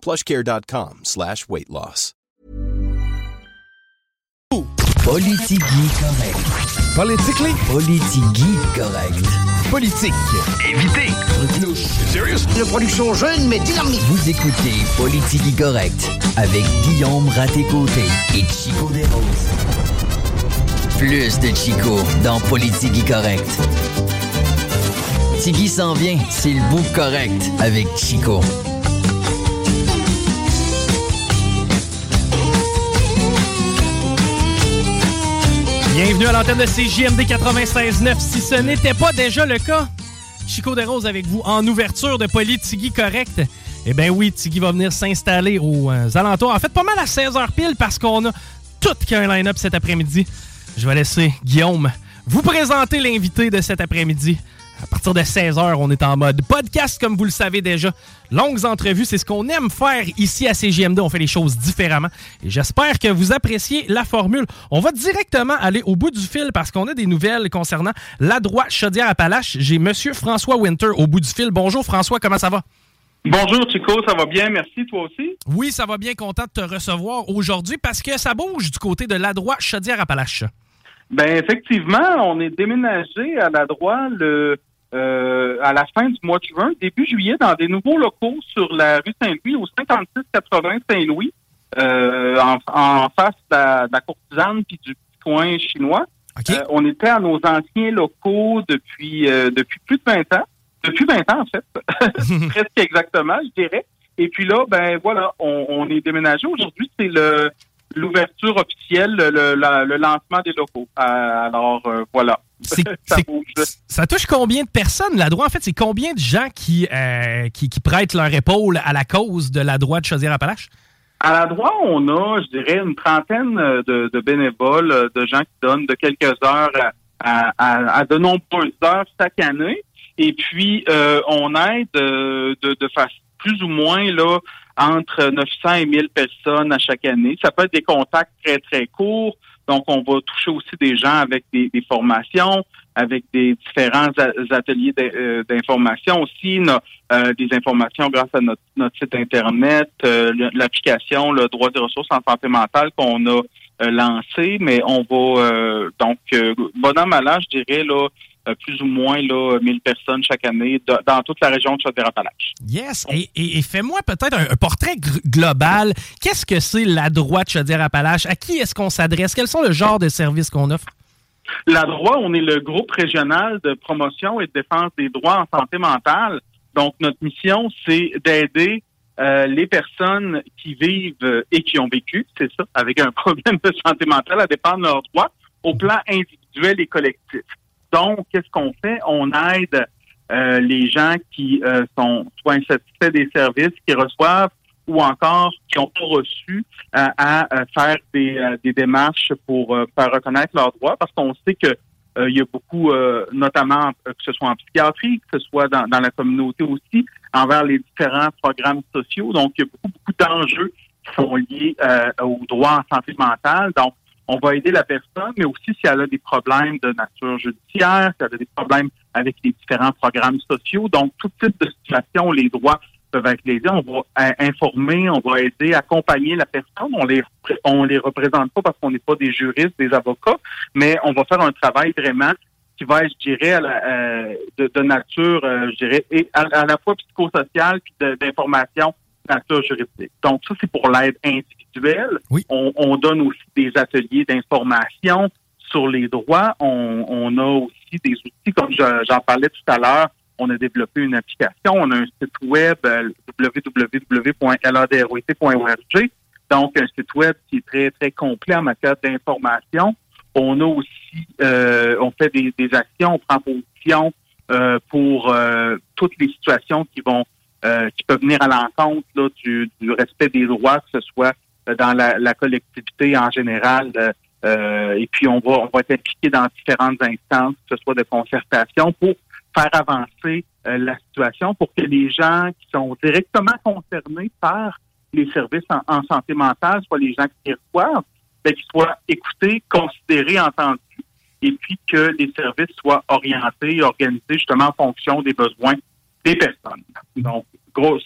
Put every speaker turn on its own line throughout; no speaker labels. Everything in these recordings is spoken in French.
plushcare.com slash weight loss.
Politigui correct.
Politically?
Politigui correct.
Politique. Évitez. Serious?
Une production jeune mais dynamique.
Vous écoutez Politigui correct avec Guillaume Raté-Côté et Chico Desroses. Plus de Chico dans Politigui correct. Tigui s'en vient, c'est le bout correct avec Chico.
Bienvenue à l'antenne de CJMD 96.9. Si ce n'était pas déjà le cas, Chico Desroses avec vous en ouverture de Politigui Correct. Eh bien oui, Tigui va venir s'installer aux euh, alentours. En fait, pas mal à 16h pile parce qu'on a tout qu'un line-up cet après-midi. Je vais laisser Guillaume vous présenter l'invité de cet après-midi. À partir de 16h, on est en mode podcast, comme vous le savez déjà. Longues entrevues, c'est ce qu'on aime faire ici à CGMD. On fait les choses différemment. Et j'espère que vous appréciez la formule. On va directement aller au bout du fil parce qu'on a des nouvelles concernant la droite Chaudière-Appalaches. J'ai Monsieur François Winter au bout du fil. Bonjour François, comment ça va?
Bonjour Chico, ça va bien, merci, toi aussi?
Oui, ça va bien, content de te recevoir aujourd'hui parce que ça bouge du côté de la droite Chaudière-Appalaches.
Ben effectivement, on est déménagé à la droite le euh, à la fin du mois de juin, début juillet, dans des nouveaux locaux sur la rue Saint-Louis, au 5680 Saint-Louis, euh, en, en face de la, de la courtisane puis du coin chinois.
OK.
Euh, on était à nos anciens locaux depuis euh, depuis plus de 20 ans. Depuis 20 ans, en fait. Presque exactement, je dirais. Et puis là, ben voilà, on, on est déménagé. Aujourd'hui, c'est le l'ouverture officielle, le, la- le lancement des locaux. Euh, alors, euh, voilà. Ça
touche combien de personnes, la droite? En fait, c'est combien de gens qui, euh, qui, qui prêtent leur épaule à la cause de la droite Chaudière-Appalaches?
À la droite, on a, je dirais, une trentaine de, de bénévoles, de gens qui donnent de quelques heures à, à- à- à de nombreuses heures chaque année. Et puis, euh, on aide euh, de, de façon plus ou moins là entre 900 et 1000 personnes à chaque année. Ça peut être des contacts très, très courts. Donc, on va toucher aussi des gens avec des, des formations, avec des différents ateliers euh, d'information aussi, euh, des informations grâce à notre, notre site Internet, euh, l'application, le droit des ressources en santé mentale qu'on a euh, lancé, mais on va donc donc euh, bon an, mal an, je dirais là euh, plus ou moins là 1000 personnes chaque année de- dans toute la région de Chaudière-Appalaches.
Yes. Et, et- et fais-moi peut-être un, un portrait global. Qu'est-ce que c'est la droite Chaudière-Appalaches? À qui est-ce qu'on s'adresse? Quels sont le genre de services qu'on offre?
La droit, on est le groupe régional de promotion et de défense des droits en santé mentale. Donc, notre mission, c'est d'aider euh, les personnes qui vivent euh, et qui ont vécu, c'est ça, avec un problème de santé mentale à dépendre de leurs droits au plan individuel et collectif. Donc, qu'est-ce qu'on fait? On aide euh, les gens qui euh, sont soit insatisfaits des services qu'ils reçoivent ou encore qui n'ont pas reçu euh, à euh, faire des, euh, des démarches pour euh, faire reconnaître leurs droits parce qu'on sait que il y a beaucoup, notamment que ce soit en psychiatrie, que ce soit dans, dans la communauté aussi, envers les différents programmes sociaux. Donc, il y a beaucoup, beaucoup d'enjeux qui sont liés aux droits en santé mentale. Donc, on va aider la personne, mais aussi si elle a des problèmes de nature judiciaire, si elle a des problèmes avec les différents programmes sociaux. Donc, tout type de situation, les droits peuvent être lésés. On va euh, informer, on va aider, accompagner la personne. On les on les représente pas parce qu'on n'est pas des juristes, des avocats, mais on va faire un travail vraiment qui va être, je dirais, à la- euh, de, de nature, euh, je dirais, à, à la fois psychosociale puis d'information nature juridique. Donc, ça, c'est pour l'aide individuelle. On, donne aussi des ateliers d'information sur les droits. On, a aussi des outils, comme j'en parlais tout à l'heure, on a développé une application, on a un site web euh, www.ladroit.org, donc un site web qui est très, très complet en matière d'information. On a aussi, euh, on fait des, actions, on prend position euh, pour toutes les situations qui vont qui peuvent venir à l'encontre du, respect des droits, que ce soit dans la, collectivité en général. et puis on va on va être impliqué dans différentes instances, que ce soit de concertation, pour faire avancer euh, la situation pour que les gens qui sont directement concernés par les services en, santé mentale, soit les gens qui reçoivent, ben, qu'ils soient écoutés, considérés, entendus, et puis que les services soient orientés organisés justement en fonction des besoins des personnes. Donc,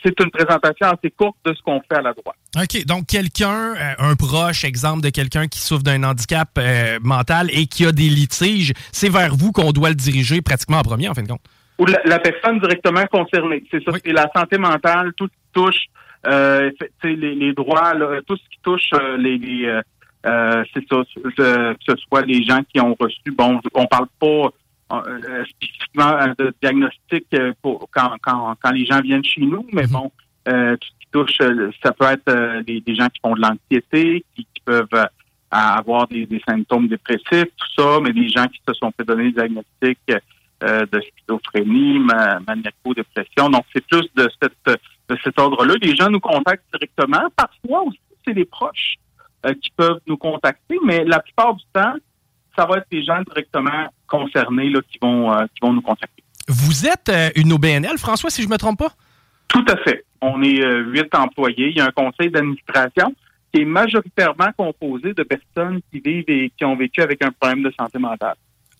c'est une présentation assez courte de ce qu'on fait à la droite.
OK. Donc, quelqu'un, euh, un proche, exemple de quelqu'un qui souffre d'un handicap euh, mental et qui a des litiges, c'est vers vous qu'on doit le diriger pratiquement en premier, en fin de compte.
Ou la, personne directement concernée. C'est ça. C'est la santé mentale, tout ce qui touche euh, les, droits, tout ce qui touche les, c'est ça, que ce soit les gens qui ont reçu, bon, on parle pas euh, spécifiquement euh, de diagnostic euh, pour quand, quand, quand les gens viennent chez nous, mais mhm. bon, tout ce qui touche, ça peut être des, des, gens qui font de l'anxiété, qui, peuvent avoir des, des, symptômes dépressifs, tout ça, mais des gens qui se sont fait donner des diagnostics de schizophrénie, maniaco-dépression. Donc, c'est plus de, cette, de cet ordre-là. Les gens nous contactent directement. Parfois aussi, c'est les proches qui peuvent nous contacter, mais la plupart du temps, ça va être des gens directement concernés là, qui, vont, euh, qui vont nous contacter.
Vous êtes euh, une OBNL, François, si je ne me trompe pas?
Tout à fait. On est euh, huit employés. Il y a un conseil d'administration qui est majoritairement composé de personnes qui vivent et qui ont vécu avec un problème de santé mentale.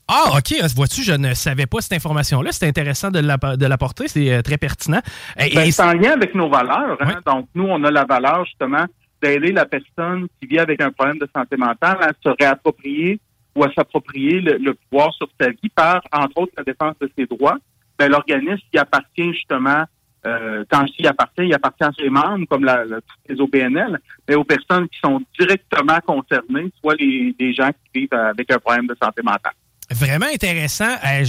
Ah, OK. Vois-tu, je ne savais pas cette information-là. C'est intéressant de l'apporter. C'est très pertinent.
Ben, c'est en lien avec nos valeurs. Hein. Donc, nous, on a la valeur, justement, d'aider la personne qui vit avec un problème de santé mentale à se réapproprier ou à s'approprier le, pouvoir sur sa vie par, entre autres, la défense de ses droits, ben, l'organisme qui appartient justement, euh, quand dis appartient, il appartient à ses membres, comme la, les OBNL, mais aux personnes qui sont directement concernées, soit les, les gens qui vivent avec un problème de santé mentale.
Vraiment intéressant. Euh,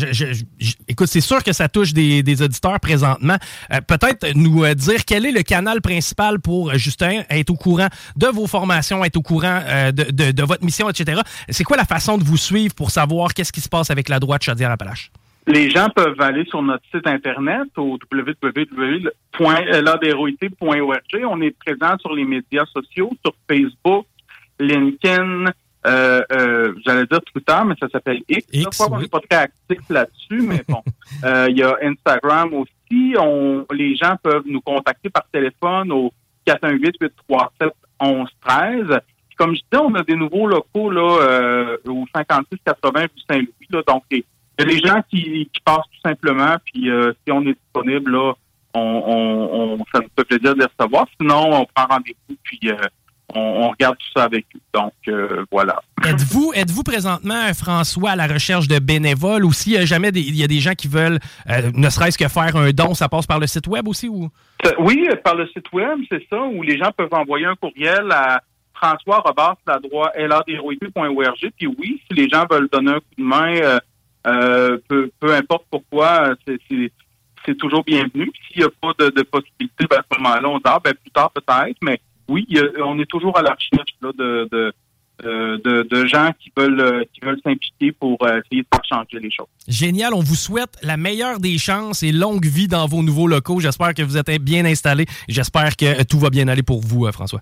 écoute, c'est sûr que ça touche des, auditeurs présentement. Euh, peut-être nous euh, dire quel est le canal principal pour Justin être au courant de vos formations, être au courant de, votre mission, etc. C'est quoi la façon de vous suivre pour savoir qu'est-ce qui se passe avec la droite Chaudière-Appalaches?
Les gens peuvent aller sur notre site internet au www.ladroit.org. On est présent sur les médias sociaux, sur Facebook, LinkedIn, euh, euh, j'allais dire Twitter, mais ça s'appelle X. X on n'est pas très actif là-dessus, mais bon. Euh, il y a Instagram aussi. On, les gens peuvent nous contacter par téléphone au 418-837-1113. Comme je disais, on a des nouveaux locaux là euh, au 5680 rue Saint-Louis. Là, donc, il y a des gens qui, qui passent tout simplement, puis euh, si on est disponible, là, on, on, on, ça nous fait plaisir de les recevoir. Sinon, on prend rendez-vous, puis euh, on, regarde tout ça avec eux. Donc, euh, voilà.
Êtes-vous êtes -vous présentement, François, à la recherche de bénévoles ou s'il y a jamais il y a des gens qui veulent euh, ne serait-ce que faire un don, ça passe par le site web aussi? ou?
Oui, par le site web, c'est ça, où les gens peuvent envoyer un courriel à François Robert Puis oui, si les gens veulent donner un coup de main, euh, peu, importe pourquoi, c'est toujours bienvenu. S'il n'y a pas de, possibilité, ben, à ce moment-là, on dit ah, ben, plus tard peut-être, mais oui, on est toujours à la recherche de, de, de, gens qui veulent euh, qui veulent s'impliquer pour euh, essayer de faire changer les choses.
Génial, on vous souhaite la meilleure des chances et longue vie dans vos nouveaux locaux. J'espère que vous êtes bien installés. J'espère que tout va bien aller pour vous, euh, François.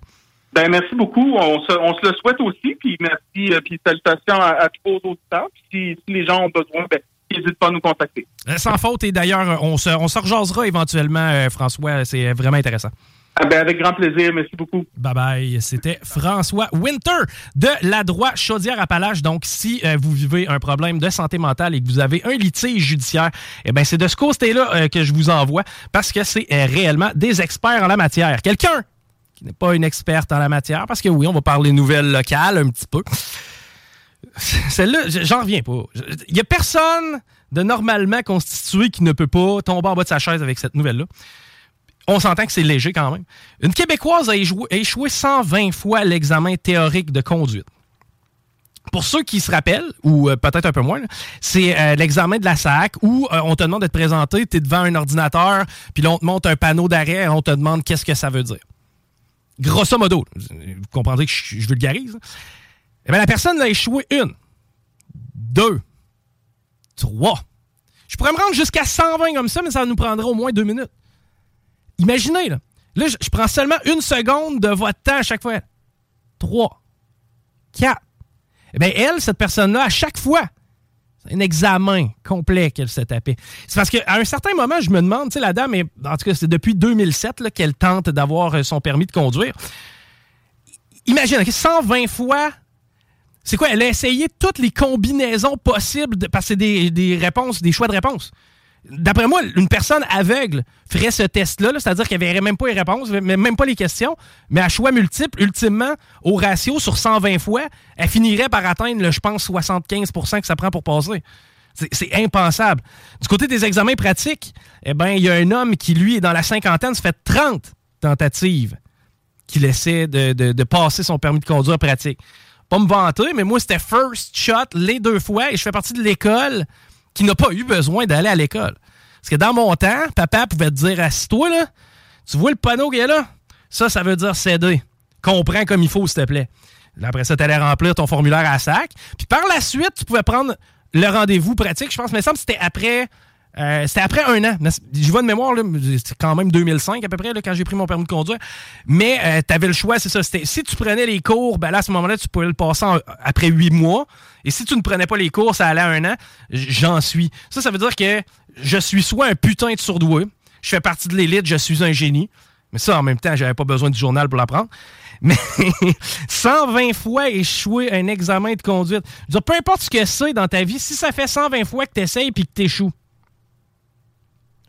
Ben merci beaucoup. On se, on se le souhaite aussi. Puis merci, puis salutations à, tous vos auditeurs. Puis si, les gens ont besoin, ben, n'hésitez pas à nous contacter.
Sans faute. Et d'ailleurs, on se, on se rejasera éventuellement, François. C'est vraiment intéressant.
Ah ben avec grand plaisir. Merci beaucoup.
Bye bye. C'était François Winter de la droite Chaudière-Appalaches. Donc, si euh, vous vivez un problème de santé mentale et que vous avez un litige judiciaire, eh ben c'est de ce côté-là euh, que je vous envoie parce que c'est euh, réellement des experts en la matière. Quelqu'un qui n'est pas une experte en la matière, parce que oui, on va parler nouvelles locales un petit peu. Celle-là, j'en reviens pas. Il y a personne de normalement constitué qui ne peut pas tomber en bas de sa chaise avec cette nouvelle-là on s'entend que c'est léger quand même. Une Québécoise a échoué, 120 fois l'examen théorique de conduite. Pour ceux qui se rappellent, ou euh, peut-être un peu moins, c'est euh, l'examen de la SAC où euh, on te demande de te présenter, tu es devant un ordinateur, puis là, on te montre un panneau d'arrêt et on te demande qu'est-ce que ça veut dire. Grosso modo, vous comprendrez que je, vulgarise. Eh bien, la personne l'a échoué une, deux, trois. Je pourrais me rendre jusqu'à 120 comme ça, mais ça nous prendrait au moins deux minutes. Imaginez, là. Je, prends seulement une seconde de votre temps à chaque fois. Trois. Quatre. Eh bien, elle, cette personne-là, à chaque fois, c'est un examen complet qu'elle s'est tapé. C'est parce qu'à un certain moment, je me demande, tu sais, la dame, est, en tout cas, c'est depuis 2007 qu'elle tente d'avoir euh, son permis de conduire. Imagine, 120 fois, c'est quoi? Elle a essayé toutes les combinaisons possibles, de, parce que c'est des, des réponses, des choix de réponses. D'après moi, une personne aveugle ferait ce test-là, cest à dire qu'elle verrait même pas les réponses, même pas les questions, mais à choix multiple, ultimement, au ratio sur 120 fois, elle finirait par atteindre, le, je pense, 75% que ça prend pour passer. C'est impensable. Du côté des examens pratiques, eh ben, il y a un homme qui, lui, est dans la cinquantaine, ça fait 30 tentatives qu'il essaie de, de passer son permis de conduire pratique. Pas me vanter, mais moi, c'était first shot les deux fois et je fais partie de l'école qui n'a pas eu besoin d'aller à l'école. Parce que dans mon temps, papa pouvait te dire Assis-toi, là, tu vois le panneau qui est là? Ça, ça veut dire céder. Comprends comme il faut, s'il te plaît. après ça, tu allais remplir ton formulaire à sac. Puis par la suite, tu pouvais prendre le rendez-vous pratique. Je pense, mais ça me c'était après euh, c'était après un an. Je vois de mémoire, c'est quand même 2005 à peu près quand j'ai pris mon permis de conduire. Mais euh, tu avais le choix, c'est ça. Si tu prenais les cours, ben là, à ce moment-là, tu pouvais le passer après huit mois. Et si tu ne prenais pas les cours, ça allait à un an. J'en suis. Ça, ça veut dire que je suis soit un putain de sourdoué, je fais partie de l'élite, je suis un génie. Mais ça, en même temps, j'avais pas besoin du journal pour l'apprendre. Mais 120 fois échouer un examen de conduite. Je peu importe ce que c'est dans ta vie, si ça fait 120 fois que tu essayes et que tu échoues,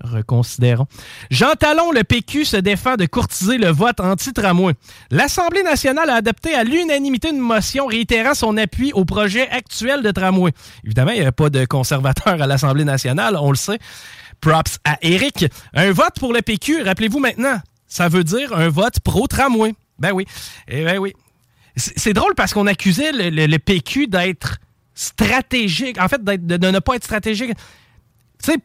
Reconsidérons. Jean Talon, le PQ, se défend de courtiser le vote anti-tramway. L'Assemblée nationale a adopté à l'unanimité une motion réitérant son appui au projet actuel de tramway. Évidemment, il n'y a pas de conservateur à l'Assemblée nationale, on le sait. Props à Eric. Un vote pour le PQ, rappelez-vous maintenant, ça veut dire un vote pro-tramway. Ben oui. Eh ben oui. C'est drôle parce qu'on accusait le, PQ d'être stratégique, en fait, de, de, ne pas être stratégique. Tu sais,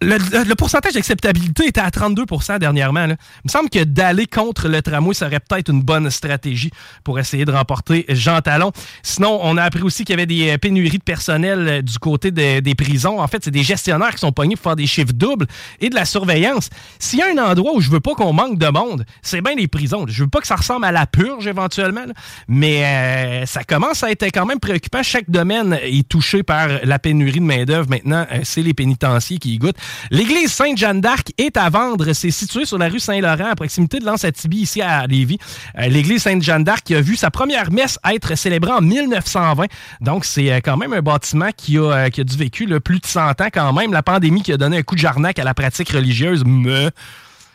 le, pourcentage d'acceptabilité était à 32% dernièrement. Il me semble que d'aller contre le tramway serait peut-être une bonne stratégie pour essayer de remporter Jean Talon. Sinon, on a appris aussi qu'il y avait des euh, pénuries de personnel euh, du côté des prisons. En fait, c'est des gestionnaires qui sont pognés pour faire des chiffres doubles et de la surveillance. S'il y a un endroit où je veux pas qu'on manque de monde, c'est bien les prisons. Je veux pas que ça ressemble à la purge éventuellement, mais euh, ça commence à être quand même préoccupant. Chaque domaine est touché par la pénurie de main-d'œuvre. Maintenant, c'est les pénitenciers qui y goûtent. L'église Sainte-Jeanne d'Arc est à vendre. C'est situé sur la rue Saint-Laurent, à proximité de l'Anse-Atibi, ici à Lévis. Euh, l'église Sainte-Jeanne d'Arc a vu sa première messe être célébrée en 1920. Donc, c'est euh, quand même un bâtiment qui a, euh, qui a du vécu plus de 100 ans quand même. La pandémie qui a donné un coup de jarnac à la pratique religieuse, mais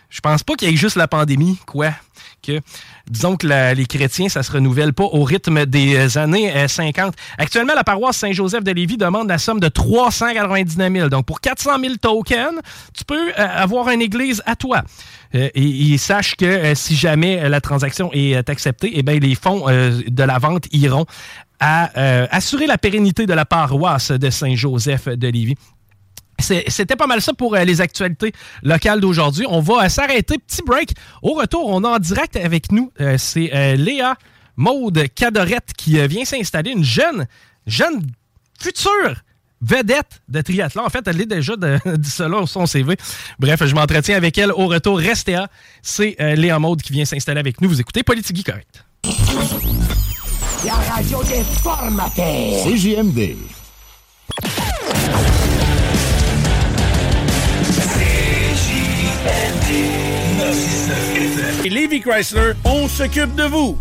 je pense pas qu'il y ait juste la pandémie, quoi que, disons que les chrétiens, ça se renouvelle pas au rythme des années 50. Euh, Actuellement, la paroisse Saint-Joseph de Lévis demande la somme de 399 000. Donc, pour 400 000 tokens, tu peux euh, avoir une église à toi. Euh, et, sache que si jamais la transaction est acceptée, eh bien, les fonds de la vente iront assurer la pérennité de la paroisse de Saint-Joseph de Lévis. C'était pas mal ça pour euh, les actualités locales d'aujourd'hui. On va euh, s'arrêter. Petit break. Au retour, on est en direct avec nous. Euh, c'est Léa Maude Cadorette qui vient s'installer. Une jeune, jeune future vedette de triathlon. En fait, elle est déjà de, dit cela son CV. Bref, je m'entretiens avec elle au retour. Restez là. C'est Léa Maude qui vient s'installer avec nous. Vous écoutez Politique Correct.
La radio des formateurs.
CJMD.
Et Levi Chrysler, on s'occupe de vous.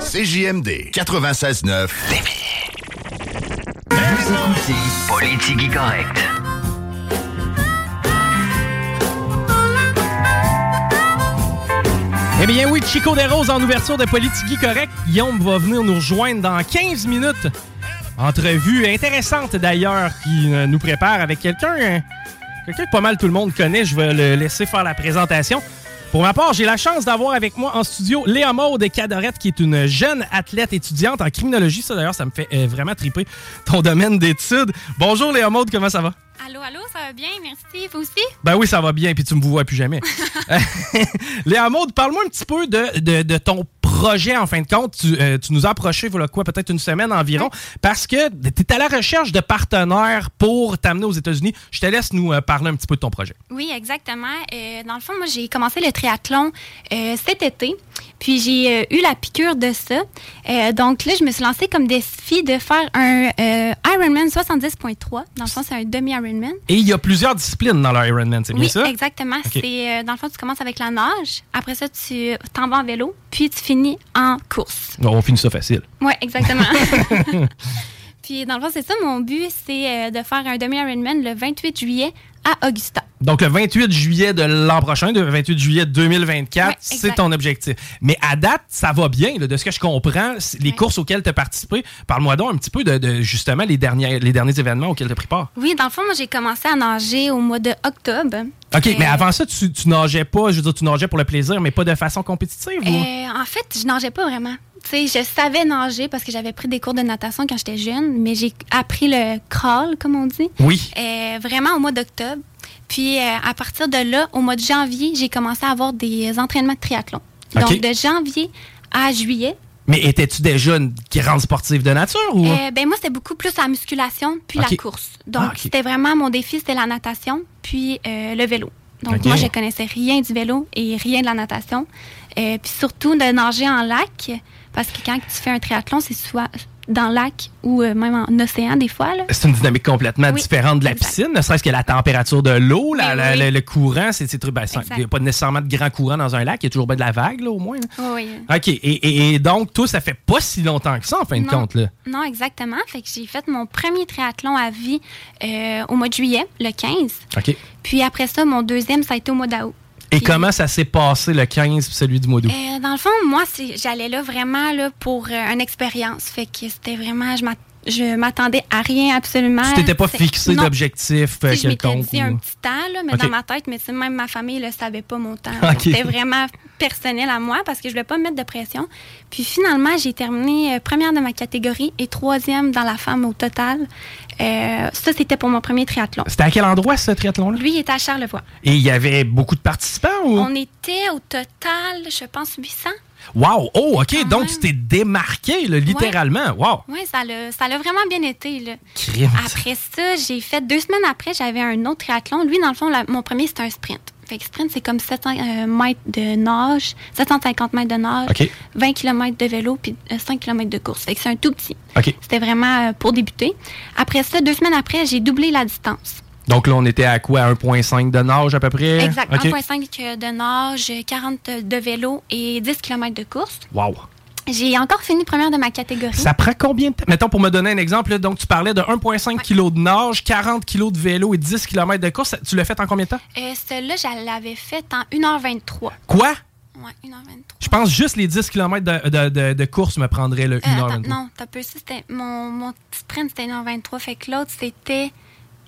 CJMD 96.9
Vous écoutez Politique Correct.
Eh bien oui, Chico des Roses en ouverture de Politique Correct. Guillaume va venir nous rejoindre dans 15 minutes. Entrevue intéressante d'ailleurs qui euh, nous prépare avec quelqu'un quelqu'un que pas mal tout le monde connaît. Je vais le laisser faire la présentation. Pour ma part, j'ai la chance d'avoir avec moi en studio Léa Maude Cadorette, qui est une jeune athlète étudiante en criminologie. Ça, d'ailleurs, ça me fait euh, vraiment triper ton domaine d'études. Bonjour Léa Maude, comment ça va?
Allô, allô, ça va bien, merci. Vous aussi?
Ben oui, ça va bien, puis tu me vois plus jamais. Léa Maude, parle-moi un petit peu de, de, de ton projet, en fin de compte. Tu, euh, tu nous as approché, voilà quoi, peut-être une semaine environ, parce que tu es à la recherche de partenaires pour t'amener aux États-Unis. Je te laisse nous euh, parler un petit peu de ton projet.
Oui, exactement. Euh, dans le fond, moi, j'ai commencé le triathlon cet été. Puis j'ai eu la piqûre de ça. Donc là, je me suis lancée comme défi de faire un Ironman 70.3. Dans le fond, c'est un demi-Ironman.
Et il y a plusieurs disciplines dans l'Ironman, c'est bien
Oui,
ça?
exactement. C'est dans le fond, tu commences avec la nage. Après ça, tu t'en vas en vélo. Puis tu finis en course.
Bon, on finit ça facile.
Oui, exactement. Puis dans le fond, c'est ça, mon but, c'est euh, de faire un demi-Ironman le 28 juillet à Augusta.
Donc, le 28 juillet de l'an prochain, le 28 juillet 2024,
Ouais,
c'est ton objectif. Mais à date, ça va bien, là, de ce que je comprends. Les courses auxquelles tu as participé, parle-moi donc un petit peu de, de, justement les, derniers, les derniers événements auxquels tu as pris part.
Oui, dans le fond, moi, j'ai commencé à nager au mois de octobre.
OK,
Euh,
mais avant ça, tu, tu nageais pas, je veux dire, tu nageais pour le plaisir, mais pas de façon compétitive ou?
Euh, en fait, je nageais pas vraiment. Tu sais, je savais nager parce que j'avais pris des cours de natation quand j'étais jeune, mais j'ai appris le crawl, comme on dit.
Oui.
Euh, vraiment au mois d'octobre. Puis euh, à partir de là, au mois de janvier, j'ai commencé à avoir des entraînements de triathlon. Donc de janvier à juillet.
Mais étais-tu déjà une grande sportive de nature ou?
Euh, ben moi, c'était beaucoup plus la musculation puis la course. Donc
Ah,
c'était vraiment mon défi, c'était la natation puis le vélo. Donc moi, je connaissais rien du vélo et rien de la natation. Puis surtout de nager en lac, parce que quand tu fais un triathlon, c'est soit dans le lac ou euh, même en océan des fois.
C'est une dynamique complètement
Oui,
différente de la
exact.
piscine, ne serait-ce que la température de l'eau,
Ben oui.
le, le courant, c'est très. ben, il n'y a pas nécessairement de grand courant dans un lac, il y a toujours bien de la vague, là, au moins. là.
Oui.
OK. Et, et- et donc, toi, ça fait pas si longtemps que ça, en fin de compte. Là.
Non, exactement. Fait que j'ai fait mon premier triathlon à vie euh, au mois de juillet, le 15.
OK.
Puis après ça, mon deuxième, ça a été au mois d'août.
Et
Puis-
comment ça s'est passé le 15 puis celui du mois d'août?
Euh, dans le fond, moi, j'allais là vraiment là, pour euh, une expérience. Fait que c'était vraiment, je je m'attendais à rien absolument.
tu t'étais pas fixé d'objectif euh,
sais, je m'étais
quelconque?
dit
ou-
un petit temps, là, mais dans ma tête, mais même ma famille ne savait pas mon temps. C'était vraiment personnel à moi parce que je voulais pas me mettre de pression. Puis finalement, j'ai terminé euh, première de ma catégorie et troisième dans la femme au total. Euh, ça, c'était pour mon premier triathlon.
C'était à quel endroit, ce triathlon-là?
Lui, il était à Charlevoix.
Et il y avait beaucoup de participants ou?
On était au total, je pense, 800.
Wow! Oh, OK.
Quand
donc,
même.
tu t'es démarqué, là, littéralement. Wow!
Oui, ça l'a ça l'a vraiment bien été. Là. Après ça, j'ai fait deux semaines après, j'avais un autre triathlon. Lui, dans le fond, la- mon premier, c'était un sprint. Fait que sprint, c'est comme 700 euh, mètres de nage, 750 mètres de nage,
OK.
20 km de vélo, puis euh, 5 km de course. Fait que c'est un tout petit.
OK.
C'était vraiment euh, pour débuter. Après ça, deux semaines après, j'ai doublé la distance.
Donc là, on était à quoi? 1,5 de nage à peu près?
Exact.
OK.
1,5 de nage, 40 de vélo et 10 km de course.
Wow!
J'ai encore fini première de ma catégorie.
Ça prend combien de temps? Mettons, pour me donner un exemple, là, donc tu parlais de 1,5 kg de nage, 40 kg de vélo et 10 km de course. Tu l'as fait en combien de temps?
Euh, Celle-là, je l'avais faite en 1h23.
Quoi?
Ouais, 1h23.
Je pense juste les 10 km de, de- de- de course me prendraient le
Euh, attends,
1h23.
non, t'as peu mon, mon petit sprint, c'était 1h23. Fait que l'autre, c'était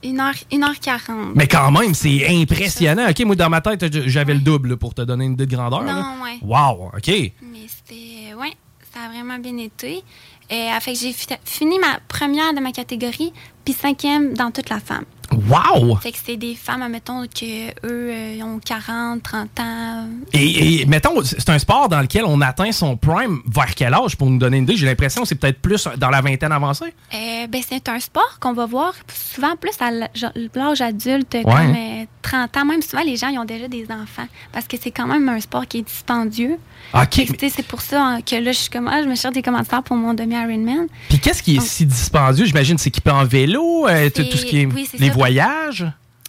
1h, 1h40.
Mais quand même, c'est impressionnant. OK, moi, dans ma tête, j'avais le double là, pour te donner une idée de grandeur. là.
Non, ouais.
Wow, OK.
Mais c'était. Ouais, ça a vraiment bien été. Et, euh, fait que j'ai fi- fini ma première de ma catégorie, puis cinquième dans toute la femme.
Wow!
Fait que c'est des femmes, admettons, que eux euh, ont 40, 30 ans.
Et, et mettons, c'est un sport dans lequel on atteint son prime vers quel âge pour nous donner une idée? J'ai l'impression que c'est peut-être plus dans la vingtaine avancée.
Euh, ben, c'est un sport qu'on va voir souvent plus à l'âge adulte, comme euh, 30 ans. Même souvent, les gens ils ont déjà des enfants parce que c'est quand même un sport qui est dispendieux.
OK.
Tu sais, C'est pour ça hein, que là, je suis comme, ah, je me cherche des commentaires pour mon demi-Ironman.
Puis qu'est-ce qui est si dispendieux? J'imagine c'est équipé en vélo, euh, tout, ce qui est
oui,
les
ça.
voyages?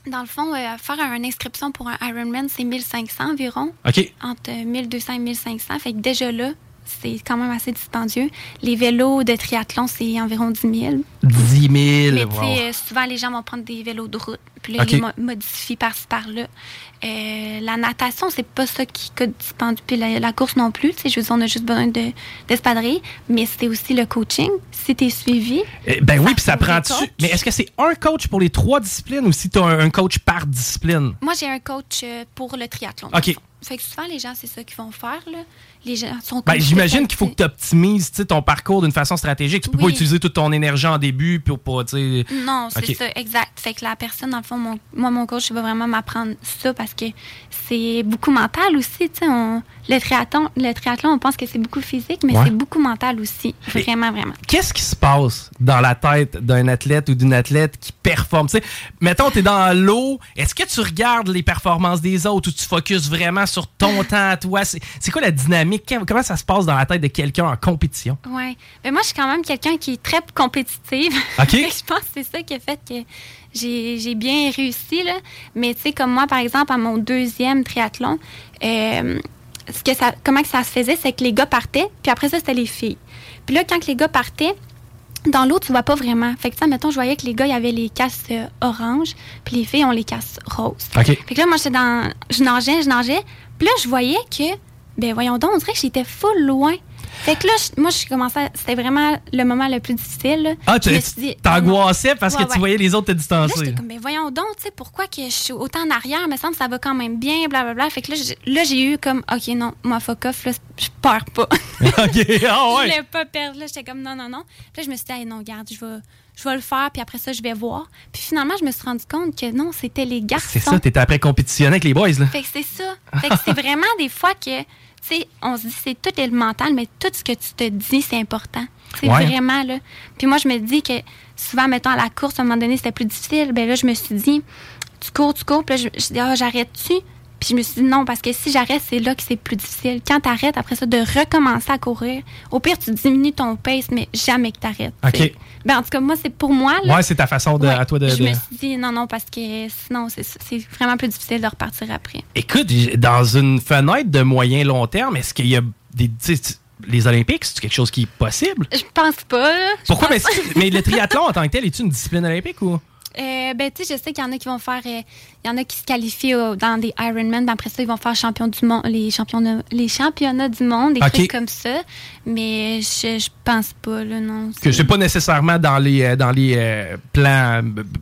Dans le fond, euh, faire une inscription pour un Ironman, c'est 1500 environ.
OK.
Entre 1200 et 1500. Fait que déjà là, c'est quand même assez dispendieux. Les vélos de triathlon, c'est environ 10 000.
10 10 000.
Mais
wow.
euh, souvent, les gens vont prendre des vélos de route. Puis là, ils les mo- modifient par-ci, par-là. Euh, la natation, c'est pas ça qui coûte dispendieux. Puis la, la course non plus. Tu sais, je veux dire, on a juste besoin de- d'espadrilles. mais c'est aussi le coaching. Si tu es suivi.
Eh, Ben oui, puis ça
prend
prend
des
dessus.
coachs.
Mais est-ce que c'est un coach pour les trois disciplines ou si tu as un, un coach par discipline?
Moi, j'ai un coach euh, pour le triathlon.
OK.
Fait que souvent, les gens, c'est ça qu'ils vont faire. Là. Les gens sont
Ben, J'imagine qu'il faut que tu optimises ton parcours d'une façon stratégique. Tu peux pas utiliser toute ton énergie en début pour pas.
Non, c'est ça, exact. Fait que la personne, dans le fond, mon- moi, mon coach, il va vraiment m'apprendre ça parce que c'est beaucoup mental aussi. On- le, triathlon, le triathlon, on pense que c'est beaucoup physique, mais
Ouais.
c'est beaucoup mental aussi. Vraiment, vraiment.
Qu'est-ce qui se passe dans la tête d'un athlète ou d'une athlète qui performe? Mettons, tu es dans l'eau. Est-ce que tu regardes les performances des autres ou tu focuses vraiment sur ton temps à toi? C'est quoi la dynamique? Que- Comment ça se passe dans la tête de quelqu'un en compétition?
Ouais. Mais moi, je suis quand même quelqu'un qui est très compétitive.
OK.
Je pense que c'est ça qui a fait que j'ai j'ai bien réussi. Là. Mais tu sais, comme moi, par exemple, à mon deuxième triathlon, euh, ce que ça, comment que ça se faisait, c'est que les gars partaient, puis après ça, c'était les filles. Puis là, quand que les gars partaient, dans l'eau, tu vois pas vraiment. Fait que ça, mettons, je voyais que les gars, il y avait les casses euh, oranges, puis les filles ont les casses roses. Fait que là, moi, j'étais dans. Je nageais, je nageais. Puis là, je voyais que. Ben, voyons donc, on dirait que j'étais full loin. Fait que là, je- moi, je commençais. C'était vraiment le moment le plus difficile. là.
Ah,
Je
tu t'angoissais parce
Ouais,
que tu voyais les autres te
Là,
distancer.
j'étais comme, ben voyons donc, tu sais, pourquoi que je suis autant en arrière? Me semble que ça va quand même bien, blablabla. Fait que là, j'ai- là, j'ai eu comme, OK, non, moi, fuck off, là, je perds pas.
OK, ah
Je
ouais.
voulais pas perdre. Là, j'étais comme, non, non, non. Puis là, je me suis dit, Hey, non, garde, je vais, je vais le faire, puis après ça, je vais voir. Puis finalement, je me suis rendu compte que non, c'était les garçons.
C'est ça, t'étais après compétitionner avec les boys, là.
Fait que c'est ça. Fait que c'est vraiment des fois que, tu sais, on se dit c'est tout est le mental, mais tout ce que tu te dis, c'est important. C'est
Ouais.
vraiment, là. Puis moi, je me dis que souvent, mettons, à la course, à un moment donné, c'était plus difficile. Ben là, je me suis dit, tu cours, tu cours. Puis là, je, je dis, ah, j'arrête-tu? Puis je me suis dit, non, parce que si j'arrête, c'est là que c'est plus difficile. Quand t'arrêtes, après ça, de recommencer à courir, au pire, tu diminues ton pace, mais jamais que t'arrêtes.
OK.
tu sais. Ben, en tout cas, moi, c'est pour moi, là.
Ouais, c'est ta façon de,
Ouais.
à toi de.
Je
de-
me suis dit, non, non, parce que sinon, c'est vraiment plus difficile de repartir après.
Écoute, dans une fenêtre de moyen long terme, est-ce qu'il y a des. tu les Olympiques, c'est quelque chose qui est possible?
Je pense pas.
Pourquoi?
pense-
Mais, si- mais le triathlon en tant que tel, est-tu une discipline olympique ou?
Euh, ben, tu sais, je sais qu'il y en a qui vont faire. euh, Il y en a qui se qualifient euh, dans des Ironman. Ben, après ça, ils vont faire champion du monde, les, championnats, les championnats du monde, des
Ok.
trucs comme ça. Mais je, je pense pas, là, non.
Que c'est pas nécessairement dans les, euh, dans les plans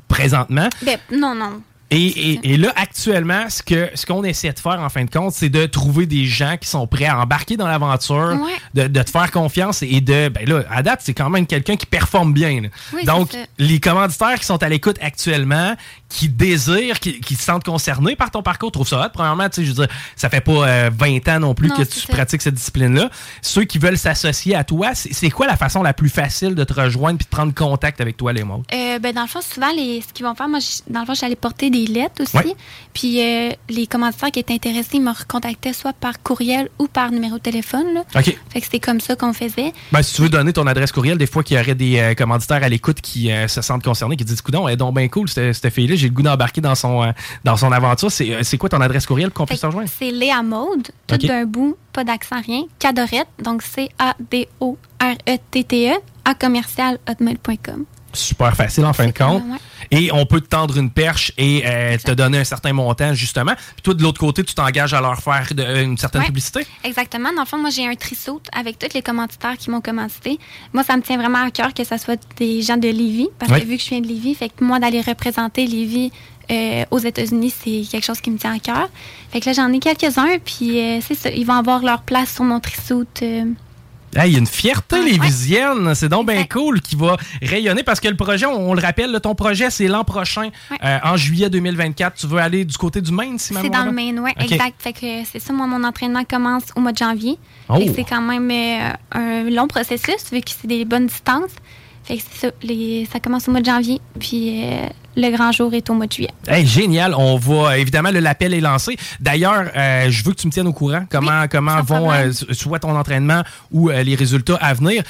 présentement.
Ben, non, non.
Et, et- et là, actuellement, ce que ce qu'on essaie de faire, en fin de compte, c'est de trouver des gens qui sont prêts à embarquer dans l'aventure,
Ouais.
de, de te faire confiance et de... Ben là, à date, c'est quand même quelqu'un qui performe bien.
Oui,
Donc, les commanditaires qui sont à l'écoute actuellement, qui désirent, qui, qui se sentent concernés par ton parcours, trouvent ça hot. Premièrement, tu sais, je veux dire, ça fait pas euh, 20 ans non plus
Non,
que tu pratiques cette discipline-là. Ceux qui veulent s'associer à toi, c'est quoi la façon la plus facile de te rejoindre puis de prendre contact avec toi, les mots?
Euh, ben, dans le fond, souvent, les, ce qu'ils vont faire, moi, dans le fond, j'allais porter des lettres aussi.
Ouais.
Puis euh, les commanditaires qui étaient intéressés, ils me recontactaient soit par courriel ou par numéro de téléphone. Là.
OK.
Fait que c'était comme ça qu'on faisait.
Ben, si tu veux donner ton adresse courriel, des fois qu'il y aurait des euh, commanditaires à l'écoute qui euh, se sentent concernés, qui disent Coudon, elle est donc bien cool, cette, cette fille-là, j'ai le goût d'embarquer dans son, dans son aventure. C'est quoi ton adresse courriel qu'on puisse te rejoindre?
C'est Léa Maude, tout d'un bout, pas d'accent, rien. Cadorette, donc C-A-D-O-R-E-T-T-E, E, à commercial hotmail.com.
Super facile en fin de compte.
ouais.
Et on peut te tendre une perche et euh, te donner un certain montant, justement. Puis toi, de l'autre côté, tu t'engages à leur faire de- euh, une certaine
Ouais.
publicité?
Exactement. Dans le fond, moi, j'ai un trissaut avec tous les commanditaires qui m'ont commandité. Moi, ça me tient vraiment à cœur que ça soit des gens de Lévis, parce
Ouais.
que vu que je viens de Lévis, fait que moi, d'aller représenter Lévis euh, aux États-Unis, c'est quelque chose qui me tient à cœur. Fait que là, j'en ai quelques-uns, puis c'est ça. Ils vont avoir leur place sur mon trissaut.
Il y a une fierté
Ouais,
lévisienne, c'est donc bien cool qui va rayonner parce que le projet, on, on le rappelle, là, ton projet c'est l'an prochain,
Ouais.
euh, en juillet 2024. Tu veux aller du côté du Maine, si ma
C'est dans le? Maine, oui, exact. Fait que c'est ça, moi, mon entraînement commence au mois de janvier.
Oh.
C'est quand même euh, un long processus, vu que c'est des bonnes distances. Fait que c'est ça, les- ça commence au mois de janvier. Puis euh, le grand jour est au mois de juillet.
Hey, génial. On va, évidemment, l'appel est lancé. D'ailleurs, euh, je veux que tu me tiennes au courant comment, comment vont euh, soit ton entraînement ou euh, les résultats à venir.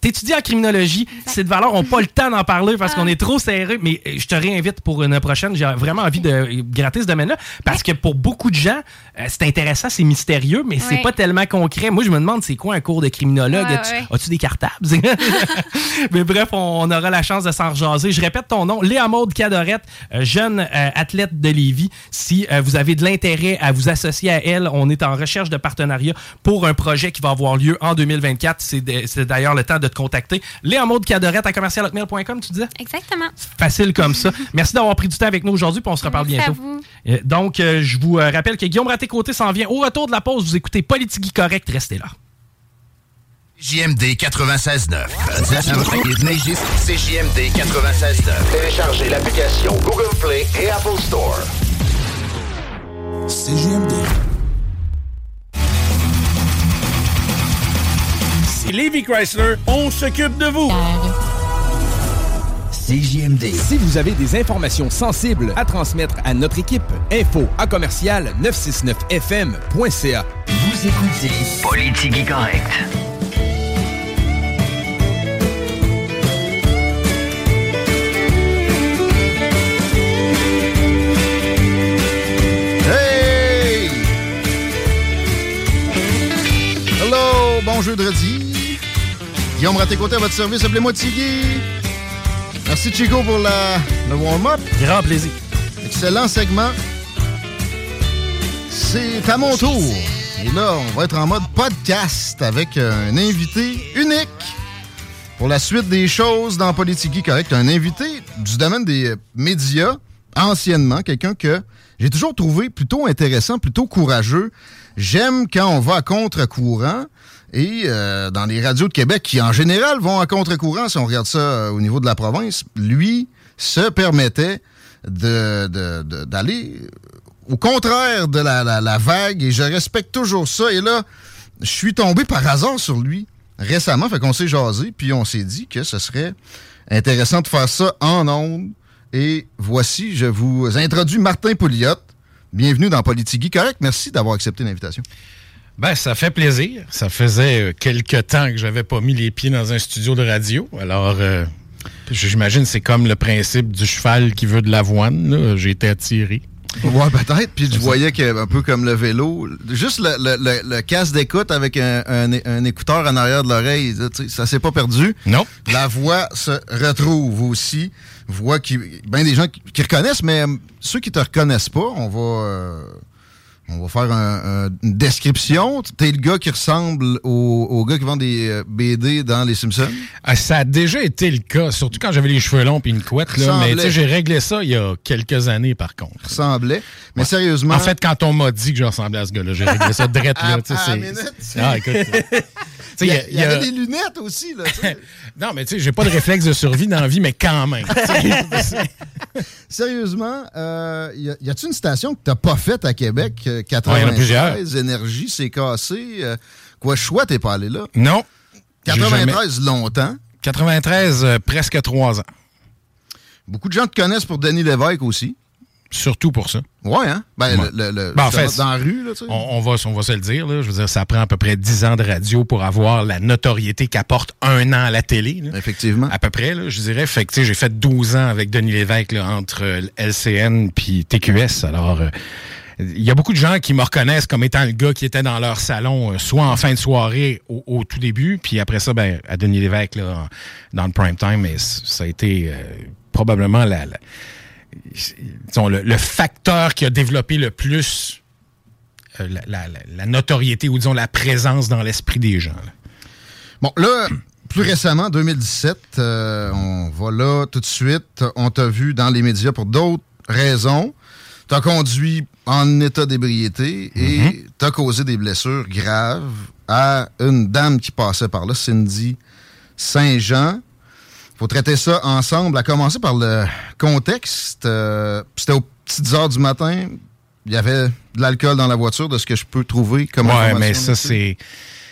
tu étudies en criminologie? Ces valeurs n'ont pas le temps d'en parler parce qu'on est trop serré, mais je te réinvite pour une prochaine. J'ai vraiment envie de gratter ce domaine-là parce que pour beaucoup de gens, c'est intéressant, c'est mystérieux, mais c'est pas tellement concret. Moi, je me demande, c'est quoi un cours de criminologue? As-tu des cartables? mais bref, on, aura la chance de s'en rejaser. Je répète ton nom, Léa Maude Cadorette, euh, jeune euh, athlète de Lévis. Si euh, vous avez de l'intérêt à vous associer à elle, on est en recherche de partenariat pour un projet qui va avoir lieu en 2024. C'est d'ailleurs le temps de te contacter. Léa Maude Cadorette à commercialhotmail.com, tu disais?
Exactement.
Facile comme ça. Merci d'avoir pris du temps avec nous aujourd'hui, puis on se reparle bientôt. donc, je vous rappelle que Guillaume Raté-Côté s'en vient au retour de la pause. Vous écoutez Politique Correct, restez là.
JMD 96.9. C'est JMD 96.9. Téléchargez l'application Google Play et Apple Store.
CJMD. C'est Levi Chrysler, on s'occupe de vous.
CJMD. Si vous avez des informations sensibles à transmettre à notre équipe, info à commercial 969fm.ca.
Vous écoutez Politique Correct.
Bon jeudi. Guillaume Raté-Côté à votre service, appelez-moi Tiggy. Merci Chico pour la, le warm-up.
Grand plaisir.
Excellent segment. C'est à mon tour. Et là, on va être en mode podcast avec un invité unique pour la suite des choses dans Politique Correct. Un invité du domaine des médias, anciennement, quelqu'un que j'ai toujours trouvé plutôt intéressant, plutôt courageux. J'aime quand on va à contre-courant. Et euh, dans les radios de Québec, qui en général vont à contre-courant, si on regarde ça euh, au niveau de la province, lui se permettait d'aller de, au contraire de la, vague et je respecte toujours ça. Et là, je suis tombé par hasard sur lui récemment, fait qu'on s'est jasé, puis on s'est dit que ce serait intéressant de faire ça en ondes. Et voici, je vous introduis Martin Pouliot. Bienvenue dans Politigui. Correct, merci d'avoir accepté l'invitation.
Ben, ça fait plaisir. Ça faisait euh, quelques temps que j'avais pas mis les pieds dans un studio de radio. Alors, euh, j'imagine c'est comme le principe du cheval qui veut de l'avoine. J'ai été attiré.
Ouais, peut-être. Puis je voyais qu'un peu comme le vélo, juste le, le, le, casque d'écoute avec un, un, écouteur en arrière de l'oreille, ça s'est pas perdu.
Non.
La voix se retrouve aussi. Voix qui. Ben des gens qui, reconnaissent, mais euh, ceux qui te reconnaissent pas, on va. On va faire une description. T'es le gars qui ressemble au, gars qui vend des euh, BD dans Les Simpsons?
Ah, ça a déjà été le cas, surtout quand j'avais les cheveux longs et une couette. Là, mais j'ai réglé ça il y a quelques années, par contre.
Ressemblait. Mais sérieusement...
En fait, quand on m'a dit que je ressemblais à ce gars-là, j'ai réglé ça drette là.
ah, écoute. Il y, avait des lunettes aussi. Là,
non, mais tu sais, j'ai pas de réflexe de survie dans la vie, mais quand même.
Sérieusement, euh, y a-t-il une station que t'as pas faite à Québec? 93, euh, Énergie, c'est cassé. Euh, quoi, choix, t'es pas allé là?
Non.
93, longtemps.
93, presque trois ans.
Beaucoup de gens te connaissent pour Denis Lévesque aussi.
Surtout pour ça.
Ouais, hein? Ben, Le, ben, en fait, dans la rue, là, tu sais.
On, va, on va se le dire, là. Je veux dire, ça prend à peu près 10 ans de radio pour avoir la notoriété qu'apporte un an à la télé.
Effectivement.
À peu près, là, je dirais. Fait que, j'ai fait 12 ans avec Denis Lévesque, là, entre LCN puis TQS. Alors, euh, il y a beaucoup de gens qui me reconnaissent comme étant le gars qui était dans leur salon, euh, soit en fin de soirée au, tout début, puis après ça, ben, à Denis Lévesque, là, dans le prime time. Mais ça a été euh, probablement le, facteur qui a développé le plus euh, la, notoriété ou disons la présence dans l'esprit des gens.
Bon, là, plus récemment, 2017, euh, on va là tout de suite. On t'a vu dans les médias pour d'autres raisons. T'as conduit en état d'ébriété et mm-hmm. t'as causé des blessures graves à une dame qui passait par là, Cindy Saint-Jean faut traiter ça ensemble, à commencer par le contexte. Euh, c'était aux petites heures du matin. Il y avait de l'alcool dans la voiture, de ce que je peux trouver comme
Ouais, mais ça, c'est.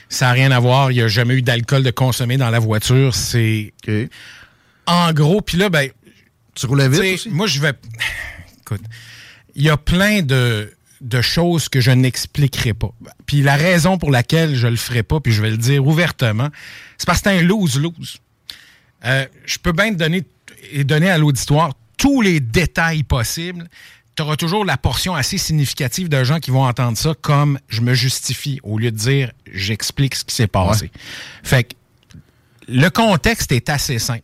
Ça n'a rien à voir. Il n'y a jamais eu d'alcool de consommé dans la voiture. C'est. En gros, puis là, ben,
Tu roulais vite aussi?
Moi, je vais. Écoute, il y a plein de, de choses que je n'expliquerai pas. Puis la raison pour laquelle je le ferai pas, puis je vais le dire ouvertement, c'est parce que c'est un lose-lose. Euh, je peux bien te donner et donner à l'auditoire tous les détails possibles. Tu auras toujours la portion assez significative de gens qui vont entendre ça comme je me justifie au lieu de dire j'explique ce qui s'est passé. Fait que le contexte est assez simple.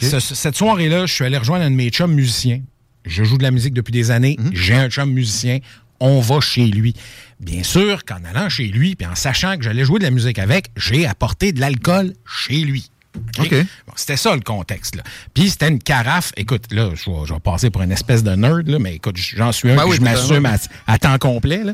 Ce- ce- cette soirée-là, je suis allé rejoindre un de mes chums musiciens. Je joue de la musique depuis des années. J'ai un chum musicien. On va chez lui. Bien sûr qu'en allant chez lui, puis en sachant que j'allais jouer de la musique avec, j'ai apporté de l'alcool chez lui. OK? Bon, c'était ça le contexte. Là. Puis c'était une carafe. Écoute, là, je vais, je vais passer pour une espèce de nerd, là, mais écoute, j'en suis un,
Ben oui,
je m'assume à temps complet. là.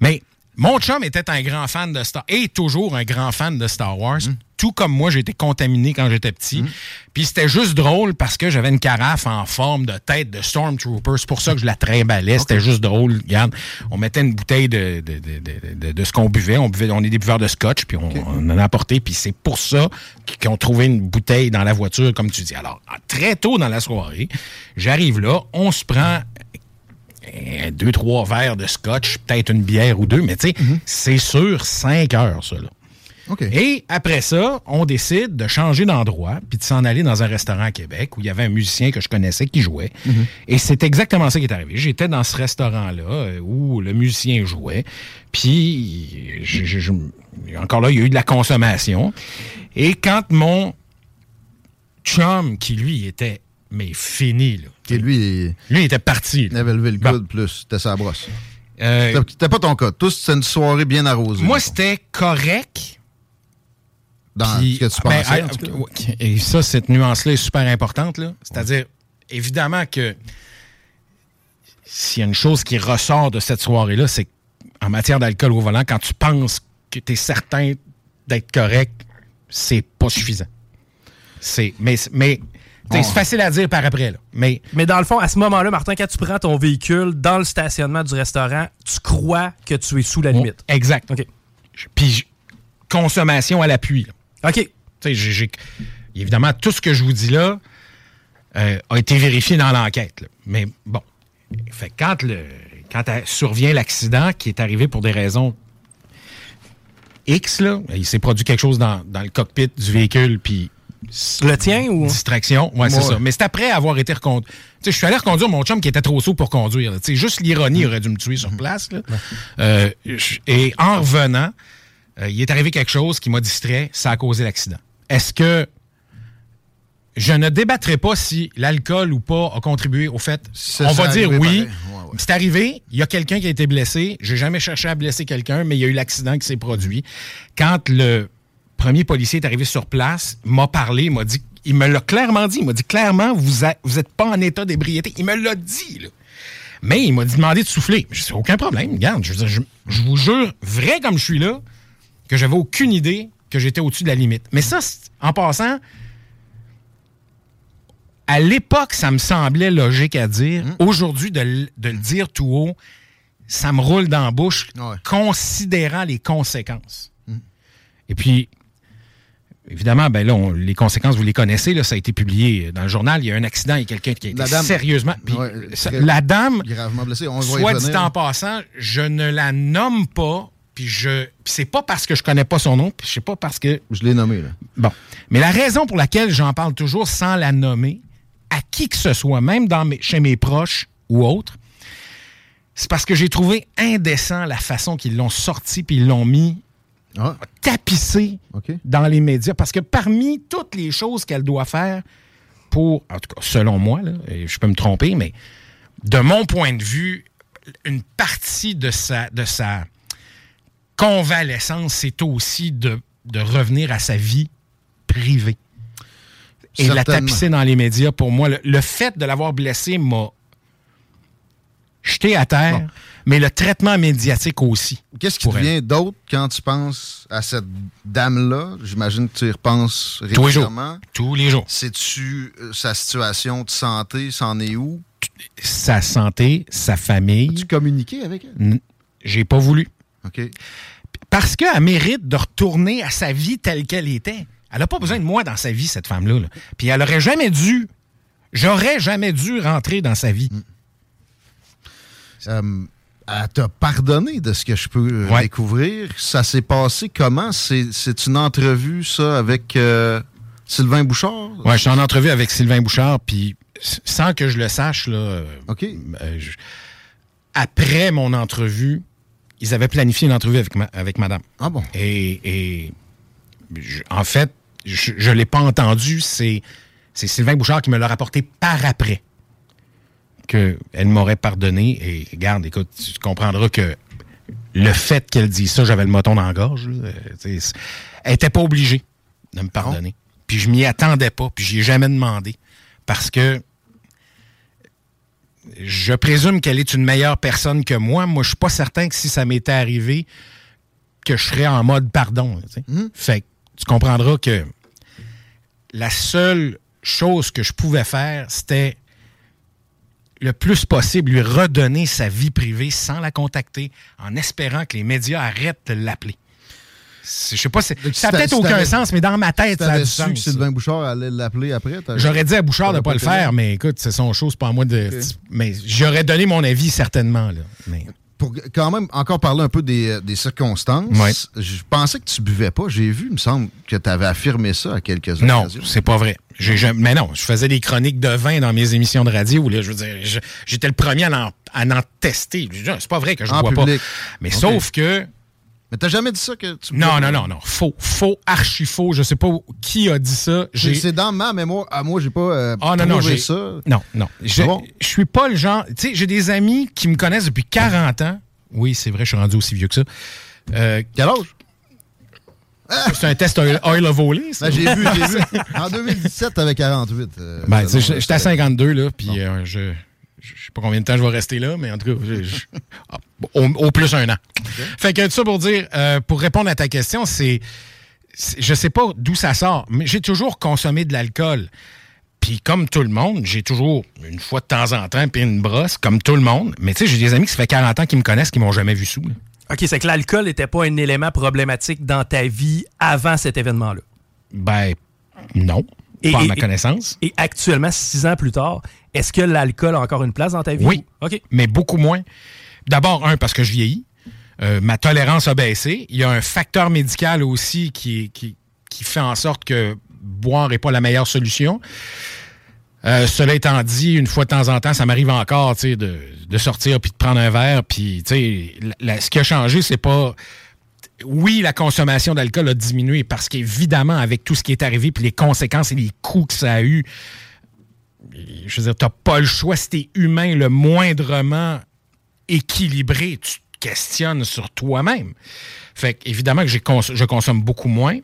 Mais mon chum était un grand fan de Star et toujours un grand fan de Star Wars.
Mm.
Tout comme moi, j'ai été contaminé quand j'étais petit. Puis c'était juste drôle parce que j'avais une carafe en forme de tête de Stormtrooper. C'est pour ça que je la trimballais. C'était juste drôle. Regarde, on mettait une bouteille de, de, de, de- de- ce qu'on buvait. On buvait, on est des buveurs de scotch, puis on, on en a apporté. Puis c'est pour ça qu'ils ont trouvé une bouteille dans la voiture, comme tu dis. Alors, très tôt dans la soirée, j'arrive là, on se prend deux, trois verres de scotch, peut-être une bière ou deux, mais tu sais, c'est sûr, cinq heures, ça, là. Et après ça, on décide de changer d'endroit puis de s'en aller dans un restaurant à Québec où il y avait un musicien que je connaissais qui jouait. Et c'est exactement ça qui est arrivé. J'étais dans ce restaurant-là euh, où le musicien jouait. Puis, je- je- je- encore là, il y a eu de la consommation. Et quand mon chum, qui lui était mais fini, là.
Lui,
lui il était parti.
Il avait levé le coude plus, c'était sa brosse.
Euh,
C'était- pas ton cas. Tous, c'était une soirée bien arrosée.
Moi, c'était correct.
Dans
Puis-
ce que tu
ben,
pensais,
ah. Et ça, cette nuance-là est super importante. là. C'est-à-dire, évidemment que s'il y a une chose qui ressort de cette soirée-là, c'est en matière d'alcool au volant, quand tu penses que tu es certain d'être correct, c'est pas suffisant. C'est, mais mais c'est facile à dire par après. Là. Mais,
Mais dans le fond, à ce moment-là, Martin, quand tu prends ton véhicule dans le stationnement du restaurant, tu crois que tu es sous la limite.
Exact. Puis j- consommation à l'appui.
OK.
Tu sais, j'ai- évidemment, tout ce que je vous dis là euh, a été vérifié dans l'enquête. Mais bon, fait quand, le, quand survient l'accident qui est arrivé pour des raisons X, là, il s'est produit quelque chose dans, dans le cockpit du véhicule, puis...
Le tien ou...
Distraction, ouais, c'est ça. Mais c'est après avoir été reconduit. Tu sais, je suis allé reconduire mon chum qui était trop saut pour conduire. sais, juste l'ironie aurait dû me tuer sur place. là. Euh, et en revenant, euh, il est arrivé quelque chose qui m'a distrait, ça a causé l'accident. Est-ce que je ne débattrai pas si l'alcool ou pas a contribué au fait. On va dire oui. C'est arrivé, il y a quelqu'un qui a été blessé. J'ai jamais cherché à blesser quelqu'un, mais il y a eu l'accident qui s'est produit. Quand le premier policier est arrivé sur place, m'a parlé, m'a dit, il me l'a clairement dit, il m'a dit clairement, vous a- vous êtes pas en état d'ébriété. Il me l'a dit, là. Mais il m'a demandé de souffler. Je dis, aucun problème, regarde, je, je- je vous jure, vrai comme je suis là, que j'avais aucune idée que j'étais au-dessus de la limite. Mais ça, en passant, à l'époque, ça me semblait logique à dire. Aujourd'hui, de, le dire tout haut, ça me roule dans la bouche, considérant les conséquences. Et puis, évidemment, ben là, on- les conséquences, vous les connaissez, là, ça a été publié dans le journal. Il y a un accident, il y a quelqu'un qui a été
La dame-
sérieusement.
Ouais,
ça- la dame,
Gravement blessée. On
soit dit
venir.
en passant, je ne la nomme pas, puis je. Puis c'est pas parce que je connais pas son nom, puis c'est pas parce que.
Je l'ai nommé, là.
Bon. Mais la raison pour laquelle j'en parle toujours sans la nommer, à qui que ce soit, même dans mes- chez mes proches ou autres, c'est parce que j'ai trouvé indécent la façon qu'ils l'ont sorti puis ils l'ont mis tapissé dans les médias. Parce que parmi toutes les choses qu'elle doit faire pour, en tout cas, selon moi, là, et je peux me tromper, mais de mon point de vue, une partie de sa, de sa convalescence, c'est aussi de, de revenir à sa vie privée. Et la tapisser dans les médias, pour moi, le, le fait de l'avoir blessé m'a jeté à terre, mais le traitement médiatique aussi.
Qu'est-ce qui te vient d'autre quand tu penses à cette dame-là? J'imagine que tu y repenses
jours.
régulièrement.
Tous les jours.
Sais-tu euh, sa situation de santé, c'en est où?
Sa santé, sa famille.
Tu communiqué avec elle?
J'ai pas voulu.
OK.
Parce qu'elle mérite de retourner à sa vie telle qu'elle était. Elle n'a pas besoin de moi dans sa vie, cette femme-là. là. Puis elle aurait jamais dû J'aurais jamais dû rentrer dans sa vie.
Elle t'a pardonné de ce que je peux euh, découvrir. Ça s'est passé comment? C'est une entrevue, ça, avec euh, Sylvain Bouchard?
Ouais, je suis en entrevue avec Sylvain Bouchard, puis sans que je le sache, là, euh, euh, je- après mon entrevue, ils avaient planifié une entrevue avec, ma- avec madame.
Ah bon?
Et, et je- en fait, je ne l'ai pas entendu, c'est Sylvain Bouchard qui me l'a rapporté par après qu'elle m'aurait pardonné. Et regarde, écoute, tu comprendras que le fait qu'elle dise ça, j'avais le moton dans la gorge. là. Euh, Elle n'était pas obligée de me pardonner. Puis je m'y attendais pas, puis j'y ai jamais demandé. Parce que je présume qu'elle est une meilleure personne que moi. Moi, je suis pas certain que si ça m'était arrivé, que je serais en mode pardon. Fait que tu comprendras que la seule chose que je pouvais faire, c'était le plus possible lui redonner sa vie privée sans la contacter, en espérant que les médias arrêtent de l'appeler. Je sais pas, c'est- ça n'a peut-être aucun sens, mais dans ma tête, ça a
T'avais
du
su
sens.
que Sylvain Bouchard allait l'appeler après?
J'aurais dit à Bouchard de ne pas le faire, mais écoute, c'est son chose, c'est pas à moi de. Mais j'aurais donné mon avis certainement. Là. Mais...
Pour quand même encore parler un peu des, euh, des circonstances,
Ouais.
je pensais que tu buvais pas. J'ai vu, il me semble, que tu avais affirmé ça à quelques
Non,
occasions.
c'est pas vrai. Mais non, je faisais des chroniques de vin dans mes émissions de radio. Là, je veux dire, j'étais le premier à en, à en tester. Ah, C'est pas vrai que je
En
bois
public.
pas. Mais sauf que.
Mais t'as jamais dit ça que tu
Non, non, non, non. Faux. Faux, archi faux. Je sais pas qui a dit ça.
C'est
J'ai-
c'est dans ma mémoire. À moi, j'ai pas euh,
Ah non, non, j'ai-
ça.
Non, non. Je,
Ah bon?
je suis pas le genre. Tu sais, j'ai des amis qui me connaissent depuis 40 ans. Oui, c'est vrai, je suis rendu aussi vieux que ça. Euh,
Quel âge?
C'est un test oil, oil of volé, ça.
Ben, j'ai vu, j'ai vu. En 2017, t'avais 48. euh,
Ben, j'étais à 52, là, puis euh, je, je sais pas combien de temps je vais rester là, mais en tout cas, je- je- ah, au, au plus un an. Fait que tout ça pour dire, euh, pour répondre à ta question, c'est, c'est- je sais pas d'où ça sort, mais j'ai toujours consommé de l'alcool. Puis comme tout le monde, j'ai toujours une fois de temps en temps puis une brosse, comme tout le monde. Mais tu sais, j'ai des amis qui ça fait 40 ans qui me connaissent, qui m'ont jamais vu sous. là.
OK, c'est que l'alcool n'était pas un élément problématique dans ta vie avant cet événement-là?
Ben, non. Pas à ma connaissance.
Et actuellement, six ans plus tard, est-ce que l'alcool a encore une place dans ta vie?
Oui,
OK.
mais beaucoup moins. D'abord, un, parce que je vieillis. Euh, ma tolérance a baissé. Il y a un facteur médical aussi qui, qui, qui fait en sorte que boire n'est pas la meilleure solution. Euh, cela étant dit, une fois de temps en temps, ça m'arrive encore tu sais, de, de sortir puis de prendre un verre. Puis, la- la- ce qui a changé, c'est pas. Oui, la consommation d'alcool a diminué parce qu'évidemment, avec tout ce qui est arrivé, puis les conséquences et les coûts que ça a eu, je veux dire, t'as pas le choix. Si t'es humain le moindrement équilibré, tu te questionnes sur toi-même. Fait que, évidemment que je consomme beaucoup moins.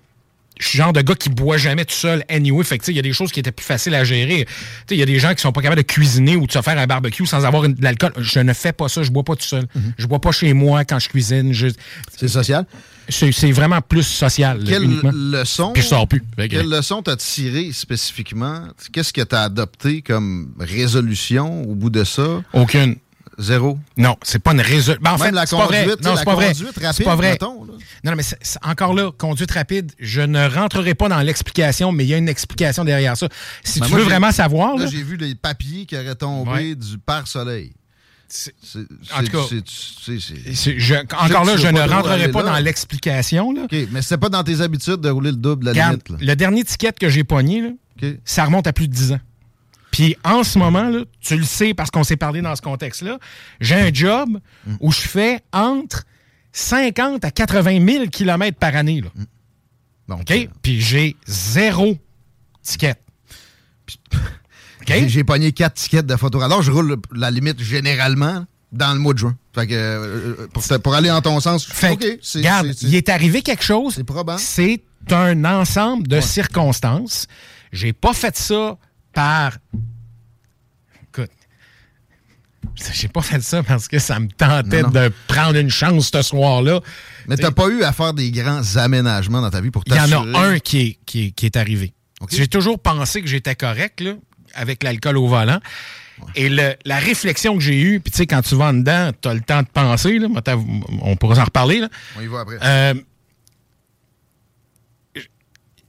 Je suis le genre de gars qui boit jamais tout seul anyway. Fait que, tu sais, il y a des choses qui étaient plus faciles à gérer. Tu sais, il y a des gens qui sont pas capables de cuisiner ou de se faire un barbecue sans avoir de l'alcool. Je ne fais pas ça. Je bois pas tout seul. Je bois pas chez moi quand je cuisine. Je...
C'est social?
C'est vraiment plus social.
Quelle
uniquement.
leçon.
Puis je sors plus. Que-
Quelle leçon t'as tiré spécifiquement? Qu'est-ce que t'as adopté comme résolution au bout de ça?
Aucune.
Zéro?
Non, c'est pas une résolution. Ben, en
Même
fait,
la
pas Non,
la
c'est pas vrai.
conduite rapide,
C'est pas vrai.
mettons, là.
Non, non, mais encore là, conduite rapide, je ne rentrerai pas dans l'explication, mais il y a une explication derrière ça. Si
Ben,
tu
moi,
veux vraiment savoir,
Là,
là,
j'ai vu les papiers qui auraient tombé
Ouais.
du pare-soleil.
En tout cas, je- encore là, je ne rentrerai pas dans l'explication.
OK, mais c'est pas dans tes habitudes de rouler le double, la limite.
le dernier ticket que j'ai pogné, ça remonte à plus de 10 ans. Puis en ce moment, là, tu le sais parce qu'on s'est parlé dans ce contexte-là, j'ai un job
Mm.
où je fais entre 50 à 80 000 km par année. Là. OK? Puis j'ai zéro ticket.
J'ai- J'ai pogné quatre tickets de photoradar. Je roule la limite généralement dans le mois de juin. Fait que euh, pour, pour aller en ton sens,
Fait regarde, il est arrivé quelque chose. C'est
probable.
C'est un ensemble de circonstances. J'ai pas fait ça par. Écoute. J'ai pas fait ça parce que ça me tentait
Non, non.
de prendre une chance ce soir-là.
Mais t'as pas eu à faire des grands aménagements dans ta vie pour
Il y en
t'assurer?
a un qui est, qui est, qui est arrivé. J'ai toujours pensé que j'étais correct là, avec l'alcool au volant. Et le- la réflexion que j'ai eue, puis tu sais, quand tu vas en dedans, tu as le temps de penser, là, t'as- on pourra en reparler. Là.
On y va après.
Euh,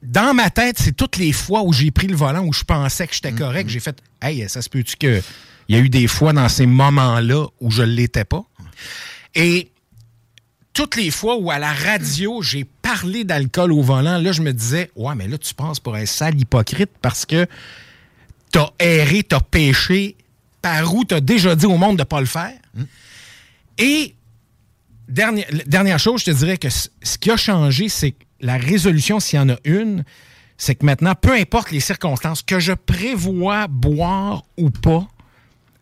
dans ma tête, c'est toutes les fois où j'ai pris le volant, où je pensais que j'étais correct, j'ai fait Hey, ça se peut-tu que. Il y a eu des fois dans ces moments-là où je ne l'étais pas? Et toutes les fois où à la radio, j'ai parlé d'alcool au volant, là, je me disais Ouais, mais là, tu penses pour un sale hypocrite parce que t'as erré, t'as péché, par où t'as déjà dit au monde de ne pas le faire. Et dernière, dernière chose, je te dirais que ce qui a changé, c'est que la résolution, s'il y en a une, c'est que maintenant, peu importe les circonstances, que je prévois boire ou pas,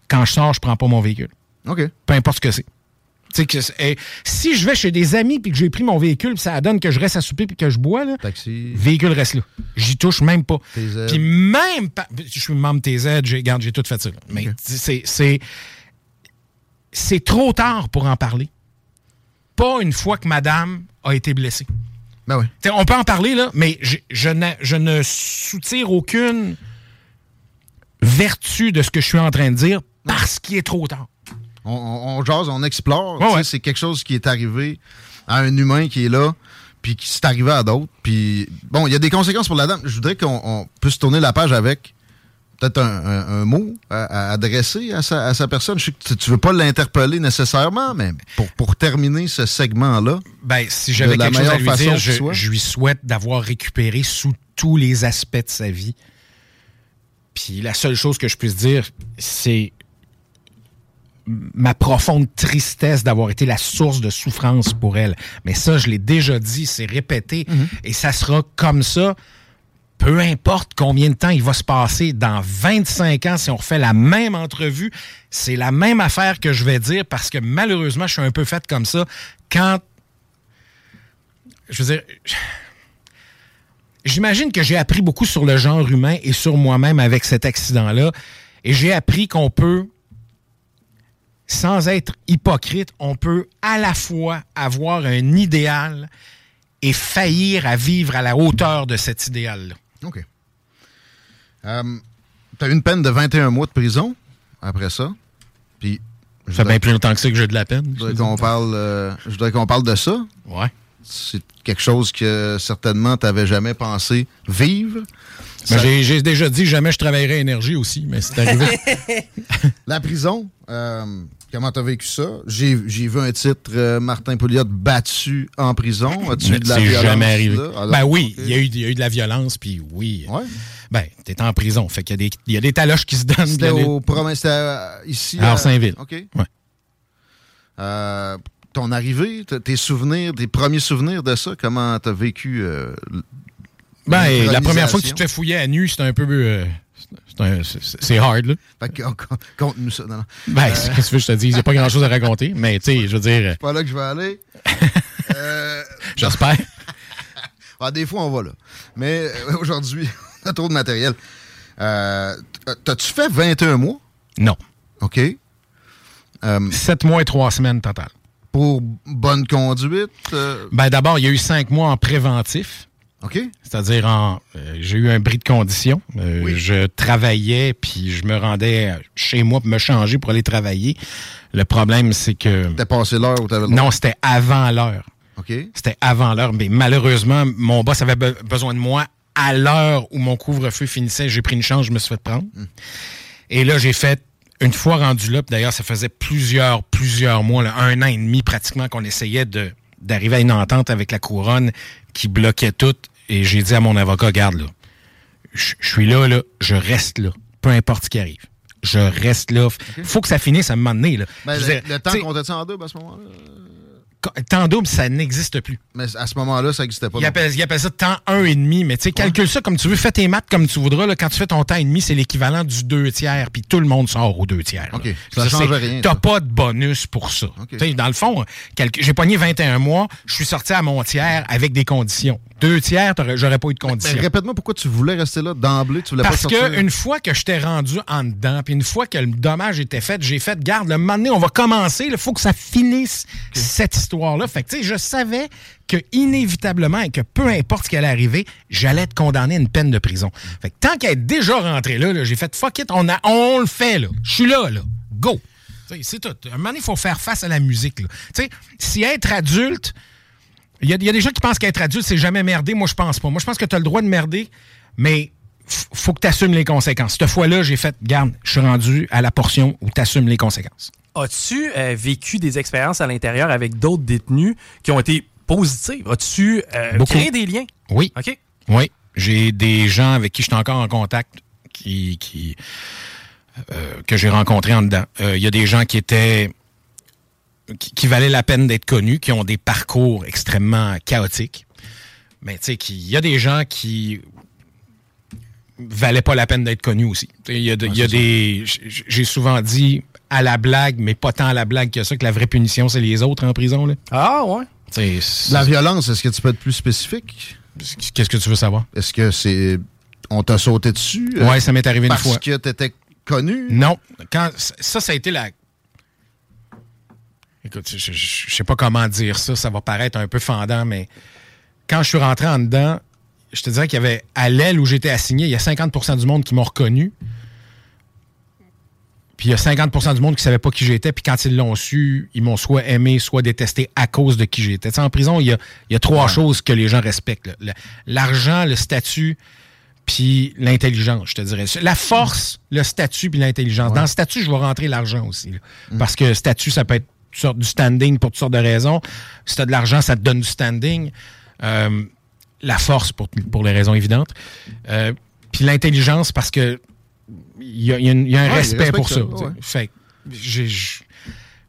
quand je sors, je prends pas mon véhicule.
OK.
Peu importe ce que c'est. Que eh, si je vais chez des amis puis que j'ai pris mon véhicule, ça donne que je reste à souper puis que je bois, là, véhicule reste là. J'y touche même pas. Puis même pas. Je suis membre TZ, j'ai, j'ai tout fait ça. là. Mais c'est, c'est, c'est trop tard pour en parler. Pas une fois que madame a été blessée.
Ben oui.
T'sais, on peut en parler, là, mais je, je, n'ai- je ne soutire aucune vertu de ce que je suis en train de dire parce qu'il est trop tard.
On, on- on jase, on explore.
Ouais.
C'est quelque chose qui est arrivé à un humain qui est là, puis qui s'est arrivé à d'autres. Puis, bon, il y a des conséquences pour la dame. Je voudrais qu'on on puisse tourner la page avec peut-être un, un- un mot à, à adresser à sa, à sa personne. Je sais que tu- tu veux pas l'interpeller nécessairement, mais pour, pour terminer ce segment-là.
Ben, si j'avais quelque chose à lui dire, je, lui souhaite d'avoir récupéré sous tous les aspects de sa vie. Puis la seule chose que je puisse dire, c'est ma profonde tristesse d'avoir été la source de souffrance pour elle. Mais ça, je l'ai déjà dit, c'est répété, et ça sera comme ça. Peu importe combien de temps il va se passer, dans 25 ans, si on refait la même entrevue, c'est la même affaire que je vais dire parce que malheureusement, je suis un peu faite comme ça. Quand. Je veux dire. J'imagine que j'ai appris beaucoup sur le genre humain et sur moi-même avec cet accident-là. Et j'ai appris qu'on peut, sans être hypocrite, on peut à la fois avoir un idéal et faillir à vivre à la hauteur de cet idéal-là.
OK. Euh, tu as eu une peine de 21 mois de prison après ça. Puis.
Ça fait bien plus longtemps que ça que j'ai de la peine.
Je voudrais qu'on parle, euh, je voudrais qu'on parle de ça.
Ouais.
C'est quelque chose que certainement tu n'avais jamais pensé vivre. Ça-
j'ai- J'ai déjà dit jamais je travaillerais énergie aussi, mais c'est arrivé.
La prison, euh, comment t'as vécu ça? J'ai vu un titre, euh, Martin Pouliot battu en prison. As-tu eu de la
C'est
violence?
jamais arrivé.
Alors,
ben oui, il y, a eu, il y a eu de la violence, puis oui. Ben, t'es en prison, fait qu'il y a des, il y a des taloches qui se donnent.
C'était au province, c'était euh, ici.
À Orsainville.
OK.
Ouais.
Euh, ton arrivée, tes souvenirs, tes premiers souvenirs de ça, comment t'as vécu euh,
Ben, la première fois que tu te fais fouiller à nu, c'est un peu. euh, c'est hard, là.
Fait que, con- conte-nous ça. Non, non.
Ben,
Euh,
qu'est-ce que tu veux que je te dise? Il n'y a pas grand-chose à raconter, mais tu sais, je veux dire.
c'est pas là que je vais aller. Euh,
J'espère.
Ah, des fois, on va là. Mais euh, aujourd'hui, on a trop de matériel. Euh, T'as-tu fait 21 mois?
Non.
OK. Euh,
7 mois et 3 semaines total.
Pour bonne conduite?
Ben, d'abord, il y a eu 5 mois en préventif.
OK?
C'est-à-dire, en, euh, j'ai eu un bris de condition. Euh, Je travaillais, puis je me rendais chez moi pour me changer pour aller travailler. Le problème, c'est que...
T'as passé l'heure où t'avais le
Non, c'était avant l'heure.
OK.
C'était avant l'heure. Mais malheureusement, mon boss avait be- besoin de moi à l'heure où mon couvre-feu finissait. J'ai pris une chance, je me suis fait prendre. Et là, j'ai fait, une fois rendu là, d'ailleurs, ça faisait plusieurs, plusieurs mois, là, un an et demi pratiquement, qu'on essayait de d'arriver à une entente avec la couronne qui bloquait tout. Et j'ai dit à mon avocat, garde là, je suis là, là, je reste là, peu importe ce qui arrive. Je reste là. Faut que ça finisse à un moment donné. Là.
Ben, le,
veux dire,
le temps
sais,
comptait-tu en double à ce moment-là?
Temps double, ça n'existe plus.
Mais à ce moment-là, ça n'existait pas.
Il appelle, il appelle ça temps 1 et demi, mais tu sais, calcule ça comme tu veux, fais tes maths comme tu voudras. Là, quand tu fais ton temps et demi, c'est l'équivalent du 2 tiers, puis tout le monde sort aux 2 tiers.
OK. Ça
dire,
change rien,
T'as
ça.
pas de bonus pour ça. Dans le fond, j'ai pogné 21 mois, je suis sorti à mon tiers avec des conditions. Deux tiers, j'aurais pas eu de conditions.
Répète-moi pourquoi tu voulais rester là d'emblée. Tu voulais
Parce
pas sortir.
que une fois que je t'ai rendu en dedans, puis une fois que le dommage était fait, j'ai fait, garde, le moment donné, on va commencer, il faut que ça finisse cette Fait je savais que inévitablement et que peu importe ce qui allait arriver, j'allais être condamné à une peine de prison. Fait tant qu'à être déjà rentré là, là, j'ai fait, fuck it, on, on le fait, là. Je suis là, là. Go! C'est tout. À un moment il faut faire face à la musique, si être adulte, Il y, a, des gens qui pensent qu'être adulte, c'est jamais merder. Moi, je pense pas. Moi, je pense que tu as le droit de merder, mais faut que tu assumes les conséquences. Cette fois-là, j'ai fait, garde, je suis rendu à la portion où tu assumes les conséquences.
As-tu euh, vécu des expériences à l'intérieur avec d'autres détenus qui ont été positives? As-tu euh, créé des liens?
Oui.
OK.
Oui. J'ai des gens avec qui je suis encore en contact qui, qui euh, que j'ai rencontrés en dedans. Il y a des gens qui étaient qui, qui valaient la peine d'être connus, qui ont des parcours extrêmement chaotiques. Mais tu sais, il y a des gens qui valaient pas la peine d'être connus aussi. Il y a, de- il y a des. J'ai souvent dit à la blague, mais pas tant à la blague que ça, que la vraie punition, c'est les autres en prison. Là.
Ah, ouais.
La violence, est-ce que tu peux être plus spécifique?
Qu'est-ce que tu veux savoir?
Est-ce que c'est. On t'a sauté dessus? euh,
Ouais, ça m'est arrivé une
parce
fois.
que t'étais connu?
Non. Quand, ça, ça a été la. Écoute, je, je- je sais pas comment dire ça, ça va paraître un peu fendant, mais quand je suis rentré en dedans, je te dirais qu'il y avait, à l'aile où j'étais assigné, il y a 50% du monde qui m'ont reconnu. Puis il y a 50% du monde qui savait pas qui j'étais, puis quand ils l'ont su, ils m'ont soit aimé, soit détesté à cause de qui j'étais. En prison, il y a, il y a trois choses que les gens respectent. Le- L'argent, le statut, puis l'intelligence, je te dirais. La force, le statut, puis l'intelligence. Dans le statut, je vais rentrer l'argent aussi. là. Parce que statut, ça peut être toutes sortes- du standing pour toutes sortes de raisons. Si tu as de l'argent, ça te donne du standing. Euh, la force, pour, pour les raisons évidentes. Euh, puis l'intelligence, parce que il y a, il y a une- il y a un
Ouais,
respect pour
ça, ouais.
Fait je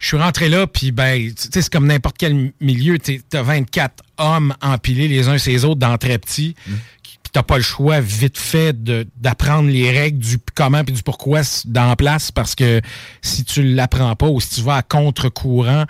suis rentré là, puis ben, tu sais, c'est comme n'importe quel milieu. Tu as 24 hommes empilés les uns sur les autres dans très petit.
Mm.
Puis t'as pas le choix, vite fait, d'apprendre les règles du comment puis du pourquoi dans la place, parce que si tu l'apprends pas ou si tu vas à contre-courant,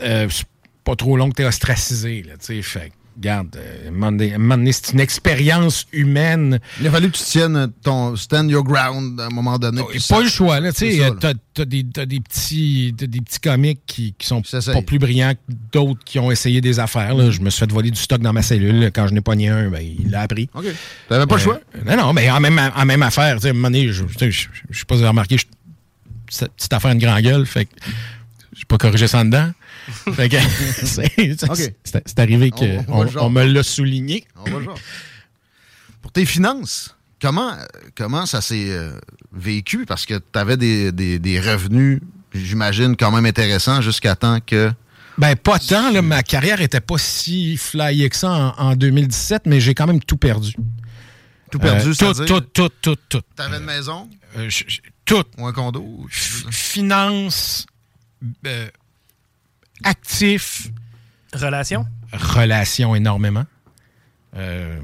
euh, c'est pas trop long que ostracisé. Là, tu sais. fait que, regarde, euh, c'est une expérience humaine.
Il a fallu que tu tiennes ton stand your ground à un moment donné. puis
pas le choix, là, tu sais, euh, t'as, t'as des, petits, des petits comiques qui, qui sont pas plus brillants que d'autres qui ont essayé des affaires, là. Je me suis fait voler du stock dans ma cellule, quand je n'ai pogné un, ben, il l'a appris.
OK. T'avais pas le choix?
Non, non, mais en même, en même affaire, tu sais, à un moment donné, je, sais, pas si vous avez remarqué, cette petite affaire une grande gueule, fait que j'ai pas corrigé ça en dedans. fait que c'est, arrivé qu'on
On-
me l'a souligné.
On va. Pour tes finances, comment, comment ça s'est euh, vécu? Parce que tu avais des, des- des revenus, j'imagine, quand même intéressants jusqu'à temps que.
Ben, pas tant. Là, ma carrière était pas si flyée que ça en, en 2017, mais j'ai quand même tout perdu.
Tout perdu,
Euh, tout, tout, tout, tout, tout.
T'avais une maison?
Euh, je- je- tout.
Ou un condo?
F- finance, euh, actif.
Relation?
Relation énormément. Euh,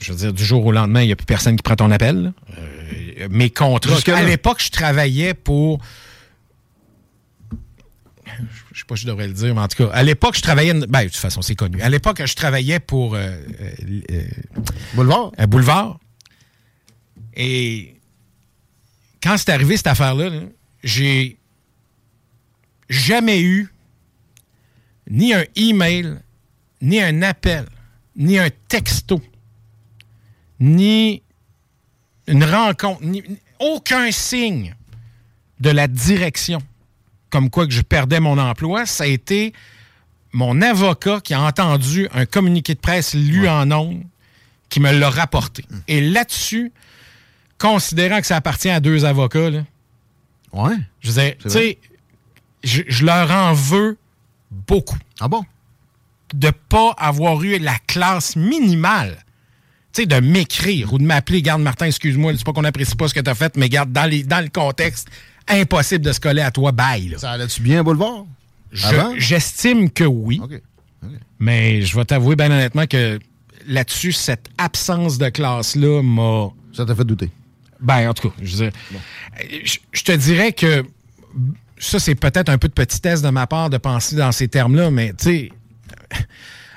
je veux dire, du jour au lendemain, il n'y a plus personne qui prend ton appel. Euh, mes contrats.
Jusque-là.
À l'époque, je travaillais pour. Je sais pas si je devrais le dire, mais en tout cas, à l'époque, je travaillais. Ben, de toute façon, c'est connu. À l'époque, je travaillais pour. euh, euh, euh,
Boulevard?
un boulevard. Et quand c'est arrivé cette affaire-là, là, j'ai jamais eu ni un email, ni un appel, ni un texto, ni une rencontre, ni, aucun signe de la direction comme quoi que je perdais mon emploi. Ça a été mon avocat qui a entendu un communiqué de presse lu en ondes qui me l'a rapporté. Et là-dessus, considérant que ça appartient à deux avocats, là,
Ouais.
je veux dire,
C'est
tu sais, je, je leur en veux beaucoup.
Ah bon?
De pas avoir eu la classe minimale. Tu sais, de m'écrire ou de m'appeler, garde Martin, excuse-moi, c'est pas qu'on apprécie pas ce que tu as fait, mais garde, dans, les, dans le contexte, impossible de se coller à toi, bye. là.
Ça allait-tu bien, Boulevard?
Je-? J'estime que oui. Mais je vais t'avouer bien honnêtement que là-dessus, cette absence de classe-là m'a.
Ça t'a fait douter?
Ben, en tout cas, je, veux dire, je, je te dirais que ça, c'est peut-être un peu de petitesse de ma part de penser dans ces termes-là, mais tu sais,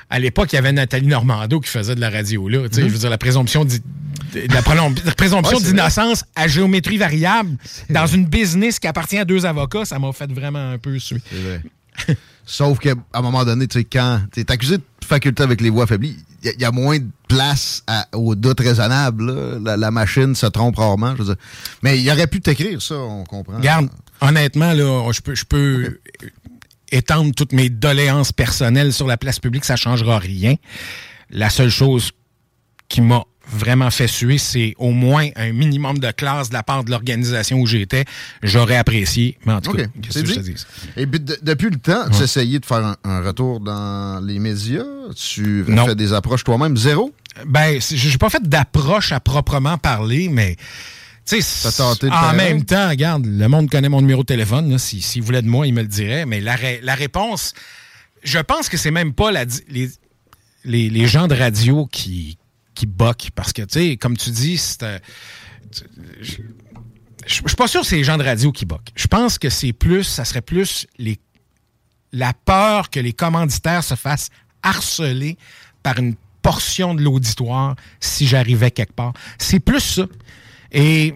à l'époque, il y avait Nathalie Normando qui faisait de la radio là. tu sais, Je veux dire, la présomption la, la
Ouais,
d'innocence à géométrie variable dans une business qui appartient à deux avocats, ça m'a fait vraiment un peu suer.
Sauf qu'à un moment donné, tu sais, quand tu es accusé de faculté avec les voix affaiblies, il y, a- y a moins de place à- au doute raisonnable. là. La, la machine se trompe rarement. je veux dire. Mais il aurait pu t'écrire ça, on comprend.
Regarde, honnêtement, là, je peux, je peux étendre toutes mes doléances personnelles sur la place publique, ça changera rien. La seule chose qui m'a vraiment fait suer, c'est au moins un minimum de classe de la part de l'organisation où j'étais. J'aurais apprécié, mais en tout cas, qu'est-ce que je te dis?
Et puis, de- depuis le temps, tu essayais de faire un, un retour dans les médias? Tu
Non.
fais des approches toi-même. Zéro?
Ben, j'ai pas fait d'approche à proprement parler, mais
tenté
en même temps, regarde, le monde connaît mon numéro de téléphone. Si- S'il voulait de moi, il me le dirait. Mais la, ré- la réponse, je pense que c'est même pas la les, les, les gens de radio qui, qui boquent. Parce que, tu sais, comme tu dis, c'est. euh, Je je suis pas sûr que c'est les gens de radio qui boquent. Je pense que c'est plus, ça serait plus les, la peur que les commanditaires se fassent harceler par une portion de l'auditoire si j'arrivais quelque part. C'est plus ça. Et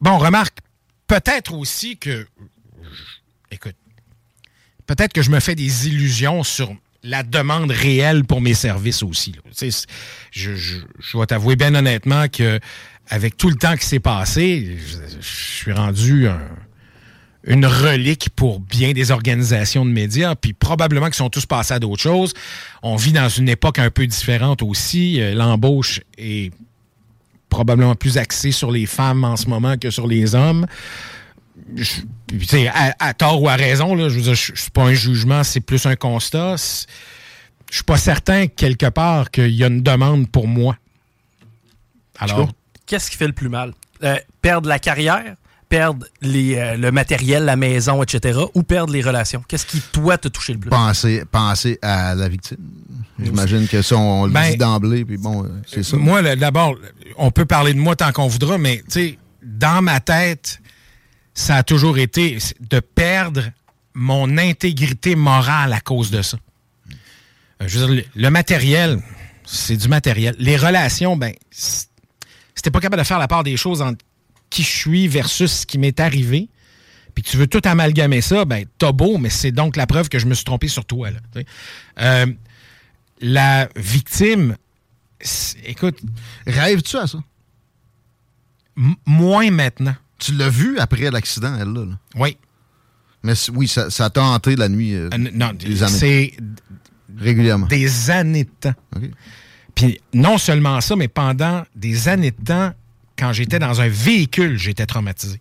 bon, remarque, peut-être aussi que, écoute, peut-être que je me fais des illusions sur la demande réelle pour mes services aussi. Je, dois t'avouer bien honnêtement que avec tout le temps qui s'est passé, je, suis rendu un- une relique pour bien des organisations de médias, puis probablement qu'ils sont tous passés à d'autres choses. On vit dans une époque un peu différente aussi. Euh, L'embauche est probablement plus axée sur les femmes en ce moment que sur les hommes. Je- à, à tort ou à raison, là, je veux dire, je- je suis pas un jugement, c'est plus un constat. Je suis pas certain quelque part qu'il y a une demande pour moi. Alors,
Qu'est-ce qui fait le plus mal? Euh, perdre la carrière, perdre les, euh, le matériel, la maison, etc., ou perdre les relations? Qu'est-ce qui, toi, t'a touché le plus?
Penser, penser à la victime. J'imagine que ça, on le
Ben,
dit d'emblée, puis bon, euh, c'est ça.
Moi, d'abord, on peut parler de moi tant qu'on voudra, mais tu sais, dans ma tête, ça a toujours été de perdre mon intégrité morale à cause de ça. Euh, Je veux dire, le, matériel, c'est du matériel. Les relations, ben, c- si t'es pas capable de faire la part des choses entre qui je suis versus ce qui m'est arrivé, puis que tu veux tout amalgamer ça, ben, t'as beau, mais c'est donc la preuve que je me suis trompé sur toi, là. Euh, la victime, écoute.
Rêves-tu à ça?
moins maintenant.
Tu l'as vu après l'accident, elle, là? là?
Oui.
Mais oui, ça ça t'a hanté la nuit. euh,
non,
des années.
c'est
régulièrement.
des années de temps. Puis non seulement ça, mais pendant des années de temps, quand j'étais dans un véhicule, j'étais traumatisé.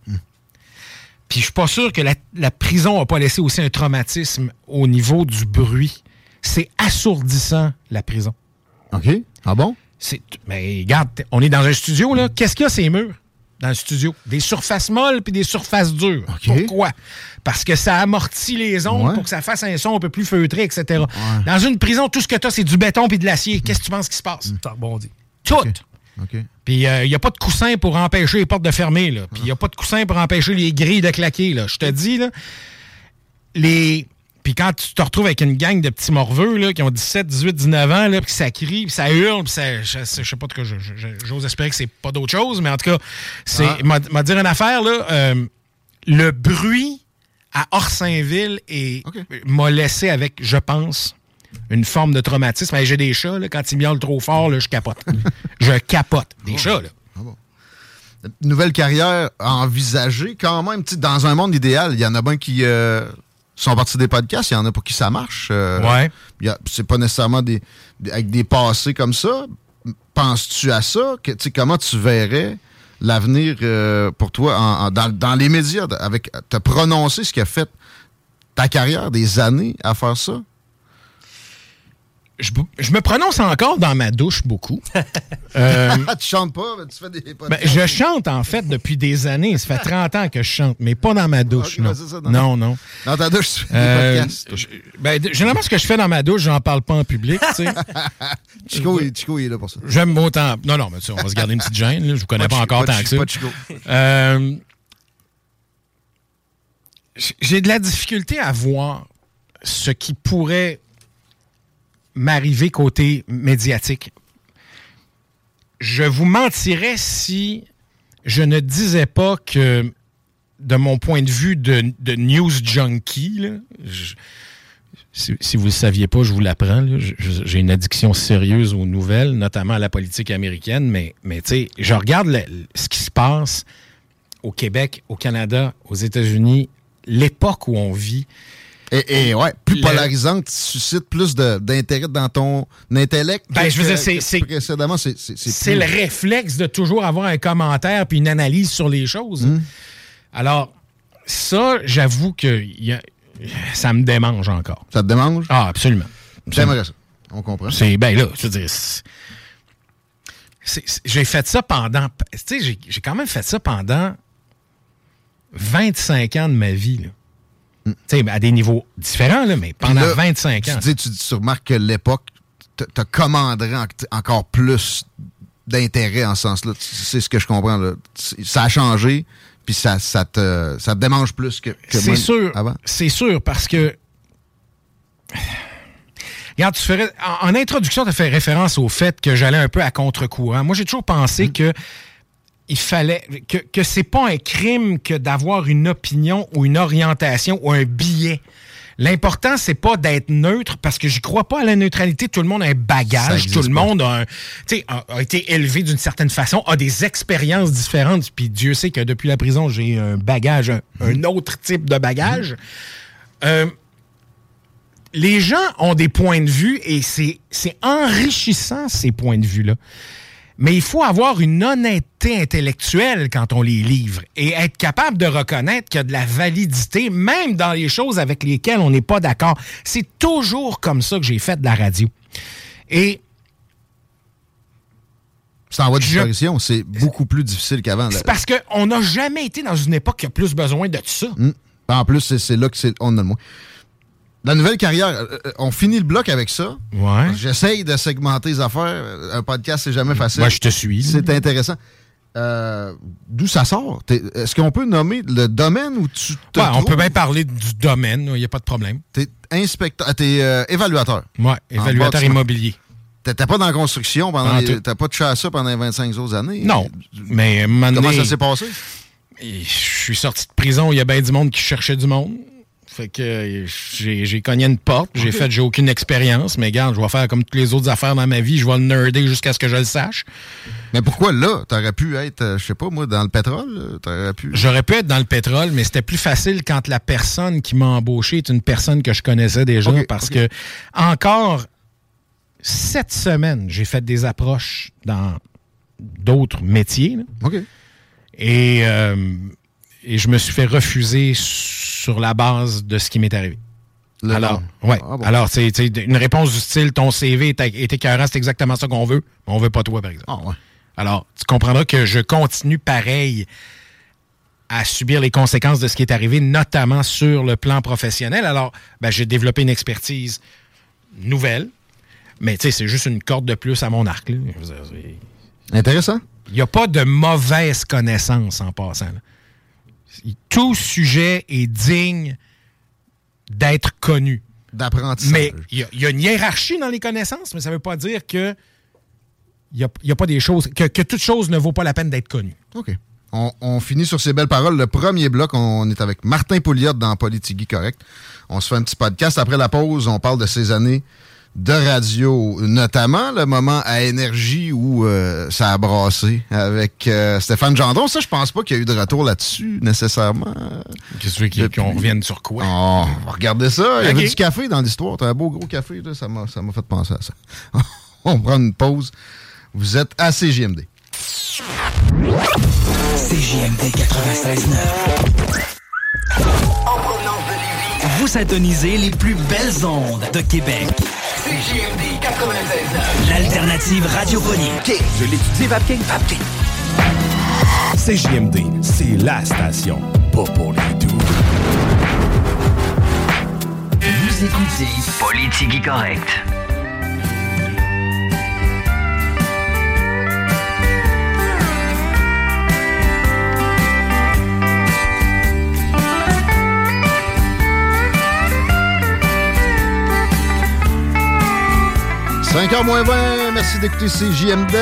Puis je suis pas sûr que la, la prison n'a pas laissé aussi un traumatisme au niveau du bruit. C'est assourdissant, la prison.
OK. Ah bon?
C'est, mais regarde, on est dans un studio, là. Qu'est-ce qu'il y a, ces murs? Dans le studio. Des surfaces molles puis des surfaces dures. Pourquoi? Parce que ça amortit les ondes
Ouais.
pour que ça fasse un son un peu plus feutré, etc. Dans une prison, tout ce que tu as, c'est du béton puis de l'acier. Qu'est-ce que tu penses qui se passe?
Rebondit.
Tout!
OK.
Puis il n'y a pas de coussin pour empêcher les portes de fermer, là. Puis il n'y a pas de coussin pour empêcher les grilles de claquer, là. Je te dis, là, les... Puis quand tu te retrouves avec une gang de petits morveux, là, qui ont 17, 18, 19 ans, là, puis ça crie, puis ça hurle, puis ça... Je, je sais pas, de quoi, j'ose espérer que c'est pas d'autre chose, mais en tout cas, c'est...
Ah.
M'a dire une affaire, là, euh, le bruit à Orsainville et m'a laissé avec, je pense, une forme de traumatisme. Hey, J'ai des chats, là, quand ils miaulent trop fort, là, je capote. je capote. Des chats, là.
Nouvelle carrière envisagée quand même. Dans un monde idéal, il y en a bien qui euh, sont partis des podcasts, il y en a pour qui ça marche. euh,
Ouais.
C'est pas nécessairement des, avec des passés comme ça. Penses-tu à ça? Que, comment tu verrais l'avenir euh, pour toi en- en- dans, dans les médias, avec te prononcer ce qui a fait ta carrière, des années à faire ça?
Je, je me prononce encore dans ma douche beaucoup. Euh,
tu chantes pas, mais tu fais des
ben,
podcasts.
je chante, en fait, depuis des années. Ça fait 30 ans que je chante, mais pas dans ma douche, non.
ben, c'est ça, dans-
non, non.
Dans ta douche, tu fais des
Euh,
podcasts.
je- ben, généralement, ce que je fais dans ma douche, j'en parle pas en public, tu sais.
Chico, il, Chico, il est là pour ça.
J'aime autant. Non, non, mais tu sais, on va se garder une petite gêne. Là. Je vous connais
Pas
encore
pas
tant que ça.
pas Chico.
Euh, J'ai de la difficulté à voir ce qui pourrait m'arriver côté médiatique. Je vous mentirais si je ne disais pas que, de mon point de vue de, news junkie, si, vous ne le saviez pas, je vous l'apprends. J'ai une addiction sérieuse aux nouvelles, notamment à la politique américaine, mais, mais je regarde ce qui se passe au Québec, au Canada, aux États-Unis, l'époque où on vit.
Et, ouais, plus polarisante, suscite plus d'intérêt dans ton intellect.
Ben, je veux dire, c'est.
Précédemment, c'est.
C'est le réflexe de toujours avoir un commentaire puis une analyse sur les choses.
Hmm.
Alors, ça, j'avoue que ça me démange encore.
Ça te démange?
Ah, absolument.
J'aimerais ça. On comprend.
C'est, ben là, je veux dire. J'ai fait ça pendant. Tu sais, j'ai quand même fait ça pendant 25 ans de ma vie. Là. Mm. à des niveaux différents, là, mais pendant 25 ans.
Tu, tu, remarques que l'époque te commanderait encore plus d'intérêt en ce sens-là. C'est ce que je comprends. Là. Ça a changé, puis ça, ça, te, ça te démange plus que, que
C'est sûr. C'est sûr, parce que. Regarde, tu ferais, en, introduction, tu as fait référence au fait que j'allais un peu à contre-courant. Moi, j'ai toujours pensé mm. que il fallait que, que c'est pas un crime que d'avoir une opinion ou une orientation ou un billet. L'important, c'est pas d'être neutre parce que je crois pas à la neutralité. Tout le monde a un bagage. Tout le monde a, a, été élevé d'une certaine façon, a des expériences différentes. Puis Dieu sait que depuis la prison, j'ai un bagage, un, autre type de bagage. Euh, les gens ont des points de vue et c'est enrichissant, ces points de vue-là. Mais il faut avoir une honnêteté intellectuelle quand on les livre et être capable de reconnaître qu'il y a de la validité, même dans les choses avec lesquelles on n'est pas d'accord. C'est toujours comme ça que j'ai fait de la radio. Et
c'est en voie de c'est beaucoup plus difficile qu'avant.
C'est parce qu'on n'a jamais été dans une époque qui a plus besoin de ça.
Hmm. En plus, c'est là qu'on a le moins. La nouvelle carrière, euh, euh, on finit le bloc avec ça.
Ouais.
J'essaye de segmenter les affaires. Un podcast, c'est jamais facile.
Moi, je te suis.
C'est intéressant. Euh, d'où ça sort? Est-ce qu'on peut nommer le domaine où tu te
ouais, On peut bien parler du domaine, il n'y a pas de problème.
T'es inspecteur, t'es évaluateur.
Oui, évaluateur immobilier.
T'étais pas dans la construction pendant. T'as pas touché à ça pendant les 25 autres années?
Non. Mais
Comment ça s'est passé?
Je suis sorti de prison, il y a bien du monde qui cherchait du monde. Fait que j'ai cogné une porte, j'ai fait, j'ai aucune expérience, mais regarde, je vais faire comme toutes les autres affaires dans ma vie, je vais le nerder jusqu'à ce que je le sache.
Mais pourquoi là? T'aurais pu être, euh, je sais pas moi, dans le pétrole? pu...
J'aurais pu être dans le pétrole, mais c'était plus facile quand la personne qui m'a embauché est une personne que je connaissais déjà, parce que encore cette semaine, j'ai fait des approches dans d'autres métiers.
OK.
Et, euh, et je me suis fait refuser sur la base de ce qui m'est arrivé. alors, ouais. Ah, alors, c'est une réponse du style ton CV est, est écœurant, c'est exactement ça qu'on veut, mais on veut pas toi, par exemple.
Ah,
alors, tu comprendras que je continue pareil à subir les conséquences de ce qui est arrivé, notamment sur le plan professionnel. Alors, ben, j'ai développé une expertise nouvelle, mais c'est juste une corde de plus à mon arc.
Intéressant.
Il n'y a pas de mauvaise connaissance en passant. Là tout sujet est digne d'être connu.
D'apprentissage.
Mais il y, a une hiérarchie dans les connaissances, mais ça ne veut pas dire que il n'y a, pas des choses. Que, toute chose ne vaut pas la peine d'être connue.
OK. On, finit sur ces belles paroles. Le premier bloc, on est avec Martin Pouliot dans Politigui Correct. On se fait un petit podcast. Après la pause, on parle de ces années de radio, notamment le moment à énergie où euh, ça a brassé avec euh, Stéphane Gendron. Ça, je pense pas qu'il y a eu de retour là-dessus, nécessairement.
Qu'est-ce que tu veux qu'on revienne sur quoi?
Oh, on va regarder ça. Il y avait du café dans l'histoire. T'as un beau gros café, là. Ça m'a fait penser à ça. on prend une pause. Vous êtes à CJMD.
CJMD 96.9 Vous syntonisez les plus belles ondes de Québec.
CJMD 96.9.
L'alternative radiophonique.
Je l'étudie, Vapking. Vapking.
CJMD, c'est la station. Pas pour les doux.
Vous écoutez Politique Correct.
5h moins 20, merci d'écouter CJMD.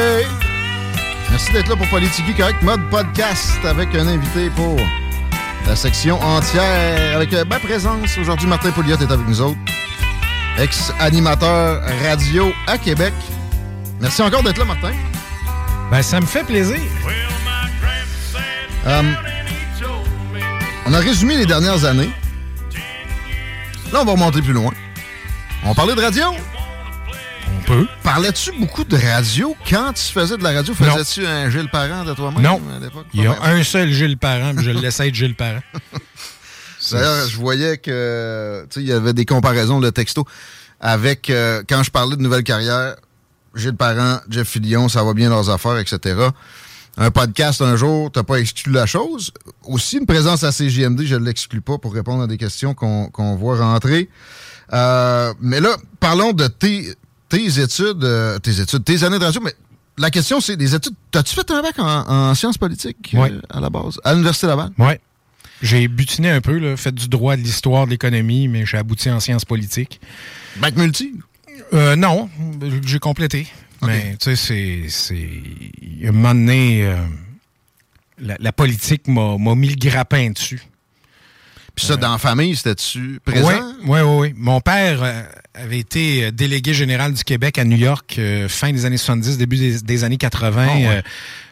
Merci d'être là pour Politique Correct, mode podcast avec un invité pour la section entière. Avec euh, ma présence, aujourd'hui, Martin Pouliot est avec nous autres. Ex-animateur radio à Québec. Merci encore d'être là, Martin.
Ben, ça me fait plaisir.
Euh, on a résumé les dernières années. Là, on va remonter plus loin. On parlait de radio? Parlais-tu beaucoup de radio? Quand tu faisais de la radio? Faisais-tu un Gilles Parent de toi-même
Non.
à l'époque?
Il y a un seul Gilles Parent, puis je le laissais être Gilles Parent.
D'ailleurs, je voyais que tu sais, il y avait des comparaisons de texto avec euh, quand je parlais de nouvelle carrière, Gilles Parent, Jeff Fillion, ça va bien leurs affaires, etc. Un podcast un jour, t'as pas exclu la chose. Aussi, une présence à CJMD, je ne l'exclus pas pour répondre à des questions qu'on qu'on voit rentrer. Euh, mais là, parlons de tes, tes études, euh, tes études, tes années de radio, mais la question, c'est des études. T'as-tu fait un bac en, en sciences politiques euh, à la base? À l'Université Laval?
Ouais. J'ai butiné un peu, là, fait du droit, de l'histoire, de l'économie, mais j'ai abouti en sciences politiques.
Bac multi?
Euh, non, j'ai complété. Mais tu sais, c'est- un moment donné, euh, la, la politique m'a mis le grappin dessus.
Puis ça, dans la famille, c'était-tu présent?
Oui, oui, oui. Mon père avait été euh, délégué général du Québec à New York euh, fin des années 70, début des, des années 80.
Ah, ouais.
Euh,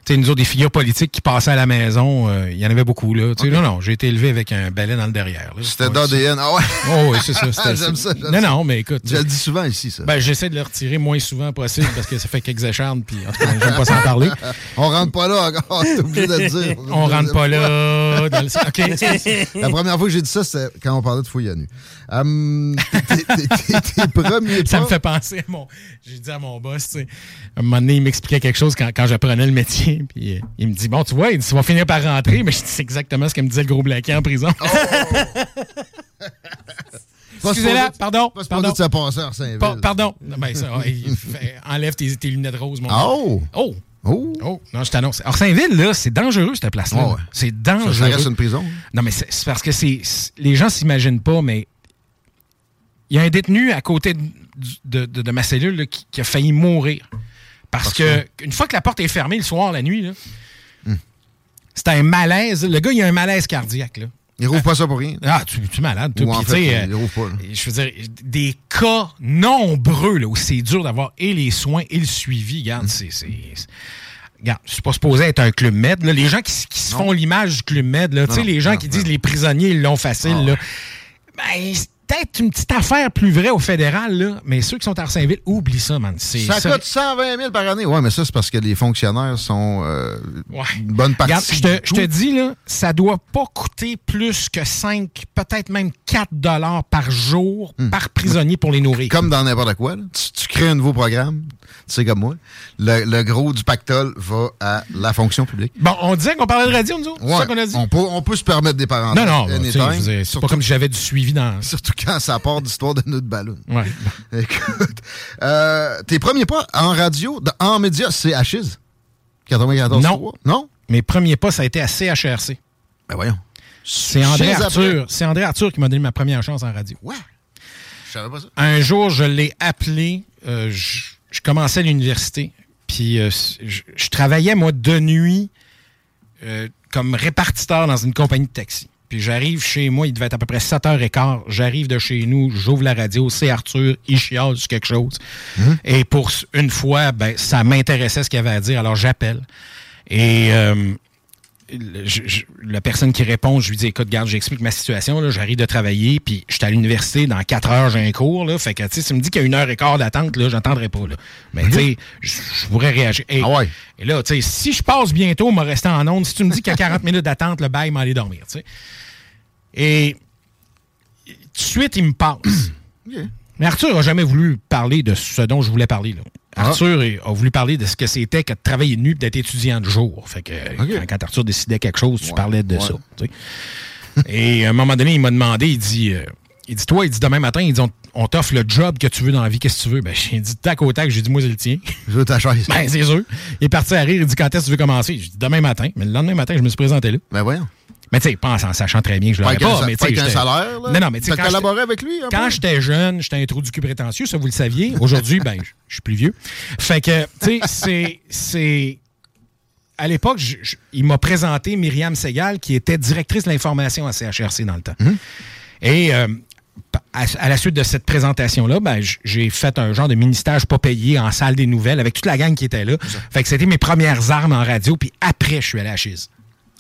tu sais, nous autres, des figures politiques qui passaient à la maison, il y en avait beaucoup. Là. Non, non, j'ai été élevé avec un balai dans le derrière.
C'était d'ADN. Ah ouais?
Oh, oui, c'est ça.
J'aime ça.
Non, non, mais écoute.
Je le dis souvent ici, ça.
Ben, j'essaie de le retirer moins souvent possible parce que ça fait quelques échardes, puis en tout cas, j'aime pas s'en parler.
On rentre pas là encore, t'es obligé de le dire.
On rentre pas là. Dans le...
La première fois que j'ai dit ça, c'était quand on parlait de fouille à nu. Tes- premiers
Ça me fait penser à mon. J'ai dit à mon boss, tu sais. À un moment donné, il m'expliquait quelque chose quand, quand j'apprenais le métier. Puis euh, il me dit Bon, tu vois, il dit, tu vas finir par rentrer. Mais C'est exactement ce que me disait le gros blaquet en prison.
Pas
Excusez-la, pardon.
Pas
Pardon.
de se.
Pa- pardon. Ben, ça, enlève tes, tes lunettes roses, mon gars.
Oh!
Oh!
Oh!
Oh! Non, je t'annonce. Orsainville, là, c'est dangereux, cette place-là.
Oh, ouais.
C'est dangereux.
Ça, reste une prison?
Non, mais c'est parce que c'est- Les gens s'imaginent pas, mais. Il y a un détenu à côté de, de- de- de ma cellule là, qui, qui a failli mourir. Parce, que, une fois que la porte est fermée le soir, la nuit,
Hmm.
c'est un malaise. Le gars, il a un malaise cardiaque. Là.
Il rouvre pas ça pour rien.
Ah, tu, tu es malade, toi.
Ou en fait,
sais,
il
euh,
rouvre pas. là.
je veux dire, des cas nombreux là, où c'est dur d'avoir et les soins et le suivi. Regarde, c'est. c'est- Regarde, je suis pas supposé être un club med. là. Les gens qui, se font l'image du club med, là,
Non,
les gens
non,
qui
non.
disent les prisonniers, ils l'ont facile,
Ah,
là. Ben, c'est peut-être une petite affaire plus vraie au fédéral, là, mais ceux qui sont à Arsainville, oublie ça, man. C'est-
Ça coûte 120 000 par année. Ouais, mais ça, c'est parce que les fonctionnaires sont euh,
Ouais.
une bonne partie.
Je te, dis, là, ça doit pas coûter plus que 5, peut-être même 4 dollars par jour par prisonnier pour les nourrir.
Hmm. Comme dans n'importe quoi. là. Tu, tu crées un nouveau programme, tu sais comme moi. Le, le gros du pactole va à la fonction publique.
Bon, on disait qu'on parlait de radio, nous autres? C'est
Ouais,
ça qu'on a dit?
on, peut, on peut se permettre des parents.
Non, non, dire, c'est pas comme si j'avais du suivi dans.
Surtout quand ça part d'histoire de notre ballon.
Ouais.
Écoute, euh, tes premiers pas en radio, en médias, c'est Achise? 94
Non.
Non?
Mes premiers pas, ça a été à CHRC.
Ben voyons.
C'est André Arthur. C'est André Arthur qui m'a donné ma première chance en radio.
Ouais. Je savais pas ça.
Un jour, je l'ai appelé. euh, je, je commençais l'université. Puis euh, je, je travaillais, moi, de nuit euh, comme répartiteur dans une compagnie de taxi. Puis j'arrive chez moi, il devait être à peu près 7h15. J'arrive de chez nous, j'ouvre la radio, c'est Arthur, il chiale quelque chose. Et pour une fois, ben, ça m'intéressait ce qu'il avait à dire, alors j'appelle. Et euh, je- je- la personne qui répond, je lui dis écoute, garde, j'explique ma situation. J'arrive de travailler, puis je suis à l'université, dans 4 heures, j'ai un cours. Là, fait que, tu sais, si tu me dis qu'il y a une heure et quart d'attente, là, j'attendrai pas. Là. Mais, tu sais, je pourrais réagir. Et, et là, tu sais, si je passe bientôt, m'a resté en onde. Si tu me dis qu'il y a 40 minutes d'attente, le bail m'a aller dormir, tu sais. Et tout de suite, il me passe. Mais Arthur n'a jamais voulu parler de ce dont je voulais parler. Là. Arthur est- a voulu parler de ce que c'était que de travailler de nuit et d'être étudiant de jour. Fait que quand, quand Arthur décidait quelque chose, tu parlais de
ouais.
ça. tu sais. et à un moment donné, il m'a demandé, il dit, euh, il dit, toi, il dit demain matin, il dit, on, on t'offre le job que tu veux dans la vie, qu'est-ce que tu veux? Ben, j'ai dit tac au tac, j'ai dit, moi, c'est le tien.
Je veux ta chaise.
Ben, c'est sûr. Il est parti à rire, il dit, quand est-ce que tu veux commencer? J'ai dit, demain matin. Mais le lendemain matin, je me suis présenté là.
Ben voyons.
Mais tu sais, pas en sachant très bien que je
Pas
l'aurais pas.
sa-
mais
pas
tu sais,
salaire, là?
Non, non, mais tu sais, quand
collaboré avec lui,
Quand j'étais jeune, j'étais un trou du cul prétentieux, ça vous le saviez. Aujourd'hui, ben, je suis plus vieux. Fait que, tu sais, c'est- c'est. À l'époque, il m'a présenté Myriam Segal, qui était directrice de l'information à CHRC dans le temps.
Hum.
Et euh, à, à la suite de cette présentation-là, ben, j'ai fait un genre de mini-stage pas payé en salle des nouvelles avec toute la gang qui était là. Fait que c'était mes premières armes en radio, puis après, je suis allé à Chiz.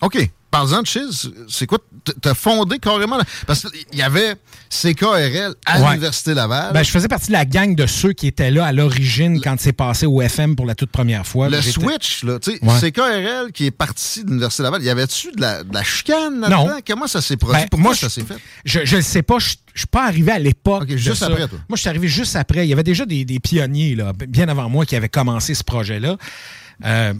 OK. Parlant de Chiz, c'est quoi? T'as fondé carrément... la- Parce qu'il y avait CKRL à
Ouais.
l'Université Laval.
Ben, je faisais partie de la gang de ceux qui étaient là à l'origine quand c'est passé au FM pour la toute première fois.
le switch, là, tu sais,
Ouais.
CKRL qui est parti de l'Université Laval, y avait-tu de la, de la chicane là-dedans?
Non.
Comment ça s'est produit?
Ben,
Pourquoi
moi,
ça
je-
s'est fait?
Je ne sais pas, je je suis pas arrivé à l'époque.
juste après, toi.
Moi, je suis arrivé juste après. Il y avait déjà des, des pionniers, là, bien avant moi, qui avaient commencé ce projet-là. Euh,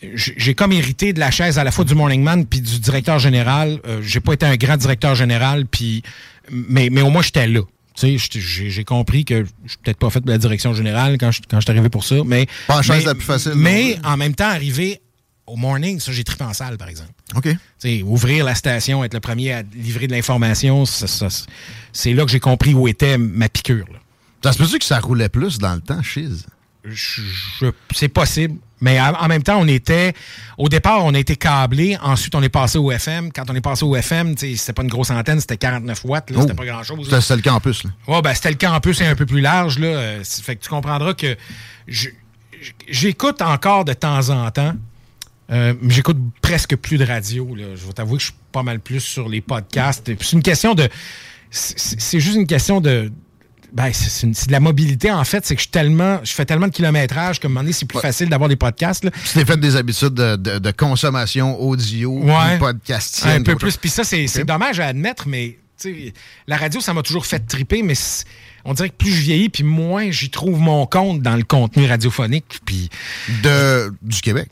j'ai comme hérité de la chaise à la fois du Morning Man puis du directeur général. Euh, j'ai pas été un grand directeur général, puis mais, mais au moins j'étais là. Tu sais, j'étais- j'ai compris que je suis peut-être pas fait de la direction générale quand je, quand suis arrivé pour ça, mais
Pas la chaise
mais-
la plus facile,
Mais en même temps, arrivé au morning, ça j'ai trippé en salle, par exemple.
OK.
Tu sais, ouvrir la station, être le premier à livrer de l'information, ça- ça- c'est là que j'ai compris où était ma piqûre. là.
Ça se peut-tu que ça roulait plus dans le temps, Chiz?
C'est possible. Mais en, même temps, on était. Au départ, on a été câblé. Ensuite, on est passé au FM. Quand on est passé au FM, c'était pas une grosse antenne, c'était 49 watts. C'était
Oh.
pas grand-chose.
C'était le campus, là.
Ouais, ben, c'était le campus et un peu plus large, là. Euh, Fait que tu comprendras que j'écoute encore de temps en temps. Euh, mais j'écoute presque plus de radio. Là. Je vais t'avouer que je suis pas mal plus sur les podcasts. C'est une question de. C'est juste une question de. Ben, c'est de la mobilité, en fait. C'est que je, suis tellement, je fais tellement de kilométrage qu'à un moment donné, c'est plus facile d'avoir des podcasts. Là.
Tu t'es fait des habitudes de, de- de consommation audio,
Ouais.
podcasting.
Un peu plus. Puis ça, c'est dommage à admettre, mais la radio, ça m'a toujours fait triper, mais on dirait que plus je vieillis, puis moins j'y trouve mon compte dans le contenu radiophonique. Puis
De, du Québec.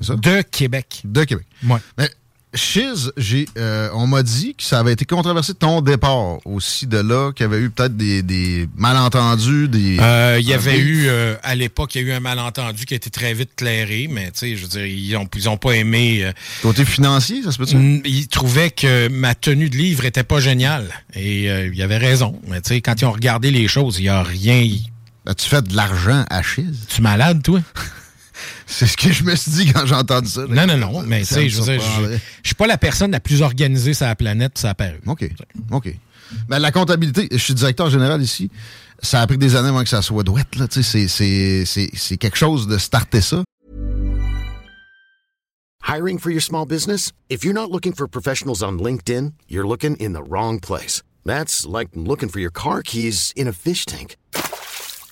ça?
de Québec.
De Québec.
Ouais.
Mais Chiz, j'ai, euh, on m'a dit que ça avait été controversé de ton départ aussi de là, qu'il y avait eu peut-être des, des malentendus, des.
Euh, Il y avait eu, euh, à l'époque, il y a eu un malentendu qui a été très vite clairé, mais tu sais, je veux dire, ils ont, ils ont pas aimé.
Côté financier, ça se peut-tu?
Ils trouvaient que ma tenue de livre était pas géniale. Et il avait raison. Mais tu sais, quand ils ont regardé les choses, il y a rien.
As-tu fait de l'argent à Chiz?
Tu es malade, toi?
C'est ce que je me suis dit quand j'ai entendu ça.
Non, non, non. Mais tu sais, je veux dire, je suis pas la personne la plus organisée sur la planète, ça a paru.
OK. OK. Ben, la comptabilité, je suis directeur général ici. Ça a pris des années avant que ça soit douette. Là, tu sais, c'est- c'est- c'est c'est quelque chose de starter ça.
Hiring for your small business? If you're not looking for professionals on LinkedIn, you're looking in the wrong place. That's like looking for your car keys in a fish tank.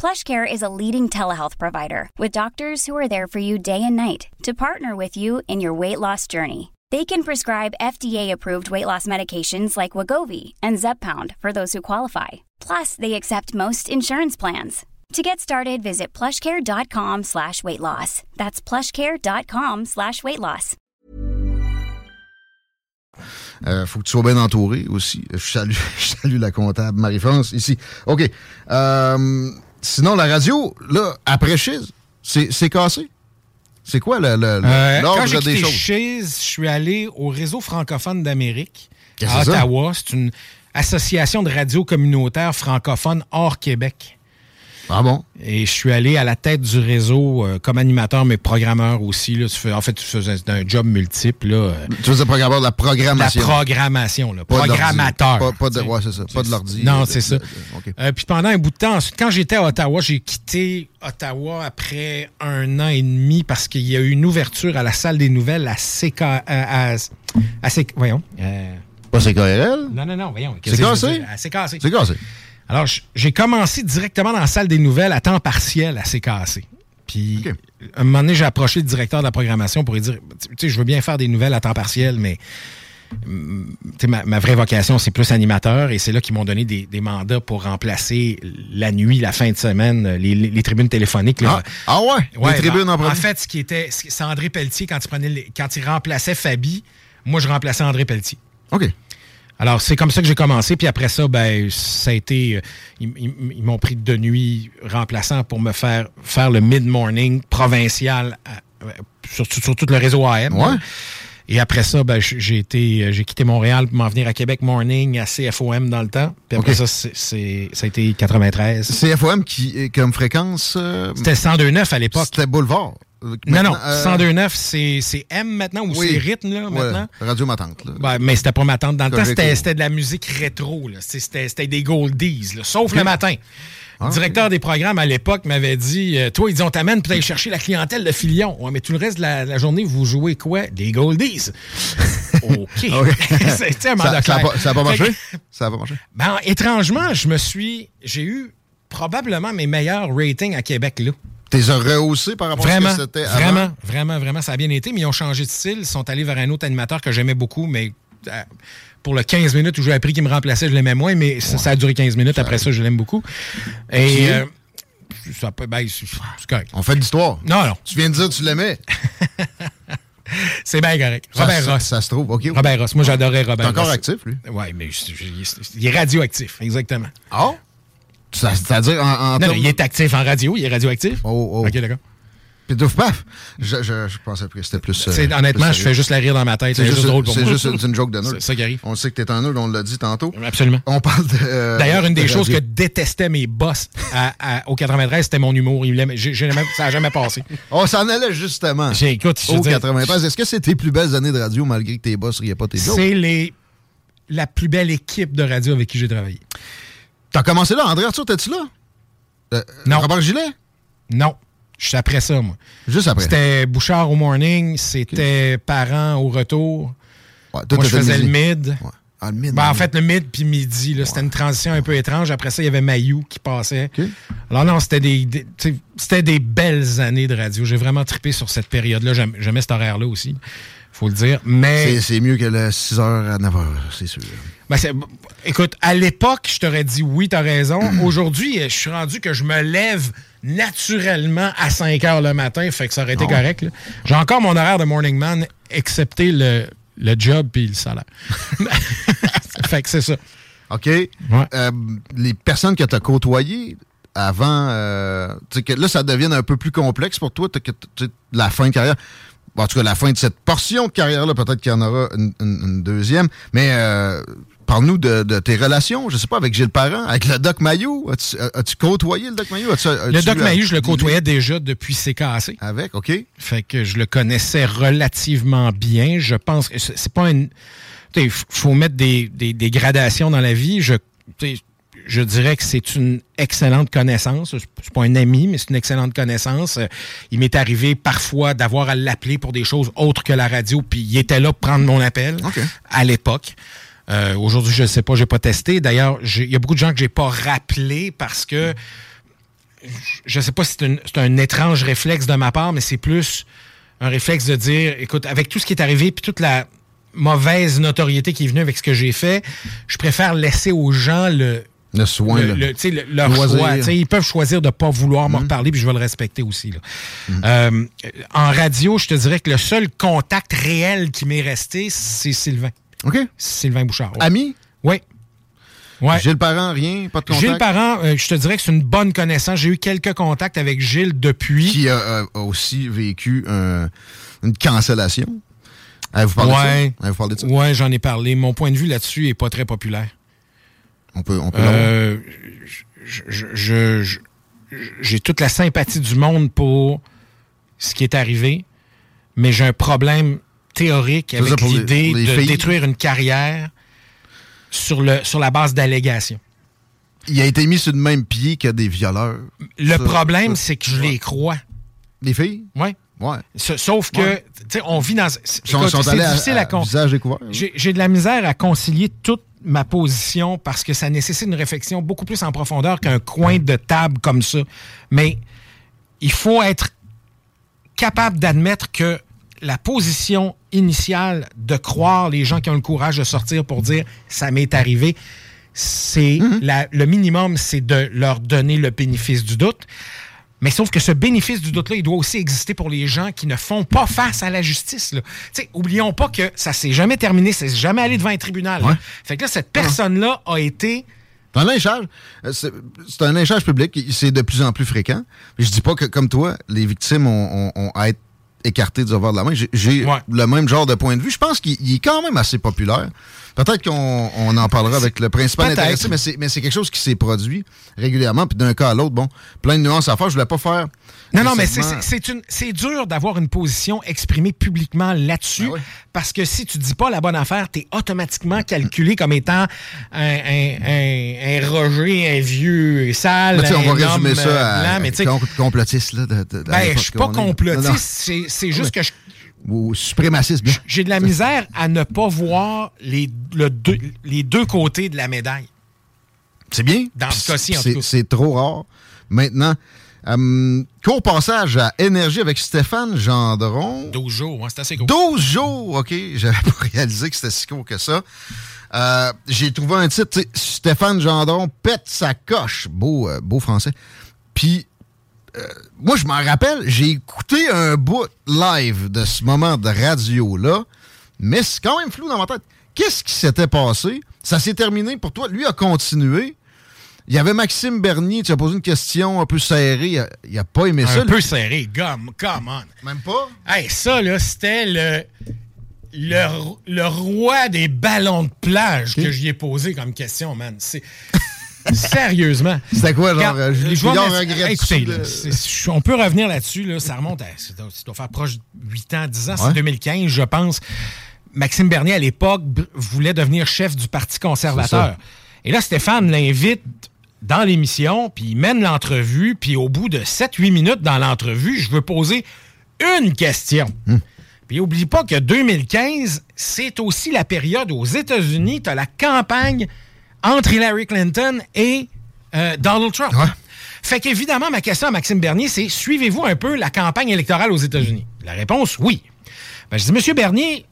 PlushCare is a leading telehealth provider with doctors who are there for you day and night to partner with you in your weight loss journey. They can prescribe FDA-approved weight loss medications like Wagovi and Zepbound for those who qualify. Plus, they accept most insurance plans. To get started, visit plushcare.com slash weight loss. That's plushcare.com slash weight loss.
Euh, faut que tu sois bien entouré aussi. Je salue, je salue la comptable Marie-France ici. OK. Euh, sinon, la radio, là, après Chiz, c'est c'est cassé. C'est quoi le- le- le-
Euh,
l'ordre des choses?
Chiz, je suis allé au réseau francophone d'Amérique à? Ottawa. C'est une association de radio communautaire francophone hors Québec.
Ah bon?
Et je suis allé à la tête du réseau euh, comme animateur, mais programmeur aussi. Là. Tu fais- en fait, tu faisais un job multiple. Là. euh,
Tu faisais programmeur de la programmation.
La programmation, là.
Pas.
Programmateur.
Pas, pas de, ouais, c'est ça. Pas de l'ordi.
Non, c'est ça. Euh, puis pendant un bout de temps, ensuite, quand j'étais à Ottawa, j'ai quitté Ottawa après un an et demi parce qu'il y a eu une ouverture à la salle des nouvelles à CK. à, à- à CK voyons.
Pas CKRL?
non, non, non, voyons.
C'est cassé?
À CKC.
C'est cassé.
Alors, j'ai commencé directement dans la salle des nouvelles à temps partiel à CKC. Puis, un moment donné, j'ai approché le directeur de la programmation pour lui dire, tu sais, je veux bien faire des nouvelles à temps partiel, mais sais, ma, ma vraie vocation, c'est plus animateur. Et c'est là qu'ils m'ont donné des, des mandats pour remplacer la nuit, la fin de semaine, les, les- les tribunes téléphoniques. là.
Ah, ah ouais? Les tribunes
ben,
en premier?
En fait, ce qui était, c'est André Pelletier, quand il, prenait les- quand il remplaçait Fabi, moi, je remplaçais André Pelletier.
OK.
Alors, c'est comme ça que j'ai commencé. Puis après ça, ben, ça a été. euh, Ils, m'ont pris de nuit remplaçant pour me faire faire le mid-morning provincial euh, sur tout le réseau AM.
Ouais.
Et après ça, ben, j'ai été, euh, j'ai quitté Montréal pour m'en venir à Québec Morning, à CFOM dans le temps. Puis après ça, c'est, ça a été 93.
CFOM qui comme fréquence. euh,
C'était 102.9 à l'époque.
C'était Boulevard. Euh,
Non, non,
euh,
102.9, c'est, c'est M maintenant ou
oui.
c'est rythme là,
Ouais,
maintenant?
Radio Matante. là.
Ben, mais c'était pas ma tante. Dans le temps, c'était, c'était de la musique rétro. C'était, c'était des goldies, là. sauf le matin.
Ah,
Le directeur des programmes à l'époque m'avait dit euh, Toi, il dit, on t'amène pour aller chercher la clientèle de Filion. Ouais, mais tout le reste de la, la journée, vous jouez quoi? Des goldies. OK. C'était un
Ça-
mandat
ça
clair.
pas- ça a pas marché?
que-
Ça a pas marché?
Ben, étrangement, je me suis. J'ai eu probablement mes meilleurs ratings à Québec, là.
T'es rehaussé par rapport
Vraiment,
à ce que c'était avant?
vraiment, vraiment, vraiment, ça a bien été, mais ils ont changé de style. Ils sont allés vers un autre animateur que j'aimais beaucoup, mais euh, pour le 15 minutes où j'ai appris qu'il me remplaçait, je l'aimais moins, mais ça, ça a duré 15 minutes. Après ça, je l'aime beaucoup. Et euh, ça peut, ben, c'est correct.
On fait de l'histoire.
Non, non.
Tu viens de dire que tu l'aimais.
C'est bien correct. Robert
ça-
Ross.
Ça se trouve, OK.
Robert Ross. Moi, j'adorais Robert
T'es encore
Ross.
actif, lui?
Oui, mais je- je- il est radioactif, exactement.
Ah? Ça- C'est-à-dire en, en
Non, non, il est actif en radio, il est radioactif.
Oh, oh.
OK, d'accord.
Puis douf, paf! Je, je, je pensais que c'était plus. euh,
C'est- honnêtement,
plus
je fais juste la rire dans ma tête.
C'est
C'est
juste,
drôle pour
c'est
moi.
juste une, c'est joke de nerd.
C'est ça qui arrive.
On sait que t'es un nerd, on l'a dit tantôt.
Absolument.
On parle de. euh,
D'ailleurs, une des
de
choses que détestaient mes boss à- à- au 93, c'était mon humour. Jamais- ça n'a jamais passé.
On s'en allait justement.
J'ai- écoute, je veux
Au
dire-
93. Est-ce que c'est tes plus belles années de radio malgré que tes boss riaient pas tes jokes?
C'est les, la plus belle équipe de radio avec qui j'ai travaillé.
T'as commencé là, André Arthur, t'es-tu là? Euh,
Non.
Robert Gillet?
Non. Je suis après ça, moi.
Juste après.
C'était Bouchard au morning, c'était Parents au retour.
Ouais,
moi, je faisais
le
mid.
Ah, le mid,
Ben,
le
en
mid.
fait, le mid puis midi, là, c'était une transition un peu étrange. Après ça, il y avait Mayou qui passait. Alors non, c'était des, c'était des belles années de radio. J'ai vraiment trippé sur cette période-là. J'aime- J'aimais cet horaire-là aussi, faut le dire. Mais
C'est- mieux que le 6h à 9h, c'est sûr.
Ben, écoute, à l'époque, je t'aurais dit oui, t'as raison. Aujourd'hui, je suis rendu que je me lève naturellement à 5 heures le matin, fait que ça aurait été
Oh.
correct. J'ai encore mon horaire de morning man, excepté le, le job puis le salaire. fait que c'est ça.
OK. Euh, les personnes que tu as côtoyées avant, euh, que là, ça devienne un peu plus complexe pour toi, que la fin de carrière. Bon, en tout cas, la fin de cette portion de carrière-là, peut-être qu'il y en aura une, une- une deuxième. Mais euh, parle-nous de, de tes relations, je sais pas, avec Gilles Parent, avec le Doc Mayou. As-tu as-tu côtoyé le Doc Mayou?
Le Doc Mayou, je le côtoyais déjà depuis CKC.
Avec, OK.
Fait que je le connaissais relativement bien. Je pense que c'est pas une. Il faut mettre des, des- des gradations dans la vie. Je, je dirais que c'est une excellente connaissance. C'est pas un ami, mais c'est une excellente connaissance. Euh, Il m'est arrivé parfois d'avoir à l'appeler pour des choses autres que la radio, puis il était là pour prendre mon appel à l'époque. Euh, Aujourd'hui, je ne sais pas, j'ai pas testé. D'ailleurs, il y a beaucoup de gens que j'ai pas rappelé parce que je sais pas si c'est un étrange réflexe de ma part, mais c'est plus un réflexe de dire, écoute, avec tout ce qui est arrivé, puis toute la mauvaise notoriété qui est venue avec ce que j'ai fait, je préfère laisser aux gens le,
Le soin,
le- le- leur choix. Ils peuvent choisir de ne pas vouloir m'en reparler, puis je vais le respecter aussi. là. Euh, en radio, je te dirais que le seul contact réel qui m'est resté, c'est Sylvain.
OK.
Sylvain Bouchard. ouais.
Ami?
Oui. Ouais.
Gilles Parent, rien? Pas de contact?
Gilles Parent, euh, je te dirais que c'est une bonne connaissance. J'ai eu quelques contacts avec Gilles depuis.
Qui a, euh, aussi vécu un- une cancellation. Avez-vous parlé
ouais.
de ça? Parlé de ça?
Ouais, j'en ai parlé. Mon point de vue là-dessus est pas très populaire.
On peut, on peut
Euh, je- j'ai toute la sympathie du monde pour ce qui est arrivé, mais j'ai un problème théorique avec l'idée de
filles?
détruire une carrière sur, le, sur la base d'allégations.
Il a été mis sur le même pied que des violeurs.
Le
Ça-
problème, c'est que je les crois.
Les filles?
Oui.
Ouais.
Sauf que,
Ouais.
tu sais, on vit dans. C'est-
à,
difficile à,
à découvert.
J'ai de la misère à concilier toute ma position parce que ça nécessite une réflexion beaucoup plus en profondeur qu'un coin de table comme ça. Mais il faut être capable d'admettre que la position initiale de croire les gens qui ont le courage de sortir pour dire ça m'est arrivé, c'est la- le minimum, c'est de leur donner le bénéfice du doute. Mais sauf que ce bénéfice du doute-là, il doit aussi exister pour les gens qui ne font pas face à la justice. Là. Tu sais, oublions pas que ça s'est jamais terminé, ça s'est jamais allé devant un tribunal. là. Fait que là, cette personne-là a été
C'est un lynchage. Euh, C'est c'est un lynchage public. C'est de plus en plus fréquent. Je dis pas que, comme toi, les victimes ont, ont- ont à être écarté du revers de la main. J'ai- le même genre de point de vue. Je pense qu'il il est quand même assez populaire. Peut-être qu'on on en parlera avec le principal intéressé, mais c'est mais c'est quelque chose qui s'est produit régulièrement. Puis d'un cas à l'autre, bon, plein de nuances à faire. Je voulais pas faire.
Non, non, mais c'est- dur d'avoir une position exprimée publiquement là-dessus, parce que si tu dis pas la bonne affaire, tu es automatiquement calculé comme étant un, un, un, un Roger, un vieux sale,
sais, on va résumer ça à
blanc, mais
complotiste. Là, de,
ben, je suis pas complotiste, c'est juste que je
Ou suprémaciste, bien.
j'ai de la misère à ne pas voir les, le deux, les deux côtés de la médaille.
C'est bien.
Dans ce cas-ci, en tout cas.
C'est trop rare. Maintenant, euh, court passage à Énergie avec Stéphane Gendron.
12 jours, hein, c'est assez court.
12 jours, OK. J'avais pas réalisé que c'était si court que ça. Euh, J'ai trouvé un titre, Stéphane Gendron pète sa coche. Beau, euh, beau français. Puis, moi, je m'en rappelle, j'ai écouté un bout live de ce moment de radio-là, mais c'est quand même flou dans ma tête. Qu'est-ce qui s'était passé? Ça s'est terminé pour toi. Lui a continué. Il y avait Maxime Bernier, tu as posé une question un peu serrée. Il a, il a pas aimé ça.
Un peu serré, come, come on.
Même pas?
Hey, ça, là, c'était le, le, le roi des ballons de plage que j'y ai posé comme question, man. C'est. Sérieusement.
C'était quoi, genre,
Regarde,
euh, Julie regrette
Écoutez, là, on peut revenir là-dessus. Là, ça remonte à. Ça doit, ça doit faire proche de 8 ans, 10 ans. C'est
Ouais.
2015, je pense. Maxime Bernier, à l'époque, voulait devenir chef du Parti conservateur. Et là, Stéphane l'invite dans l'émission, puis il mène l'entrevue, puis au bout de 7-8 minutes dans l'entrevue, je veux poser une question. Puis oublie pas que 2015, c'est aussi la période aux États-Unis, tu as la campagne entre Hillary Clinton et euh, Donald Trump. Fait qu'évidemment, ma question à Maxime Bernier, c'est suivez-vous un peu la campagne électorale aux États-Unis? La réponse, oui. Ben, je dis, Monsieur Bernier,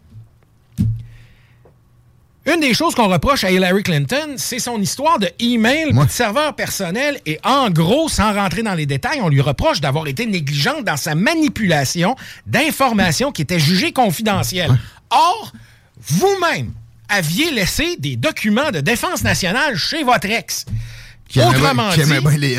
une des choses qu'on reproche à Hillary Clinton, c'est son histoire de email de serveur personnel. Et en gros, sans rentrer dans les détails, on lui reproche d'avoir été négligente dans sa manipulation d'informations qui étaient jugées confidentielles. Or, vous-même aviez laissé des documents de défense nationale chez votre ex.
Qui
Autrement
qui aimait bien les.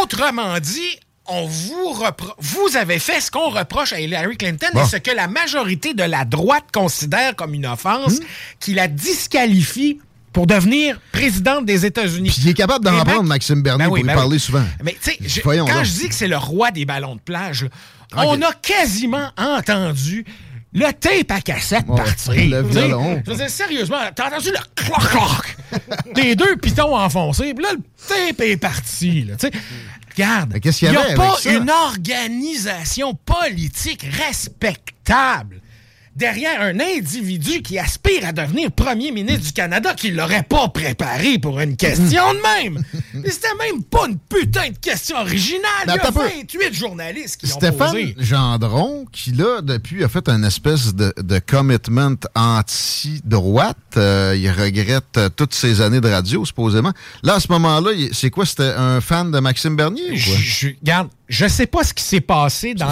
Autrement dit, on vous repro- vous avez fait ce qu'on reproche à Hillary Clinton
Bon.
et ce que la majorité de la droite considère comme une offense
Hmm?
qui la disqualifie pour devenir présidente des États-Unis.
Puis il est capable d'en
Et
prendre,
Max-
Maxime Bernier,
Ben
pour
oui,
y
ben
parler
oui.
souvent.
Mais tu sais, quand
donc.
je dis que c'est le roi des ballons de plage, là,
Ok.
on a quasiment entendu le tape à cassette
Ouais,
partir.
le violon.
Je veux dire, sérieusement, t'as entendu le cloc-cloc? Des deux pitons enfoncés, puis là, le tape est parti. Là, tu sais. Regarde, il n'y a pas une organisation politique respectable derrière un individu qui aspire à devenir premier ministre du Canada qui l'aurait pas préparé pour une question de même. Mais c'était même pas une putain de question originale.
Mais
Il y a
attends un peu.
28 journalistes qui
Stéphane
posé.
Gendron, qui là, depuis, a fait une espèce de, de commitment anti-droite. Euh, il regrette euh, toutes ces années de radio, supposément. Là, à ce moment-là, c'est quoi? C'était un fan de Maxime Bernier? ou quoi?
Je, je- regarde, je sais pas ce qui s'est passé dans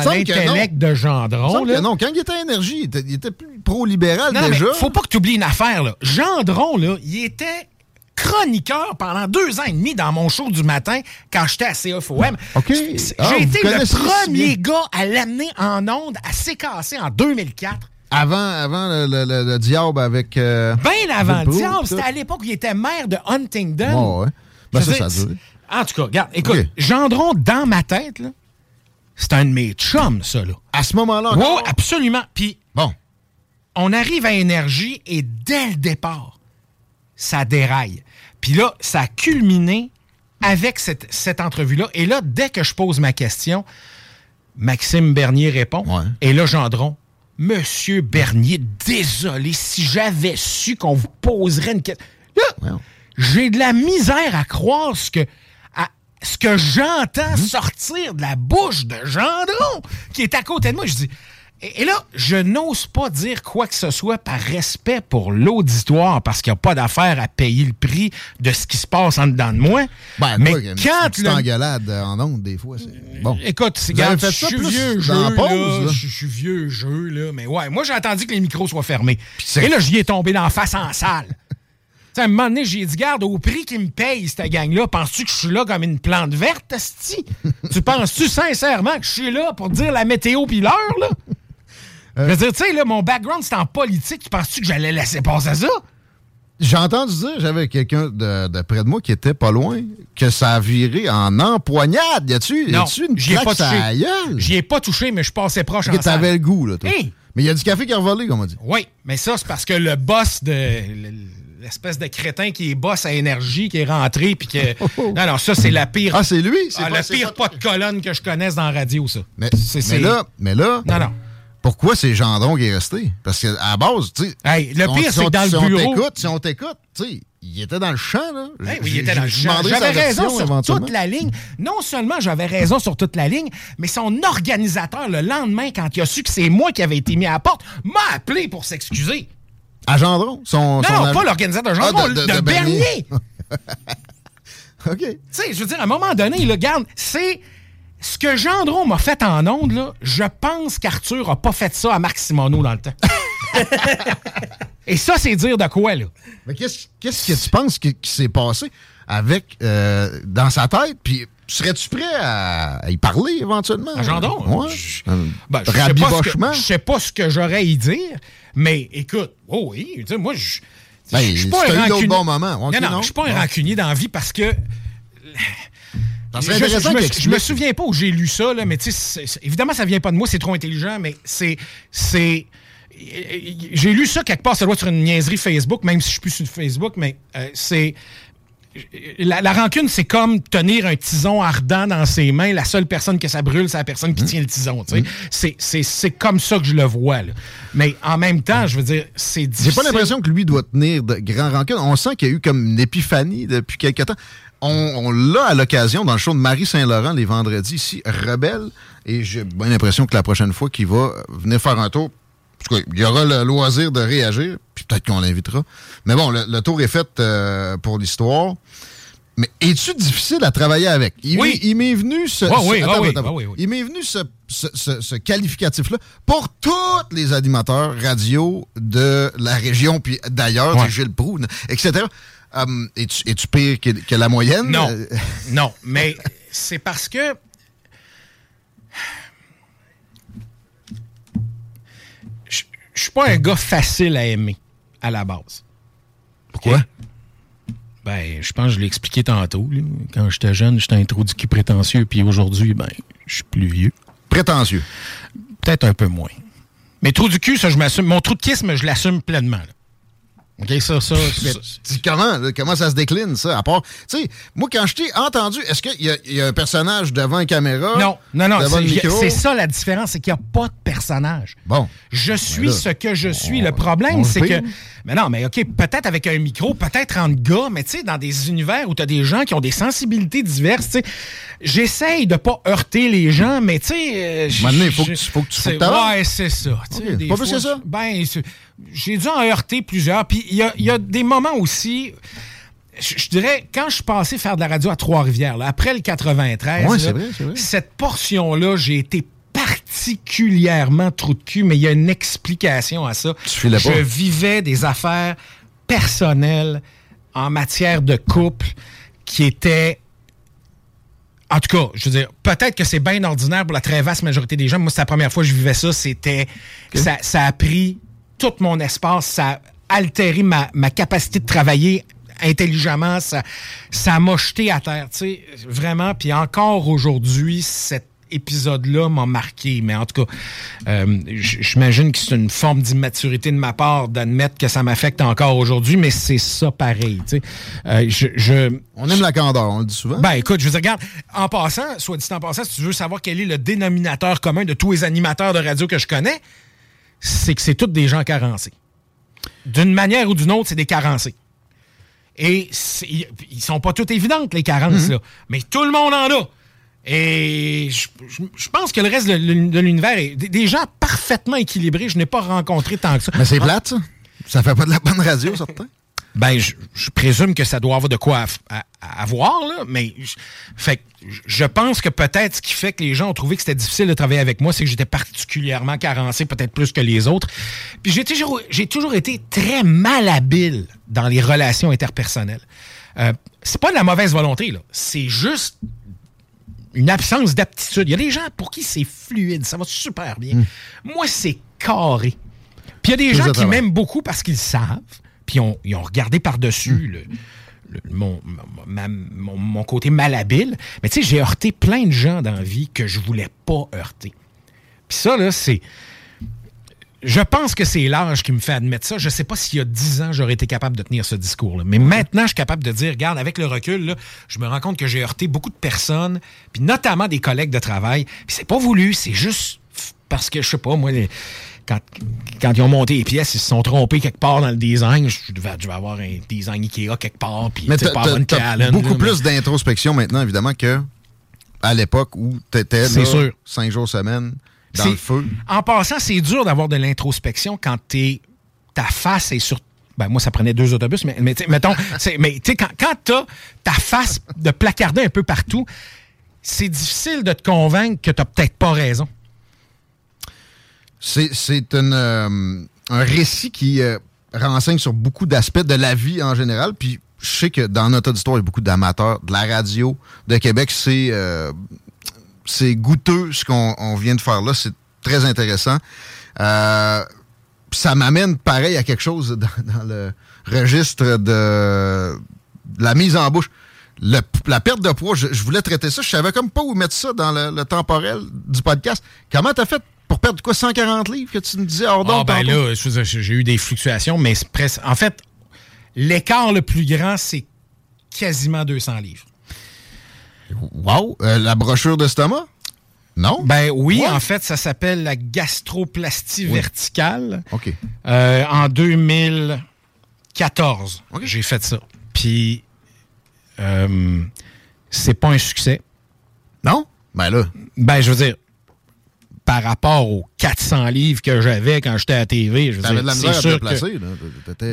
l'intellect de Gendron. là.
non, quand il était à Énergie, il était, plus pro-libéral déjà.
mais faut pas que tu oublies une affaire. Là. Gendron, là, il était chroniqueur pendant deux ans et demi dans mon show du matin quand j'étais à CFOM.
OK.
C'est-
Ah,
J'ai été le premier gars à l'amener en onde à CKC en 2004.
Avant, avant le, le- le- le diable avec... euh,
Bien avant le diable, c'était à l'époque où il était maire de Huntingdon.
Ouais, ouais. Ben, ça, ça a
dire,
duré.
En tout cas, regarde, écoute. Gendron, dans ma tête, là, c'est un de mes chums, ça, là.
À ce moment-là
Oui, absolument. Puis,
Bon.
on arrive à énergie et dès le départ, ça déraille. Puis là, ça a culminé avec cette, cette entrevue-là. Et là, dès que je pose ma question, Maxime Bernier répond. Et là, Gendron, Monsieur Bernier, désolé, si j'avais su qu'on vous poserait une question. Là, j'ai de la misère à croire ce que, ce que j'entends sortir de la bouche de Gendron, qui est à côté de moi. Je dis. Et, et là, je n'ose pas dire quoi que ce soit par respect pour l'auditoire, parce qu'il n'y a pas d'affaire à payer le prix de ce qui se passe en dedans de moi.
Ben,
Mais quand
petite
le-
engueulade en ondes, des fois, c'est... Bon.
Écoute, c'est je suis vieux jeu,
pause,
là, je suis vieux jeu, là, mais ouais, moi j'ai entendu que les micros soient fermés. Et là, j'y ai tombé dans la face en salle. À un moment donné, j'ai dit, garde, au prix qu'ils me payent, cette gang-là, penses-tu que je suis là comme une plante verte, asti? tu penses-tu sincèrement que je suis là pour dire la météo puis l'heure, là? Je veux dire, tu sais, là, mon background, c'est en politique. Tu penses-tu que j'allais laisser passer ça?
J'ai entendu dire, j'avais quelqu'un de, de près de moi qui était pas loin, que ça a viré en empoignade. Y a-tu une
j'y ai pas touché. J'y ai pas touché, mais je passais proche en
Que t'avais le goût, là, toi.
Hey!
Mais il y a du café qui a revolé, comme on dit.
Oui, mais ça, c'est parce que le boss de. L'espèce de crétin qui est boss à énergie, qui est rentré, puis que. Non, non, ça, c'est la pire.
Ah, c'est lui? C'est
Ah,
pas-
le pire pas de colonne que je connaisse dans la radio, ça.
Mais,
C'est-
mais
c'est-
là, mais là,
Non, non.
pourquoi c'est Gendron qui est resté? Parce qu'à la base, tu sais.
Hey, le pire,
si
c'est que dans
si
le
on
bureau-
t'écoute, si on t'écoute, tu sais, il était dans le champ, là.
Hey, oui,
J-
il était dans le champ. J'avais raison sur toute la ligne. Non seulement j'avais raison sur toute la ligne, mais son organisateur, le lendemain, quand il a su que c'est moi qui avais été mis à la porte, m'a appelé pour s'excuser.
À Gendron? Son,
Non,
son
non, pas l'organisateur
Ah,
Gendron, de Bernier.
OK.
Tu sais, je veux dire, à un moment donné, là, regarde, c'est. Ce que Gendron m'a fait en ondes, là, je pense qu'Arthur a pas fait ça à Marc Simoneau dans le temps. Et ça, c'est dire de quoi, là?
Mais qu'est-ce que tu penses qui, qui s'est passé avec euh, dans sa tête? Puis serais-tu prêt à, à y parler éventuellement?
À Gendron?
Ouais.
Je- Ben? Je sais pas ce que j'aurais à y dire, mais écoute, oh oui, moi, je.
Ben,
je suis pas un rancunier.
bon moment.
Non, non,
non?
je suis pas un rancunier dans la vie parce que. Je, me, je souviens pas où j'ai lu ça, là, mais tu sais, évidemment, ça vient pas de moi, c'est trop intelligent, mais c'est. c'est j'ai lu ça quelque part, ça doit être sur une niaiserie Facebook, même si je suis plus sur Facebook, mais euh, c'est. La, la rancune, c'est comme tenir un tison ardent dans ses mains. La seule personne que ça brûle, c'est la personne
Mmh.
qui tient le tison. sais. C'est- comme ça que je le vois. là. Mais en même temps, je veux dire, c'est
J'ai
difficile.
pas l'impression que lui doit tenir de grands rancunes. On sent qu'il y a eu comme une épiphanie depuis quelque temps. On, on l'a à l'occasion dans le show de Marie Saint-Laurent les vendredis ici, Rebelle. Et j'ai bien l'impression que la prochaine fois qu'il va venir faire un tour, en tout cas, il y aura le loisir de réagir, puis peut-être qu'on l'invitera. Mais bon, le, le tour est fait euh, pour l'histoire. Mais es-tu difficile à travailler avec? Il
Oui.
m'est- il m'est venu ce, il m'est venu ce, ce- ce- ce qualificatif-là pour tous les animateurs radio de la région, puis d'ailleurs,
Ouais.
Gilles Proulx, etc. Hum, es-tu, es-tu pire que, que la moyenne?
Non.
Euh,
Non, mais c'est parce que. Je suis pas un gars facile à aimer à la base.
Pourquoi?
Ben, je pense que je l'ai expliqué tantôt. là. Quand j'étais jeune, j'étais un trou du cul prétentieux, puis aujourd'hui, ben, je suis plus vieux.
Prétentieux.
Peut-être un peu moins. Mais trou du cul, ça, je m'assume. Mon trou de kisme, je l'assume pleinement. là. OK, ça, ça.
Dis comment, comment ça se décline, ça? À part, tu sais, moi, quand je t'ai entendu, est-ce qu'il y, a- il y a un personnage devant une caméra?
Non, non, non, c'est ça la différence, c'est qu'il n'y a pas de personnage.
Bon.
Je suis
là,
ce que je suis.
on-
le problème, c'est que. Mais non, mais OK, peut-être avec un micro, peut-être entre gars, mais tu sais, dans des univers où tu as des gens qui ont des sensibilités diverses, tu sais, j'essaye de pas heurter les gens, mais tu sais. euh,
moment donné, faut que tu- tu- t'avances.
Ouais, c'est ça. tu sais,
Ok,
des
pas plus que ça?
Ben, j'ai dû en heurter plusieurs. Puis il y a, il y a des moments aussi. Je je dirais, quand je suis passé faire de la radio à Trois-Rivières, là, après le 93,
Ouais,
là,
c'est vrai, vrai.
cette portion-là, j'ai été particulièrement trou de cul, mais il y a une explication à ça.
Tu
Je
pas.
vivais des affaires personnelles en matière de couple qui étaient en tout cas, je veux dire, peut-être que c'est bien ordinaire pour la très vaste majorité des gens. Moi, c'est la première fois que je vivais ça. C'était. Ça, ça a pris tout mon espace. Ça altéré ma, ma capacité de travailler intelligemment. Ça ça m'a jeté à terre. Tu sais, vraiment. Puis encore aujourd'hui, cet épisode-là m'a marqué. Mais en tout cas, euh, j'imagine que c'est une forme d'immaturité de ma part d'admettre que ça m'affecte encore aujourd'hui, mais c'est ça pareil. Tu sais. Euh, je, je-
On aime la candeur, on le dit souvent.
ben écoute, je veux dire, regarde, en passant, soit dit en passant, si tu veux savoir quel est le dénominateur commun de tous les animateurs de radio que je connais, c'est que c'est tous des gens carencés. D'une manière ou d'une autre, c'est des carencés. Et ils sont pas toutes évidentes, les carences, là. Mais tout le monde en a. Et je, je- je pense que le reste de, l'uni- de l'univers est des, des gens parfaitement équilibrés. Je n'ai pas rencontré tant que ça.
Mais c'est plate, ça. Ça fait pas de la bonne radio, certain.
Ben, je, je présume que ça doit avoir de quoi à, à- à avoir, là, mais je, fait, je pense que peut-être ce qui fait que les gens ont trouvé que c'était difficile de travailler avec moi, c'est que j'étais particulièrement carencé, peut-être plus que les autres. Puis j'ai toujours, j'ai toujours été très malhabile dans les relations interpersonnelles. Euh, c'est pas de la mauvaise volonté, là. C'est juste une absence d'aptitude. Il y a des gens pour qui c'est fluide, ça va super bien. Moi, c'est carré. Puis il y a des gens qui m'aiment beaucoup parce qu'ils savent, puis ils ont regardé par-dessus le, le- mon, ma- mon- mon côté malhabile. Mais tu sais, j'ai heurté plein de gens dans la vie que je voulais pas heurter. Puis ça, là, c'est... Je pense que c'est l'âge qui me fait admettre ça. Je sais pas s'il y a 10 ans, j'aurais été capable de tenir ce discours-là. Mais maintenant, je suis capable de dire, regarde, avec le recul, là, je me rends compte que j'ai heurté beaucoup de personnes, puis notamment des collègues de travail. Puis c'est pas voulu, c'est juste parce que, je sais pas, moi, les- quand, quand ils ont monté les pièces, ils se sont trompés quelque part dans le design. Je devais, je vais avoir un design Ikea quelque part, puis
Mais t'as
pas
t'as- t'as beaucoup
là, mais-
plus d'introspection maintenant, évidemment, que à l'époque où t'étais
C'est
là,
sûr.
cinq jours semaine dans
C'est-
le feu.
En passant, c'est dur d'avoir de l'introspection quand t'es, ta face est sur. Ben, moi, ça prenait deux autobus, mais, mais mettons, c'est- mais tu quand, quand t'as ta face de placardée un peu partout, c'est difficile de te convaincre que t'as peut-être pas raison.
C'est euh, un récit qui euh, renseigne sur beaucoup d'aspects de la vie en général. Puis je sais que dans notre auditoire, il y a beaucoup d'amateurs de la radio de Québec. C'est euh, goûteux ce qu'on on vient de faire là. C'est très intéressant. Euh, ça m'amène pareil à quelque chose dans, le registre de, la mise en bouche. La perte de poids, je, voulais traiter ça. Je savais comme pas où mettre ça dans le temporel du podcast. Comment t'as fait pour perdre quoi 140 livres que tu me disais hors
Ah, ben
tantôt?
là, j'ai eu des fluctuations, mais c'est presque. En fait, l'écart le plus grand, c'est quasiment 200 livres.
Wow! Euh, la brochure d'estomac? Non?
Ben oui,
Ouais.
en fait, ça s'appelle la gastroplastie
Oui.
verticale.
OK.
Euh, en 2014, j'ai fait ça. Puis, euh, c'est pas un succès.
Non? Ben là.
Ben, je veux dire, par rapport aux 400 livres que j'avais quand j'étais à TV, je
T'avais de la misère à te
que-
là.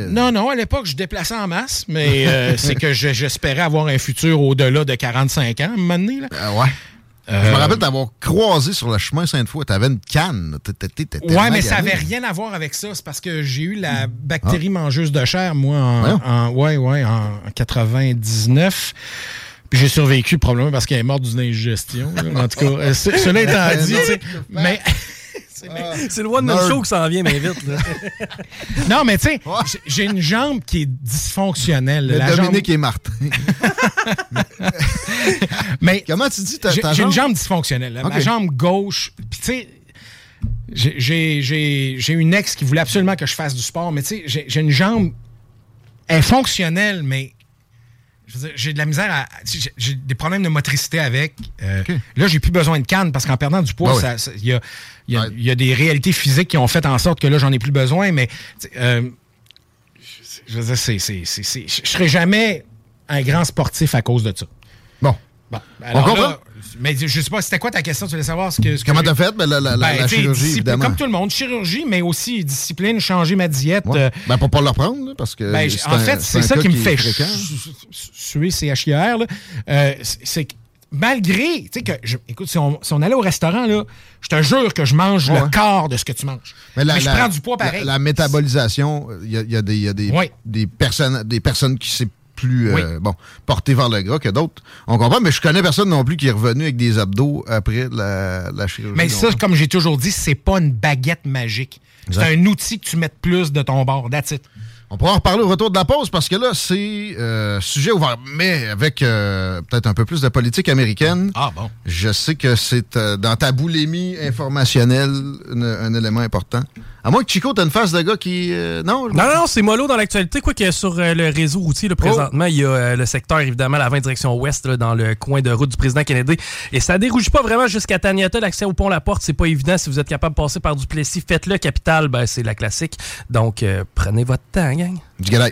Non, non, à l'époque, je déplaçais en masse, mais euh, c'est que je- j'espérais avoir un futur au-delà de 45 ans, à un moment donné. Là.
Ah ouais. Je me
Euh,
rappelle t'avoir croisé sur le chemin Sainte-Foy. T'avais une canne. T'étais-
Ouais, mais ça
magané.
avait rien à voir avec ça. C'est parce que j'ai eu la bactérie mangeuse de chair, moi, en, en- ouais, ouais, en 99. J'ai survécu probablement parce qu'elle est morte d'une indigestion. là. En tout cas, euh, ce- cela étant dit, tu sais, mais
C'est le one man
Nerd.
show qui s'en vient, mais vite. Là.
non, mais tu sais, j'ai- une jambe qui est dysfonctionnelle.
Le
La
Dominique
jambe-
et Martin.
Mais
comment tu dis ta,
J'ai
ta
j'ai une
jambe?
dysfonctionnelle. là. Ma jambe gauche. Puis tu sais, j'ai- j'ai j'ai- j'ai une ex qui voulait absolument que je fasse du sport, mais tu sais, j'ai une jambe elle est fonctionnelle, mais j'ai de la misère à. J'ai des problèmes de motricité avec. Euh, Là, j'ai plus besoin de canne parce qu'en perdant du poids,
Ah
ça- il y, a, il y a- y a des réalités physiques qui ont fait en sorte que là, j'en ai plus besoin, mais. euh, je- veux dire, c'est- c'est- c'est- c'est- je serai jamais un grand sportif à cause de ça.
Bon.
Bon,
On
alors
comprend?
là, mais je sais pas, c'était quoi ta question? Tu voulais savoir ce que. ce
Comment t'as fait? Ben, la, la- la-
Ben,
la chirurgie, évidemment.
Comme tout le monde, chirurgie, mais aussi discipline, changer ma diète.
Ouais.
euh,
Ben, pour pas le reprendre, parce que.
ben, en
un-
fait, c'est ça qui me fait suer CHIR. Euh, c'est que malgré, tu sais, que, je- écoute, si on, si on allait au restaurant, là, je te jure que je mange
Ouais.
le quart de ce que tu manges. Mais,
la-
je
la-
prends du poids pareil.
La, métabolisation, il y a, y a des, il y a des, des, personnes, des personnes qui c'est plus euh, bon porté vers le gras que d'autres. On comprend, mais je connais personne non plus qui est revenu avec des abdos après la, la chirurgie.
Mais ça, comme j'ai toujours dit, c'est pas une baguette magique. C'est un outil que tu mets plus de ton bord. That's it.
On pourra en reparler au retour de la pause parce que là, c'est euh, sujet ouvert, mais avec euh, peut-être un peu plus de politique américaine.
Ah bon.
Je sais que c'est euh, dans ta boulémie informationnelle un élément important. À moins que Chico, t'as une face de gars qui. euh, non?
Non, non, c'est mollo dans l'actualité. Quoi que sur euh, le réseau routier, là, présentement, il y a euh, le secteur, évidemment, la 20 direction ouest, là, dans le coin de route du président Kennedy. Et ça dérougit pas vraiment jusqu'à Taniata. L'accès au pont La Porte, c'est pas évident. Si vous êtes capable de passer par Duplessis, faites-le. Capitale, ben, c'est la classique. Donc, euh, prenez votre temps, gang.
Du gars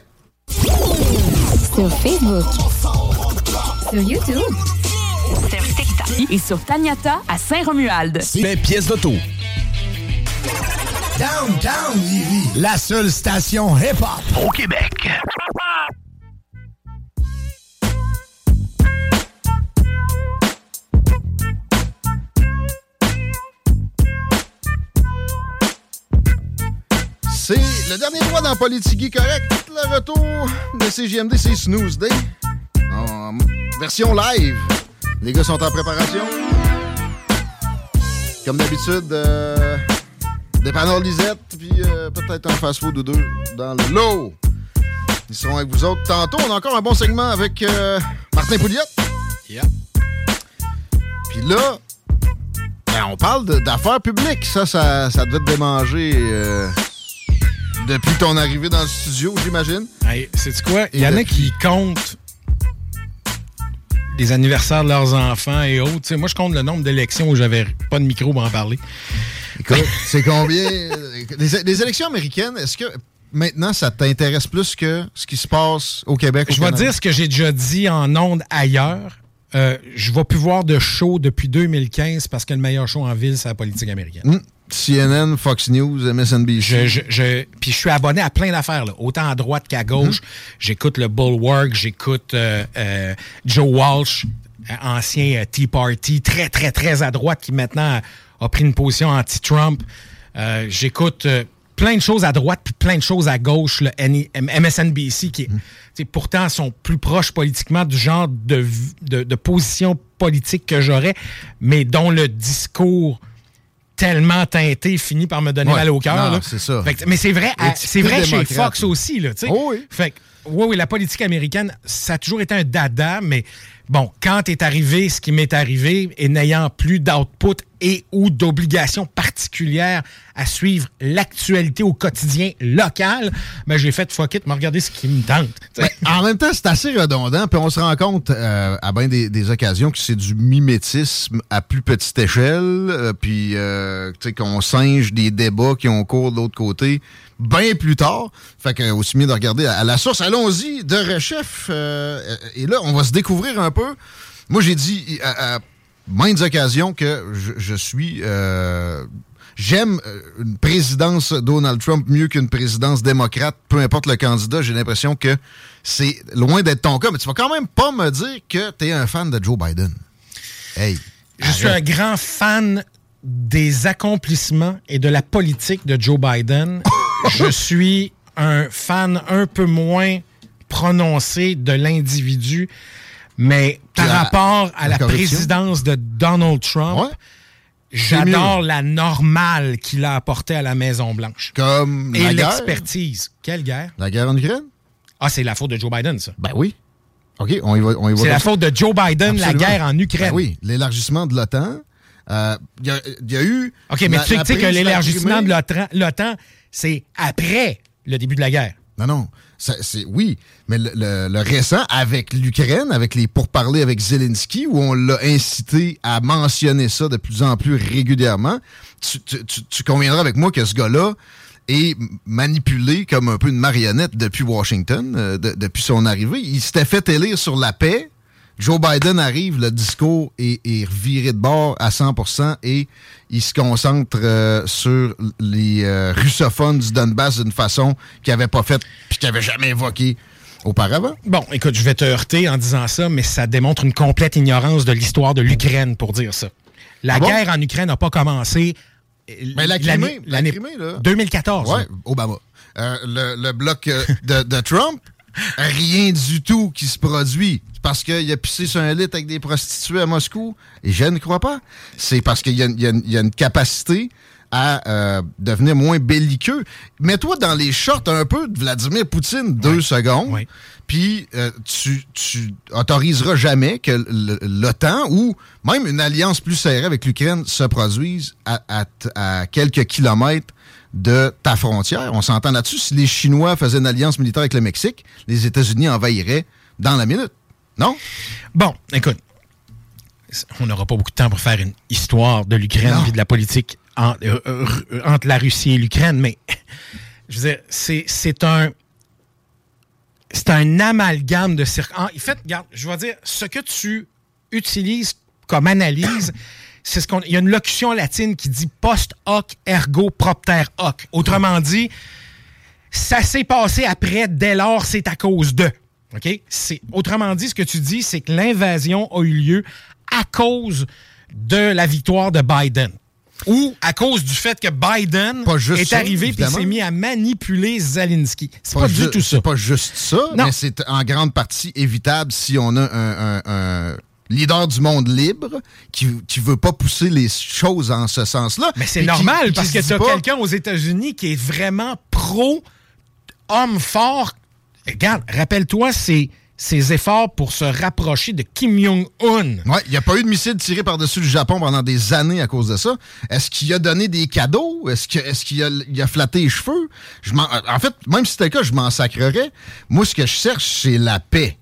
Sur Facebook. Sur YouTube. Sur TikTok. Et sur Taniata à Saint-Romuald.
C'est pièces d'auto. Downtown Lévis. La seule station hip-hop
Au Québec.
C'est le dernier droit dans Politigui correct? Le retour de CGMD, c'est Snooze Day. En version live. Les gars sont en préparation. Comme d'habitude, euh, des panneaux Lisette, puis euh, peut-être un fast-food ou deux dans le lot. Ils seront avec vous autres tantôt. On a encore un bon segment avec euh, Martin Pouliot.
Yeah.
Puis là, ben, on parle d'affaires publiques. Ça, ça, ça devait te démanger euh, depuis ton arrivée dans le studio, j'imagine.
Hey, c'est quoi? Il y en a qui comptent les anniversaires de leurs enfants et autres. Moi, je compte le nombre d'élections où j'avais pas de micro pour en parler.
Écoute, c'est combien? Les, les élections américaines, est-ce que maintenant, ça t'intéresse plus que ce qui se passe au Québec? au
Je vais dire ce que j'ai déjà dit en ondes ailleurs. Euh, je vais plus voir de show depuis 2015 parce que le meilleur show en ville, c'est la politique américaine.
Hmm. CNN, Fox News, MSNBC.
Je, puis je suis abonné à plein d'affaires, autant à droite qu'à gauche. J'écoute le Bulwark, j'écoute euh, euh, Joe Walsh, euh, ancien Tea Party, très, très, très à droite, qui maintenant a, pris une position anti-Trump. Euh, j'écoute plein de choses à droite, puis plein de choses à gauche, le MSNBC, qui sais, pourtant sont plus proches politiquement du genre de, v- de, de position politique que j'aurais, mais dont le discours tellement teinté finit par me donner
Ouais,
mal au cœur.
c'est ça.
Fait mais c'est vrai, c'est vrai chez. Fox aussi, là, tu sais.
Oh oui.
Fait que, oui, oui, la politique américaine, ça a toujours été un dada, mais bon, quand est arrivé ce qui m'est arrivé, et n'ayant plus d'output et ou d'obligations particulières à suivre l'actualité au quotidien local, ben j'ai fait fuck it, mais regardez ce qui me tente.
en même temps, c'est assez redondant, puis on se rend compte euh, à bien des, occasions que c'est du mimétisme à plus petite échelle, euh, puis euh, qu'on singe des débats qui ont cours de l'autre côté bien plus tard. Fait que aussi mieux de regarder à, à la source. Allons-y, de rechef. euh, et là, on va se découvrir un peu. Moi, j'ai dit à, à maintes occasions que je, je suis... euh, J'aime euh, une présidence Donald Trump mieux qu'une présidence démocrate, peu importe le candidat. J'ai l'impression que c'est loin d'être ton cas, mais tu vas quand même pas me dire que tu es un fan de Joe Biden. Hey.
Je suis un grand fan des accomplissements et de la politique de Joe Biden. Je suis un fan un peu moins prononcé de l'individu, mais par
La-
rapport à
la
présidence de Donald Trump, j'adore la normale qu'il a apportée à la Maison-Blanche.
Comme
Et
la guerre?
l'expertise. Quelle guerre?
La guerre en Ukraine?
Ah, c'est la faute de Joe Biden, ça.
Ben oui. OK, on y va. on y va
C'est la faute de Joe Biden, la guerre en Ukraine.
Ben oui, l'élargissement de l'OTAN. Euh, Il y, a- il y a eu.
OK, mais
la-
tu sais que l'élargissement de l'OTAN, c'est après le début de la guerre.
Non, non. C'est, oui, mais le, récent avec l'Ukraine, avec les pourparlers avec Zelensky, où on l'a incité à mentionner ça de plus en plus régulièrement, tu, tu- tu- conviendras avec moi que ce gars-là est manipulé comme un peu une marionnette depuis Washington, euh, de- depuis son arrivée. Il s'était fait élire sur la paix. Joe Biden arrive, le discours est, est reviré de bord à 100% et il se concentre euh, sur les euh, russophones du Donbass d'une façon qu'il n'avait pas faite puis qu'il n'avait jamais évoquée auparavant.
Bon, écoute, je vais te heurter en disant ça, mais ça démontre une complète ignorance de l'histoire de l'Ukraine pour dire ça. La
Ah bon?
guerre en Ukraine n'a pas commencé. euh,
Mais la
l'année-
la Crimée, là.
2014.
Ouais,
là.
Obama. Euh, le, le bloc de, de Trump, rien du tout qui se produit. Parce qu'il a pissé sur un lit avec des prostituées à Moscou. Et je ne crois pas. C'est parce qu'il y, a une- y y a capacité à euh, devenir moins belliqueux. Mets-toi dans les shorts un peu de Vladimir Poutine deux secondes. Puis euh, tu, tu autoriseras jamais que l'OTAN ou même une alliance plus serrée avec l'Ukraine se produise à, à quelques kilomètres de ta frontière. On s'entend là-dessus. Si les Chinois faisaient une alliance militaire avec le Mexique, les États-Unis envahiraient dans la minute. Non?
Bon, écoute, on n'aura pas beaucoup de temps pour faire une histoire de l'Ukraine et de la politique en- euh, euh, entre la Russie et l'Ukraine, mais je veux dire, c'est c'est un. C'est un amalgame de circonstances. En fait, regarde, je vais dire, ce que tu utilises comme analyse, c'est ce qu'on. Il y a une locution latine qui dit post hoc ergo propter hoc. Autrement dit, ça s'est passé après, dès lors, c'est à cause de. OK? C'est, autrement dit, ce que tu dis, c'est que l'invasion a eu lieu à cause de la victoire de Biden. Ou à cause du fait que Biden
juste
est
ça,
arrivé et s'est mis à manipuler Zelensky. C'est pas, du
ju-
tout ça.
C'est pas juste ça,
Non.
mais c'est en grande partie évitable si on a un, un- un leader du monde libre qui qui veut pas pousser les choses en ce sens-là.
Mais c'est
qui-
normal
qui
parce
se
que tu as
pas-
quelqu'un aux États-Unis qui est vraiment pro homme fort. Regarde, rappelle-toi ses, ses efforts pour se rapprocher de Kim Jong-un.
Ouais, il n'y a pas eu de missile tiré par-dessus le Japon pendant des années à cause de ça. Est-ce qu'il a donné des cadeaux? Est-ce qu'il a, il a flatté les cheveux? Je m'en- en fait, même si c'était le cas, je m'en sacrerais. Moi, ce que je cherche, c'est la paix.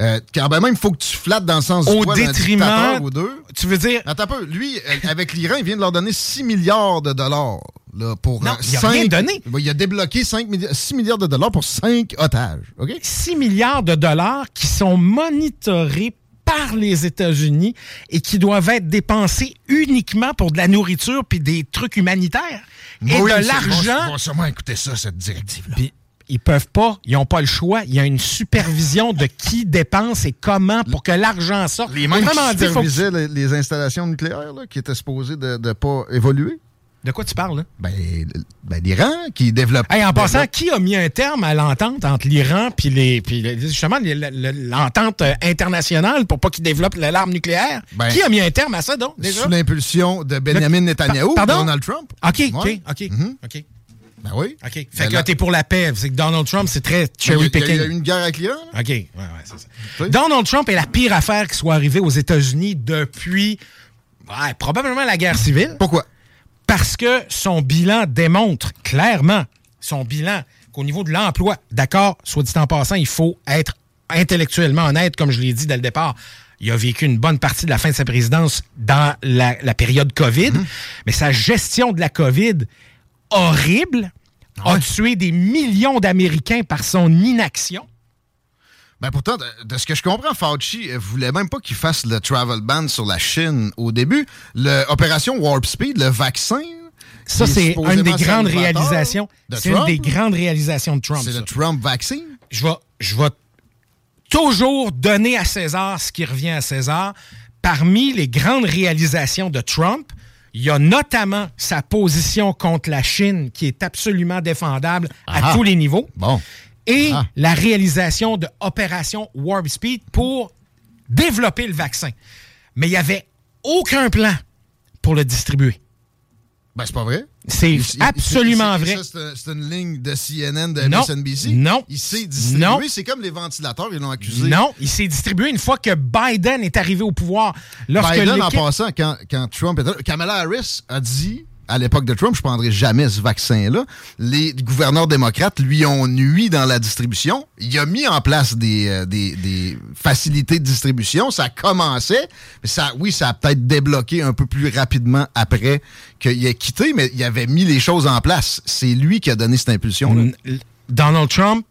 Euh, quand ben même, il faut que tu flattes dans le sens du
Au
poil d'un
détriment-
ou deux.
Tu veux dire...
Attends un peu. Lui, euh, avec l'Iran, il vient de leur donner 6 milliards de dollars. Là, pour
Non,
euh,
il a rien donné.
Il a débloqué 5 milliards, 6 milliards de dollars pour 5 otages. OK?
6 milliards de dollars qui sont monitorés par les États-Unis et qui doivent être dépensés uniquement pour de la nourriture puis des trucs humanitaires. Et
Oui,
de l'argent...
On va sûrement écouter ça, cette directive-là.
Ils peuvent pas, ils n'ont pas le choix. Il y a une supervision de qui dépense et comment pour que l'argent sorte.
Les mêmes qui supervisaient les, les installations nucléaires là, qui étaient supposées de ne pas évoluer.
De quoi tu parles, là?
Ben, ben l'Iran qui développe.
Hey, en passant,
développe-
qui a mis un terme à l'entente entre l'Iran puis les, puis les- justement l'entente euh, internationale pour pas qu'ils développent l'arme nucléaire?
Ben,
qui a mis un terme à ça, donc, déjà?
Sous l'impulsion de Benjamin
Le-
Netanyahu,
Pa- pardon?
Donald Trump.
OK, OK,
Ouais.
OK,
Mhm.
OK.
Ben oui.
OK. Fait
Ben
que
là-
t'es pour la paix. C'est que Donald Trump, c'est très cherry
Il y a- il y a eu une guerre avec l'Iran. là.
OK. Ouais, ouais, c'est ça. Donald Trump est la pire affaire qui soit arrivée aux États-Unis depuis ouais, probablement la guerre civile.
Pourquoi?
Parce que son bilan démontre clairement, son bilan, qu'au niveau de l'emploi, d'accord, soit dit en passant, il faut être intellectuellement honnête, comme je l'ai dit dès le départ. Il a vécu une bonne partie de la fin de sa présidence dans la, la période COVID, mais sa gestion de la COVID horrible a tué des millions d'Américains par son inaction.
Ben pourtant, de, de ce que je comprends, Fauci euh, voulait même pas qu'il fasse le travel ban sur la Chine au début. L'opération Warp Speed, le vaccin.
Ça, c'est une des grandes réalisations.
de
C'est une
Trump,
des grandes réalisations de Trump.
C'est le Trump vaccine.
je vais, je vais toujours donner à César ce qui revient à César. Parmi les grandes réalisations de Trump, il y a notamment sa position contre la Chine qui est absolument défendable à tous les niveaux.
Bon.
Et
Ah.
la réalisation de Opération Warp Speed pour développer le vaccin. Mais il n'y avait aucun plan pour le distribuer.
Ben, c'est pas vrai.
C'est absolument vrai.
c'est un- C'est une ligne de CNN, de
Non.
MSNBC.
Non.
Il s'est distribué. C'est comme les ventilateurs, ils l'ont accusé.
Non, il s'est distribué une fois que Biden est arrivé au pouvoir. Lorsque
Biden, en passant, quand, quand Trump était là, Kamala Harris a dit, à l'époque de Trump, je prendrai jamais ce vaccin-là. Les gouverneurs démocrates lui ont nui dans la distribution. Il a mis en place des, euh, des, facilités de distribution. Ça commençait. Mais ça, oui, ça a peut-être débloqué un peu plus rapidement après qu'il ait quitté, mais il avait mis les choses en place. C'est lui qui a donné cette impulsion-là.
N- Donald Trump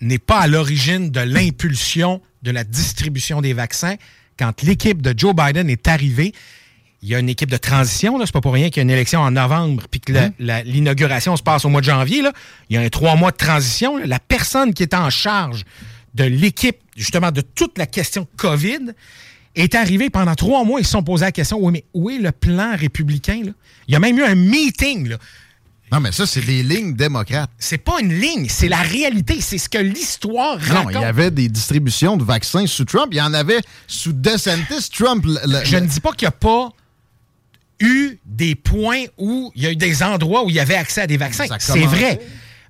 n'est pas à l'origine de l'impulsion de la distribution des vaccins. Quand l'équipe de Joe Biden est arrivée, il y a une équipe de transition, c'est pas pour rien qu'il y a une élection en novembre, puis que la- l'inauguration se passe au mois de janvier. Là. Il y a un trois mois de transition. là. La personne qui est en charge de l'équipe, justement, de toute la question COVID, est arrivée pendant trois mois. Ils se sont posés la question oui, mais où est le plan républicain? Là? Il y a même eu un meeting. Là.
Non, mais ça, c'est les lignes démocrates.
C'est pas une ligne, c'est la réalité, c'est ce que l'histoire
Non,
raconte.
il y avait des distributions de vaccins sous Trump. Il y en avait sous DeSantis. Trump, le- le-
Je ne dis pas qu'il n'y a pas eu des points où il y a eu des endroits où il y avait accès à des vaccins. C'est vrai.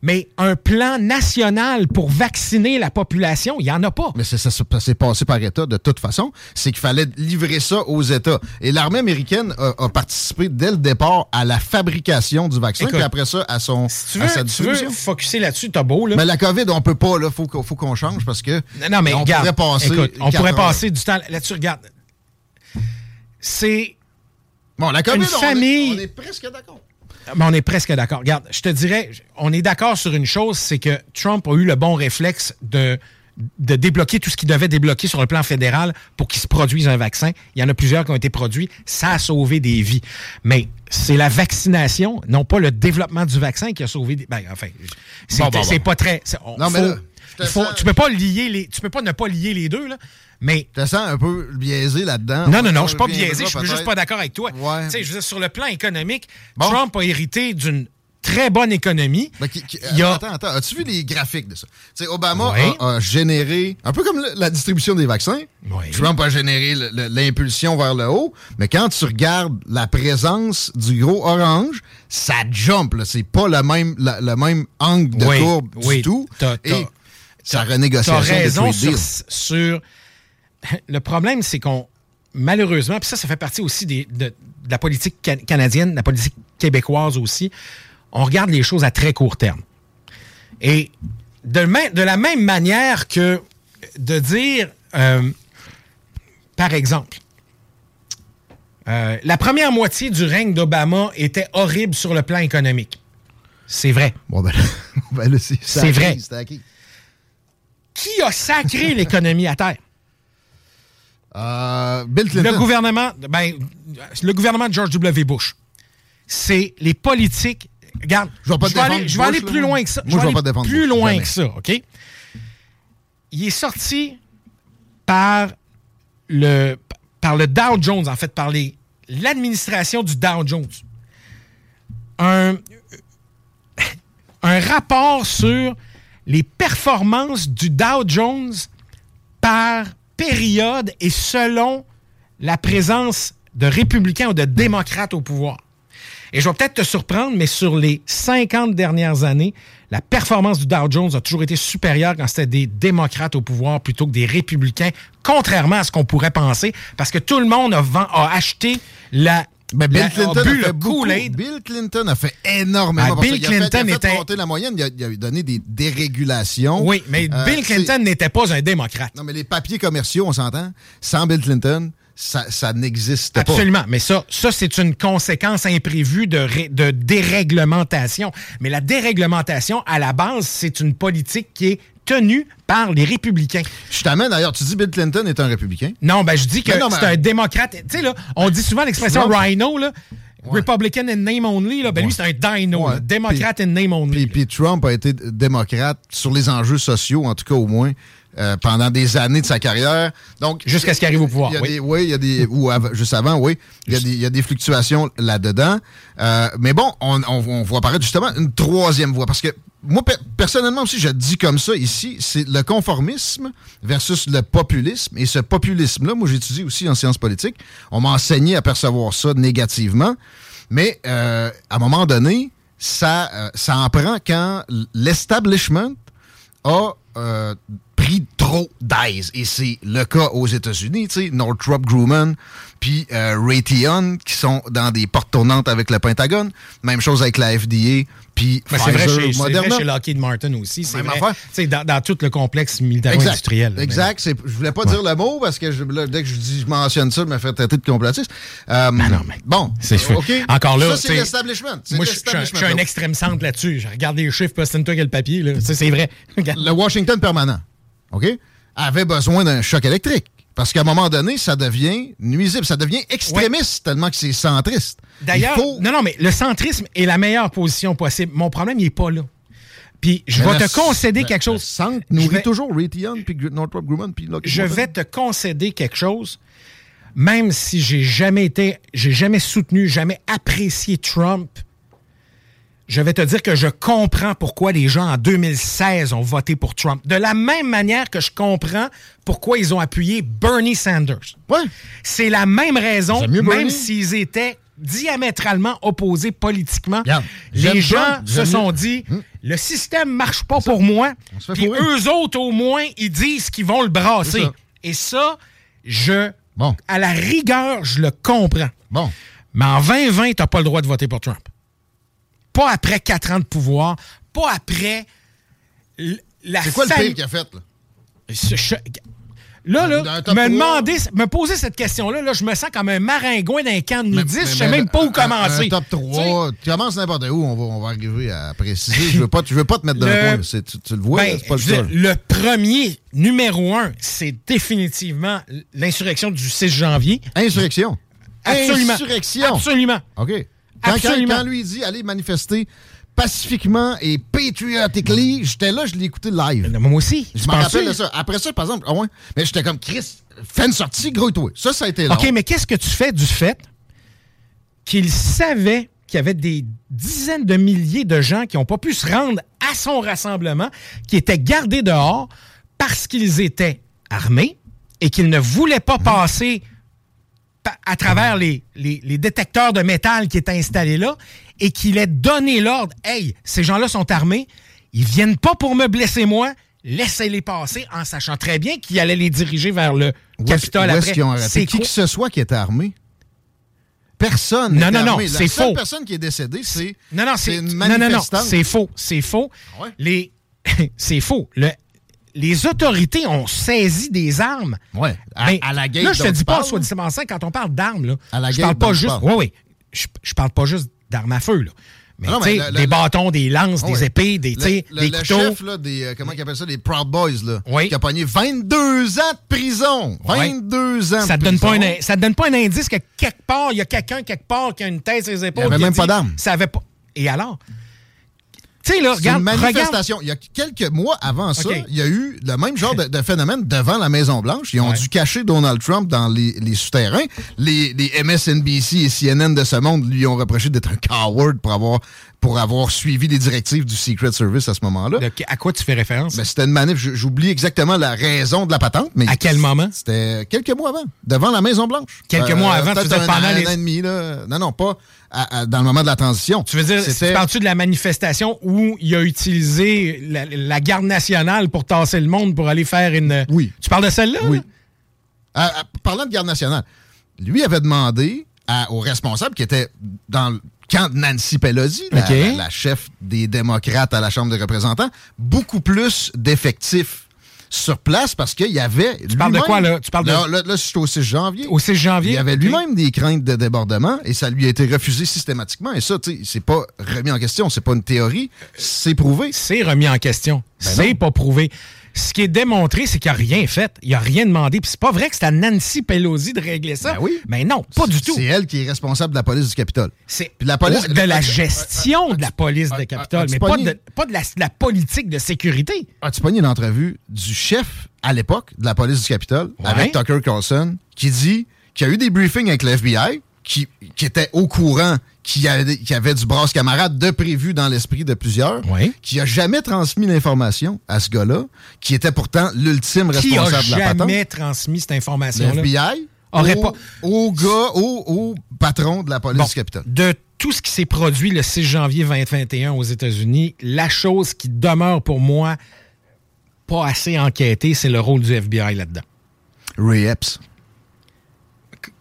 Mais un plan national pour vacciner la population, il n'y en a pas.
Mais c'est- ça, ça s'est passé par État de toute façon. C'est qu'il fallait livrer ça aux États. Et l'armée américaine a, a participé dès le départ à la fabrication du vaccin,
Écoute,
puis après ça, à, son,
Tu
à
veux,
sa
tu veux focusser là-dessus, t'as beau, là.
Mais la COVID, on peut pas, là. Faut, qu'on- faut qu'on change parce que.
Non, mais
on
regarde,
pourrait passer.
écoute, on pourrait
heures.
passer du temps là-dessus. Regarde, c'est
Bon, la COVID,
une
on est-
famille.
on est presque d'accord.
Mais on est presque d'accord. Regarde, je te dirais, on est d'accord sur une chose, c'est que Trump a eu le bon réflexe de de débloquer tout ce qui devait débloquer sur le plan fédéral pour qu'il se produise un vaccin. Il y en a plusieurs qui ont été produits. Ça a sauvé des vies. Mais c'est la vaccination, non pas le développement du vaccin qui a sauvé des... Ben, enfin, c'est
Bon, bon,
pas très... on-
Non, mais
faut-
là,
faut-
sens-
tu peux pas lier les... Tu peux pas ne pas lier les deux, là. Mais...
Tu te sens un peu biaisé là-dedans.
Non, non,
On
non, je suis pas biaisé, je suis juste pas d'accord avec toi.
Ouais.
Tu sais, je veux dire, sur le plan économique, Trump a hérité d'une très bonne économie.
Ben, qui- qui-
Il y a-
Attends, attends. As-tu vu les graphiques de ça? Tu sais, Obama
Ouais.
a, a généré, un peu comme le- la distribution des vaccins, Trump a généré l'impulsion vers le haut, mais quand tu regardes la présence du gros orange, ça jump. là. C'est pas le même, la- le même angle de
Oui,
courbe du tout. Et
t'as-
sa renégociation des
raison
trade
sur, Le problème, c'est qu'on, malheureusement, puis ça, ça fait partie aussi des- de, de la politique can- canadienne, de la politique québécoise aussi, on regarde les choses à très court terme. Et de, de la même manière que de dire, euh, par exemple, euh, la première moitié du règne d'Obama était horrible sur le plan économique. C'est vrai.
Bon, ben, ben c'est
vrai.
acquis, c'est acquis.
Qui a sacré l'économie à terre?
Euh, Bill Clinton.
Le gouvernement, ben, le gouvernement de George W. Bush. C'est les politiques. Regarde,
Je vais pas te
aller, je vais aller plus
là.
loin que ça.
Moi, je vais
aller
pas
plus
Bush,
loin
jamais.
que ça, OK? Il est sorti par le, par le Dow Jones, en fait, par l'administration du Dow Jones. Un, un rapport sur les performances du Dow Jones par période et selon la présence de républicains ou de démocrates au pouvoir. Et je vais peut-être te surprendre, mais sur les 50 dernières années, la performance du Dow Jones a toujours été supérieure quand c'était des démocrates au pouvoir plutôt que des républicains, contrairement à ce qu'on pourrait penser, parce que tout le monde a, acheté la...
Ben, Bill Clinton
a
a fait
le
beaucoup. Bill Clinton a fait énormément. Ça.
Bill
Il a fait-
Clinton
il a fait
était-
monter la moyenne. Il a, il a donné des dérégulations.
Oui, mais
Euh,
Bill Clinton n'était pas un démocrate.
Non, mais les papiers commerciaux, on s'entend, sans Bill Clinton, ça, ça n'existe pas.
Absolument. Mais ça, ça c'est une conséquence imprévue de, ré- de déréglementation. Mais la déréglementation, à la base, c'est une politique qui est tenue par les républicains.
Je t'amène d'ailleurs, tu dis Bill Clinton est un républicain?
Non, ben je dis que c'est un démocrate. Tu sais, là, on dit souvent l'expression rhino, là. Republican in name only, là. Ben lui, c'est un dino,
Ouais.
démocrate in name only.
Puis, puis Trump a été démocrate sur les enjeux sociaux, en tout cas au moins, euh, pendant des années de sa carrière. Donc
Jusqu'à ce qu'il arrive au pouvoir, oui.
oui, il y a des ou av- juste avant, oui, il y a des, il y a des fluctuations là-dedans. Euh, mais bon, on, on, on voit apparaître justement une troisième voie parce que moi pe- personnellement aussi, je dis comme ça ici, c'est le conformisme versus le populisme. Et ce populisme-là, moi j'étudie aussi en sciences politiques. On m'a enseigné à percevoir ça négativement. Mais euh, à un moment donné, ça, euh, ça en prend quand l'establishment a euh, pris trop d'aise. Et c'est le cas aux États-Unis, tu sais, Northrop Grumman puis euh, Raytheon qui sont dans des portes tournantes avec le Pentagone. Même chose avec la FDA puis
Ben, c'est vrai,
Pfizer,
chez, c'est vrai chez Lockheed Martin aussi. C'est vrai. Dans, dans tout le complexe militaro-industriel.
Exact. Je voulais pas dire le mot parce que je- là, dès que je dis je mentionne ça, je me fait traiter de complotiste. Euh, Bon.
C'est fou.
OK.
Encore là,
c'est l'establishment.
Moi, je suis un- extrême centre là-dessus. Je regarde les chiffres, c'est toi qui le papier. C'est vrai.
le Washington permanent, OK, avait besoin d'un choc électrique. Parce qu'à un moment donné, ça devient nuisible, ça devient extrémiste tellement que c'est centriste.
D'ailleurs,
faut-
non, non, mais le centrisme est la meilleure position possible. Mon problème, il n'est pas là. Puis, je
Mais
vais
le-
te concéder
le-
quelque
le
chose.
centre
Je
nourrit
vais-
toujours Raytheon, puis Northrop Grumman, puis Lockheed
je vais te concéder quelque chose, même si j'ai jamais été, j'ai jamais soutenu, jamais apprécié Trump. Je vais te dire que je comprends pourquoi les gens en 2016 ont voté pour Trump. De la même manière que je comprends pourquoi ils ont appuyé Bernie Sanders. C'est la même raison, même s'ils étaient diamétralement opposés politiquement. les gens
Trump,
se sont
mieux.
Dit, le système marche pas pour moi. Puis eux autres, au moins, ils disent qu'ils vont le brasser.
Ça.
Et ça, je,
Bon.
à la rigueur, je le comprends.
Bon.
Mais en 2020, tu n'as pas le droit de voter pour Trump. Pas après quatre ans de pouvoir, pas après la
C'est quoi le pire qu'il a fait, là?
Je- Là, là, me demander, me poser cette question-là, là, je me sens comme un maringouin d'un camp de nudistes. Je sais même pas où commencer.
Un top 3. Tu commences n'importe où, on va, on va arriver à préciser. Je veux pas, veux pas te mettre dans le, coin. Tu, le vois,
Ben,
c'est pas le
le premier, numéro un, c'est définitivement l'insurrection du 6 janvier.
Insurrection.
Absolument.
Insurrection.
Absolument.
OK. Quand,
Absolument.
quand lui il dit allez manifester pacifiquement et patriotically, j'étais là, je l'ai écouté live.
Moi aussi.
Je me rappelle de ça. Après ça, par exemple, ah ouais, mais j'étais comme Chris, fais une sortie, gros toi. Ça, ça a été long.
OK, mais qu'est-ce que tu fais du fait qu'il savait qu'il y avait des dizaines de milliers de gens qui n'ont pas pu se rendre à son rassemblement, qui étaient gardés dehors parce qu'ils étaient armés et qu'ils ne voulaient pas passer pa- à travers les, les- les détecteurs de métal qui étaient installés là et qu'il ait donné l'ordre Hey, ces gens-là sont armés, ils viennent pas pour me blesser moi, laissez-les passer en sachant très bien qu'il allait les diriger vers le Capitole après. C'est
Qui que ce soit qui était armé? Personne.
Non, non, non, c'est
La
faux.
personne qui est décédée, c'est
Non, non,
c'est
non, non, non, c'est faux, c'est faux.
Ouais?
Les c'est faux. Le- les autorités ont saisi des armes.
Ouais, à-
Mais
à la gate
Là, je te dis pas, soit dit quand on parle d'armes, là,
À la
je parle pas juste. Oui, oui. Je, je parle pas juste d'armes à feu, là. Mais,
non, mais le-
des
le-
bâtons, des lances, des épées, des,
Le,
des
le
couteaux.
chef là, des, euh, comment ils appellent ça, des Proud Boys, là,
Oui.
qui a pogné 22 ans de prison. 22 ans
ça
de
te donne pas
prison.
un, ça te donne pas un indice que quelque part, il y a quelqu'un quelque part qui a une tête sur les épaules.
avait
qui a
même pas
dit,
d'armes.
Ça avait pas. Et alors? Tu sais, là,
C'est
regarde,
une
regarde.
manifestation. Il y a quelques mois avant ça, il y a eu le même genre de, de phénomène devant la Maison-Blanche. Ils ont
Ouais.
dû cacher Donald Trump dans les, les souterrains. Les, les MSNBC et CNN de ce monde lui ont reproché d'être un coward pour avoir, pour avoir suivi les directives du Secret Service à ce moment-là.
À quoi tu fais référence?
Ben, c'était une manif, j'oublie exactement la raison de la patente, mais.
À quel moment?
C'était quelques mois avant, devant la Maison-Blanche.
Quelques mois avant, tu
un,
pendant les-
un an et demi, là. Non, non, pas à- à- dans le moment de la transition.
Tu veux dire, tu parles-tu de la manifestation où il a utilisé la, la garde nationale pour tasser le monde pour aller faire une.
Oui.
Tu parles de celle-là?
Oui. À- à- parlant de garde nationale, lui avait demandé aux responsables qui étaient dans le camp de Nancy Pelosi, la,
OK.
la- la chef des démocrates à la Chambre des représentants, beaucoup plus d'effectifs sur place parce qu'il y avait.
Tu parles de quoi, là? Tu parles de-
Là, là, là, c'est au 6 janvier.
Au 6 janvier?
Il y avait lui-même des craintes de débordement et ça lui a été refusé systématiquement. Et ça, tu sais, c'est pas remis en question, c'est pas une théorie, c'est prouvé.
C'est remis en question.
Ben
c'est pas prouvé. Ce qui est démontré, c'est qu'il n'a rien fait. Il n'a rien demandé. Puis c'est pas vrai que c'est à Nancy Pelosi de régler ça.
Ben oui.
Mais non, pas du tout.
C'est elle qui est responsable de la police du Capitole.
C'est
la police-
de la gestion de la police de Capitole, mais pas de, pas de la, politique de sécurité.
As-tu pogné une entrevue du chef à l'époque de la police du Capitole
Ouais.
avec Tucker Carlson qui dit qu'il y a eu des briefings avec le FBI qui, qui était au courant qu'il y, avait, du brasse camarade de prévu dans l'esprit de plusieurs, qui a jamais transmis l'information à ce gars-là, qui était pourtant l'ultime
Qui a
responsable de la patente.
jamais transmis cette
Le
information-là?
FBI
Aurait
au,
pas-
au gars, au, au patron de la police
Bon,
du Capitole.
de tout ce qui s'est produit le 6 janvier 2021 aux États-Unis, la chose qui demeure pour moi pas assez enquêtée, c'est le rôle du FBI là-dedans.
Ray Epps.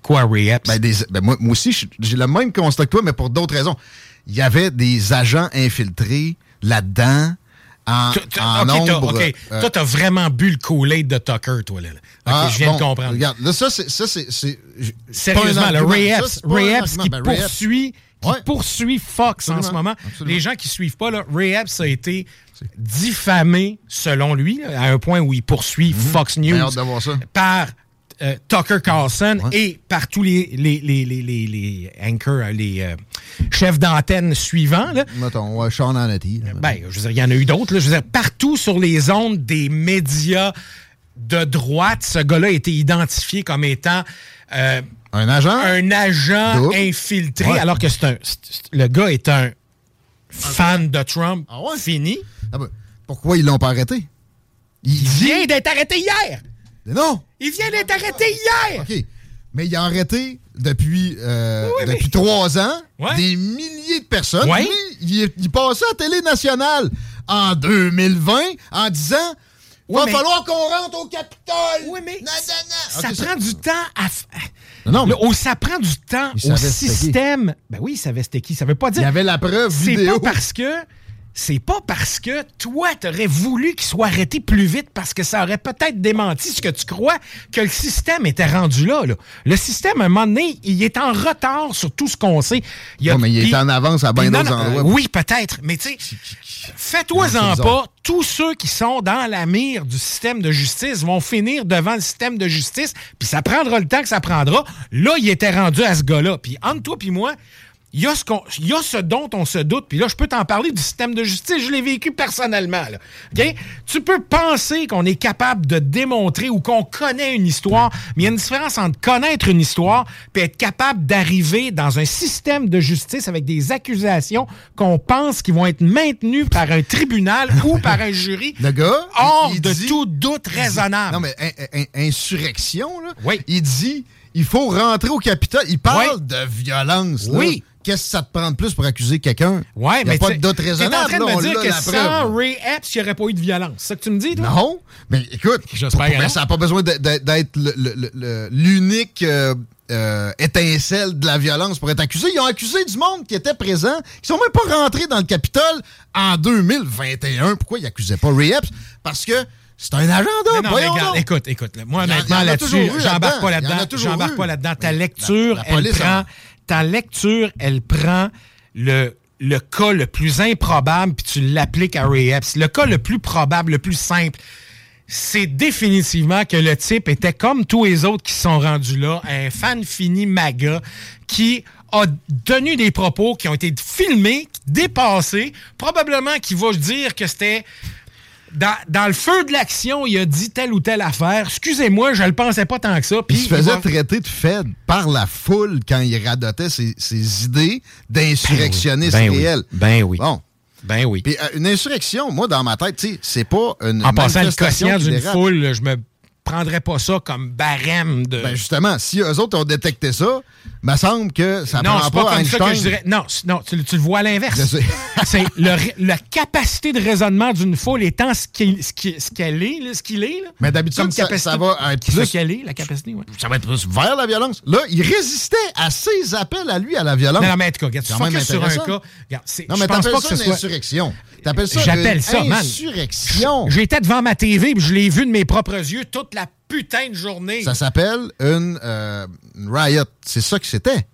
Quoi, Ray Epps?
Ben, des- ben, moi, moi aussi, j'ai le même constat que toi, mais pour d'autres raisons. Il y avait des agents infiltrés là-dedans en, en
OK, t'as-
nombre.
OK.
euh,
Toi, t'as vraiment bu le Kool-Aid de Tucker, toi, là. là. OK,
ah,
je viens
bon,
de comprendre.
Regarde, là, ça, c'est.
Sérieusement,
pas
le qui
Ben,
poursuit, qui
Ouais.
poursuit Fox en ce moment.
absolument.
Les gens qui suivent pas, là, Ray Epps a été diffamé, selon lui, à un point où il poursuit Fox News
J'ai hâte de voir ça.
par euh, Tucker Carlson et par tous les, les, les, les, les, anchors, euh, les euh, chefs d'antenne suivants. Là.
Mettons, ouais, Sean Hannity. là,
Ben, je veux dire, il y en a eu d'autres. Je veux dire, partout sur les ondes des médias de droite, ce gars-là a été identifié comme étant euh,
Un agent?
un agent
Double.
infiltré,
Ouais.
alors que c'est un. le gars est un fan de Trump
Ah ouais?
fini.
Ah ben, pourquoi ils l'ont pas arrêté? Il
vient d'être arrêté hier!
Non!
Il vient d'être arrêté hier!
OK. Mais il a arrêté depuis, euh,
Oui, oui,
depuis
mais-
trois ans
Ouais.
des milliers de personnes.
Ouais.
Lui, il, est- il passait à Télé Nationale en 2020 en disant Va
mais-
falloir qu'on rentre au Capitole!
Oui, mais ça prend du temps à.
Non, non, mais
oh, ça prend du temps
Il
au système. Ben oui, il savait c'était qui. Ça veut pas
il
dire.
y avait la preuve
C'est
vidéo.
pas parce que c'est pas parce que toi, t'aurais voulu qu'il soit arrêté plus vite parce que ça aurait peut-être démenti ce que tu crois que le système était rendu là. là. Le système, à un moment donné, il est en retard sur tout ce qu'on sait. Il
Ouais, mais il est en avance à bien
non,
d'autres
non,
endroits.
euh, oui, peut-être. Mais tu sais, fais-toi-en pas. Tous ceux qui sont dans la mire du système de justice vont finir devant le système de justice, puis ça prendra le temps que ça prendra. Là, il était rendu à ce gars-là. Puis entre toi puis moi, il y, a ce qu'on- il y a ce dont on se doute. Puis là, je peux t'en parler du système de justice. Je l'ai vécu personnellement. là. OK? Tu peux penser qu'on est capable de démontrer ou qu'on connaît une histoire, mais il y a une différence entre connaître une histoire et être capable d'arriver dans un système de justice avec des accusations qu'on pense qui vont être maintenues par un tribunal ou par un jury.
Le gars,
hors de
dit-
tout doute raisonnable.
Non, mais in- in- insurrection, là. Il dit il faut rentrer au Capitole. Il parle de violence. là.
Oui.
Qu'est-ce que ça te prend de plus pour accuser quelqu'un?
Ouais,
Il n'y a
mais
pas de doute
T'es en
raisonnable.
train de me dire que sans. Ray Epps, il n'y aurait pas eu de violence. C'est ça que tu me dis, toi?
Non, mais écoute, ça n'a pas besoin d'être l'unique euh, euh, étincelle de la violence pour être accusé. Ils ont accusé du monde qui était présent, qui sont même pas rentrés dans le Capitole en 2021. Pourquoi ils n'accusaient pas Ray Epps? Parce que c'est un agenda.
Mais non, mais regarde, écoute, écoute. Moi,
en-
honnêtement,
en
là-dessus, j'embarque pas
en
là-dedans. J'embarque pas là-dedans. Ta
Mais
lecture,
la- la
elle prend.
hein.
Ta lecture, elle prend le, le cas le plus improbable puis tu l'appliques à Ray Epps. Le cas le plus probable, le plus simple, c'est définitivement que le type était comme tous les autres qui sont rendus là, un fan fini MAGA qui a tenu des propos qui ont été filmés, dépassés, probablement qui va dire que c'était dans, dans le feu de l'action, il a dit telle ou telle affaire. Excusez-moi, je le pensais pas tant que ça.
Puis il se faisait
va-
traiter de Fed par la foule quand il radotait ses, ses idées d'insurrectionniste
Ben oui.
réel.
Ben oui.
Bon.
Ben oui.
Puis euh, une insurrection, moi, dans ma tête, c'est pas une
En passant le quotient d'une foule, je me prendrais pas ça comme barème de.
Ben justement, si eux autres ont détecté ça, me semble que ça
non,
prend
c'est pas, comme
Einstein.
ça que je dirais. Non, non tu, tu le vois à l'inverse. C'est la capacité de raisonnement d'une foule étant ce qu'il ce qui- ce qu'elle est, là, ce qu'il est. là.
Mais d'habitude, ça, ça va être
Ce
plus...
qu'elle est, la capacité, ouais.
Ça va être plus vers la violence. Là, il résistait à ses appels à lui à la violence.
Non, non, mais en tout cas, regarde, tu focuses sur un cas. Regarde,
Non, mais t'appelles
pas
ça une insurrection. T'appelles ça
J'appelle
une
ça, man.
insurrection.
J'étais devant ma TV puis je l'ai vu de mes propres yeux toute la putain de journée.
Ça s'appelle une, euh, une riot. C'est ça que c'était.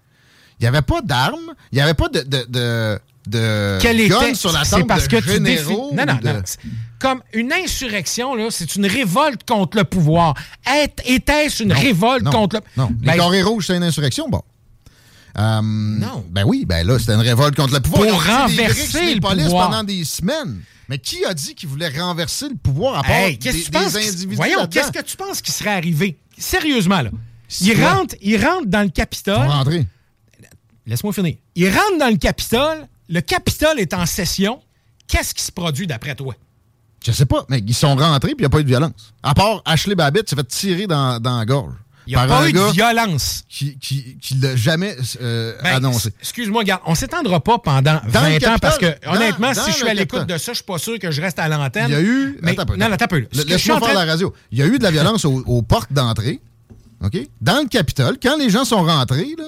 Il n'y avait pas d'armes. Il n'y avait pas de, de, de, de
était
sur la table
parce
de
que
généraux.
Non, non,
de-
non. Comme une insurrection, c'est une révolte contre le pouvoir. Était-ce une
Non,
révolte
non,
contre le
Non, les
Ben,
carrés rouges, c'est une insurrection, bon. non. Ben oui, ben là, c'était une révolte contre le pouvoir.
Pour
des
renverser
les
le pouvoir.
pendant des semaines. Mais qui a dit qu'il voulait renverser le pouvoir à part
Hey,
des,
que tu penses?
des
qui-
individus
Voyons, qu'est-ce que tu penses qui serait arrivé? Sérieusement, là. Il rentre, il rentre dans le Capitole.
Ils sont rentrés.
Laisse-moi finir. Il rentre dans le Capitole. Le Capitole est en session. Qu'est-ce qui se produit d'après toi?
Je sais pas, mais ils sont rentrés puis il n'y a pas eu de violence. À part Ashley Babbitt s'est fait tirer dans, dans la gorge.
Il n'y a pas eu de violence.
Qui, qui, qui l'a jamais euh,
Ben,
annoncé.
Excuse-moi, regarde, on s'étendra pas pendant
Dans
20
le
ans parce que,
dans-
honnêtement,
dans
si je suis à l'écoute de ça, je suis pas sûr que je reste à l'antenne.
Il y a eu.
Mais,
attends
non, attends peu.
Laisse-moi faire la radio. Il y a eu de la violence aux, aux portes d'entrée. OK? Dans le Capitole, quand les gens sont rentrés, là,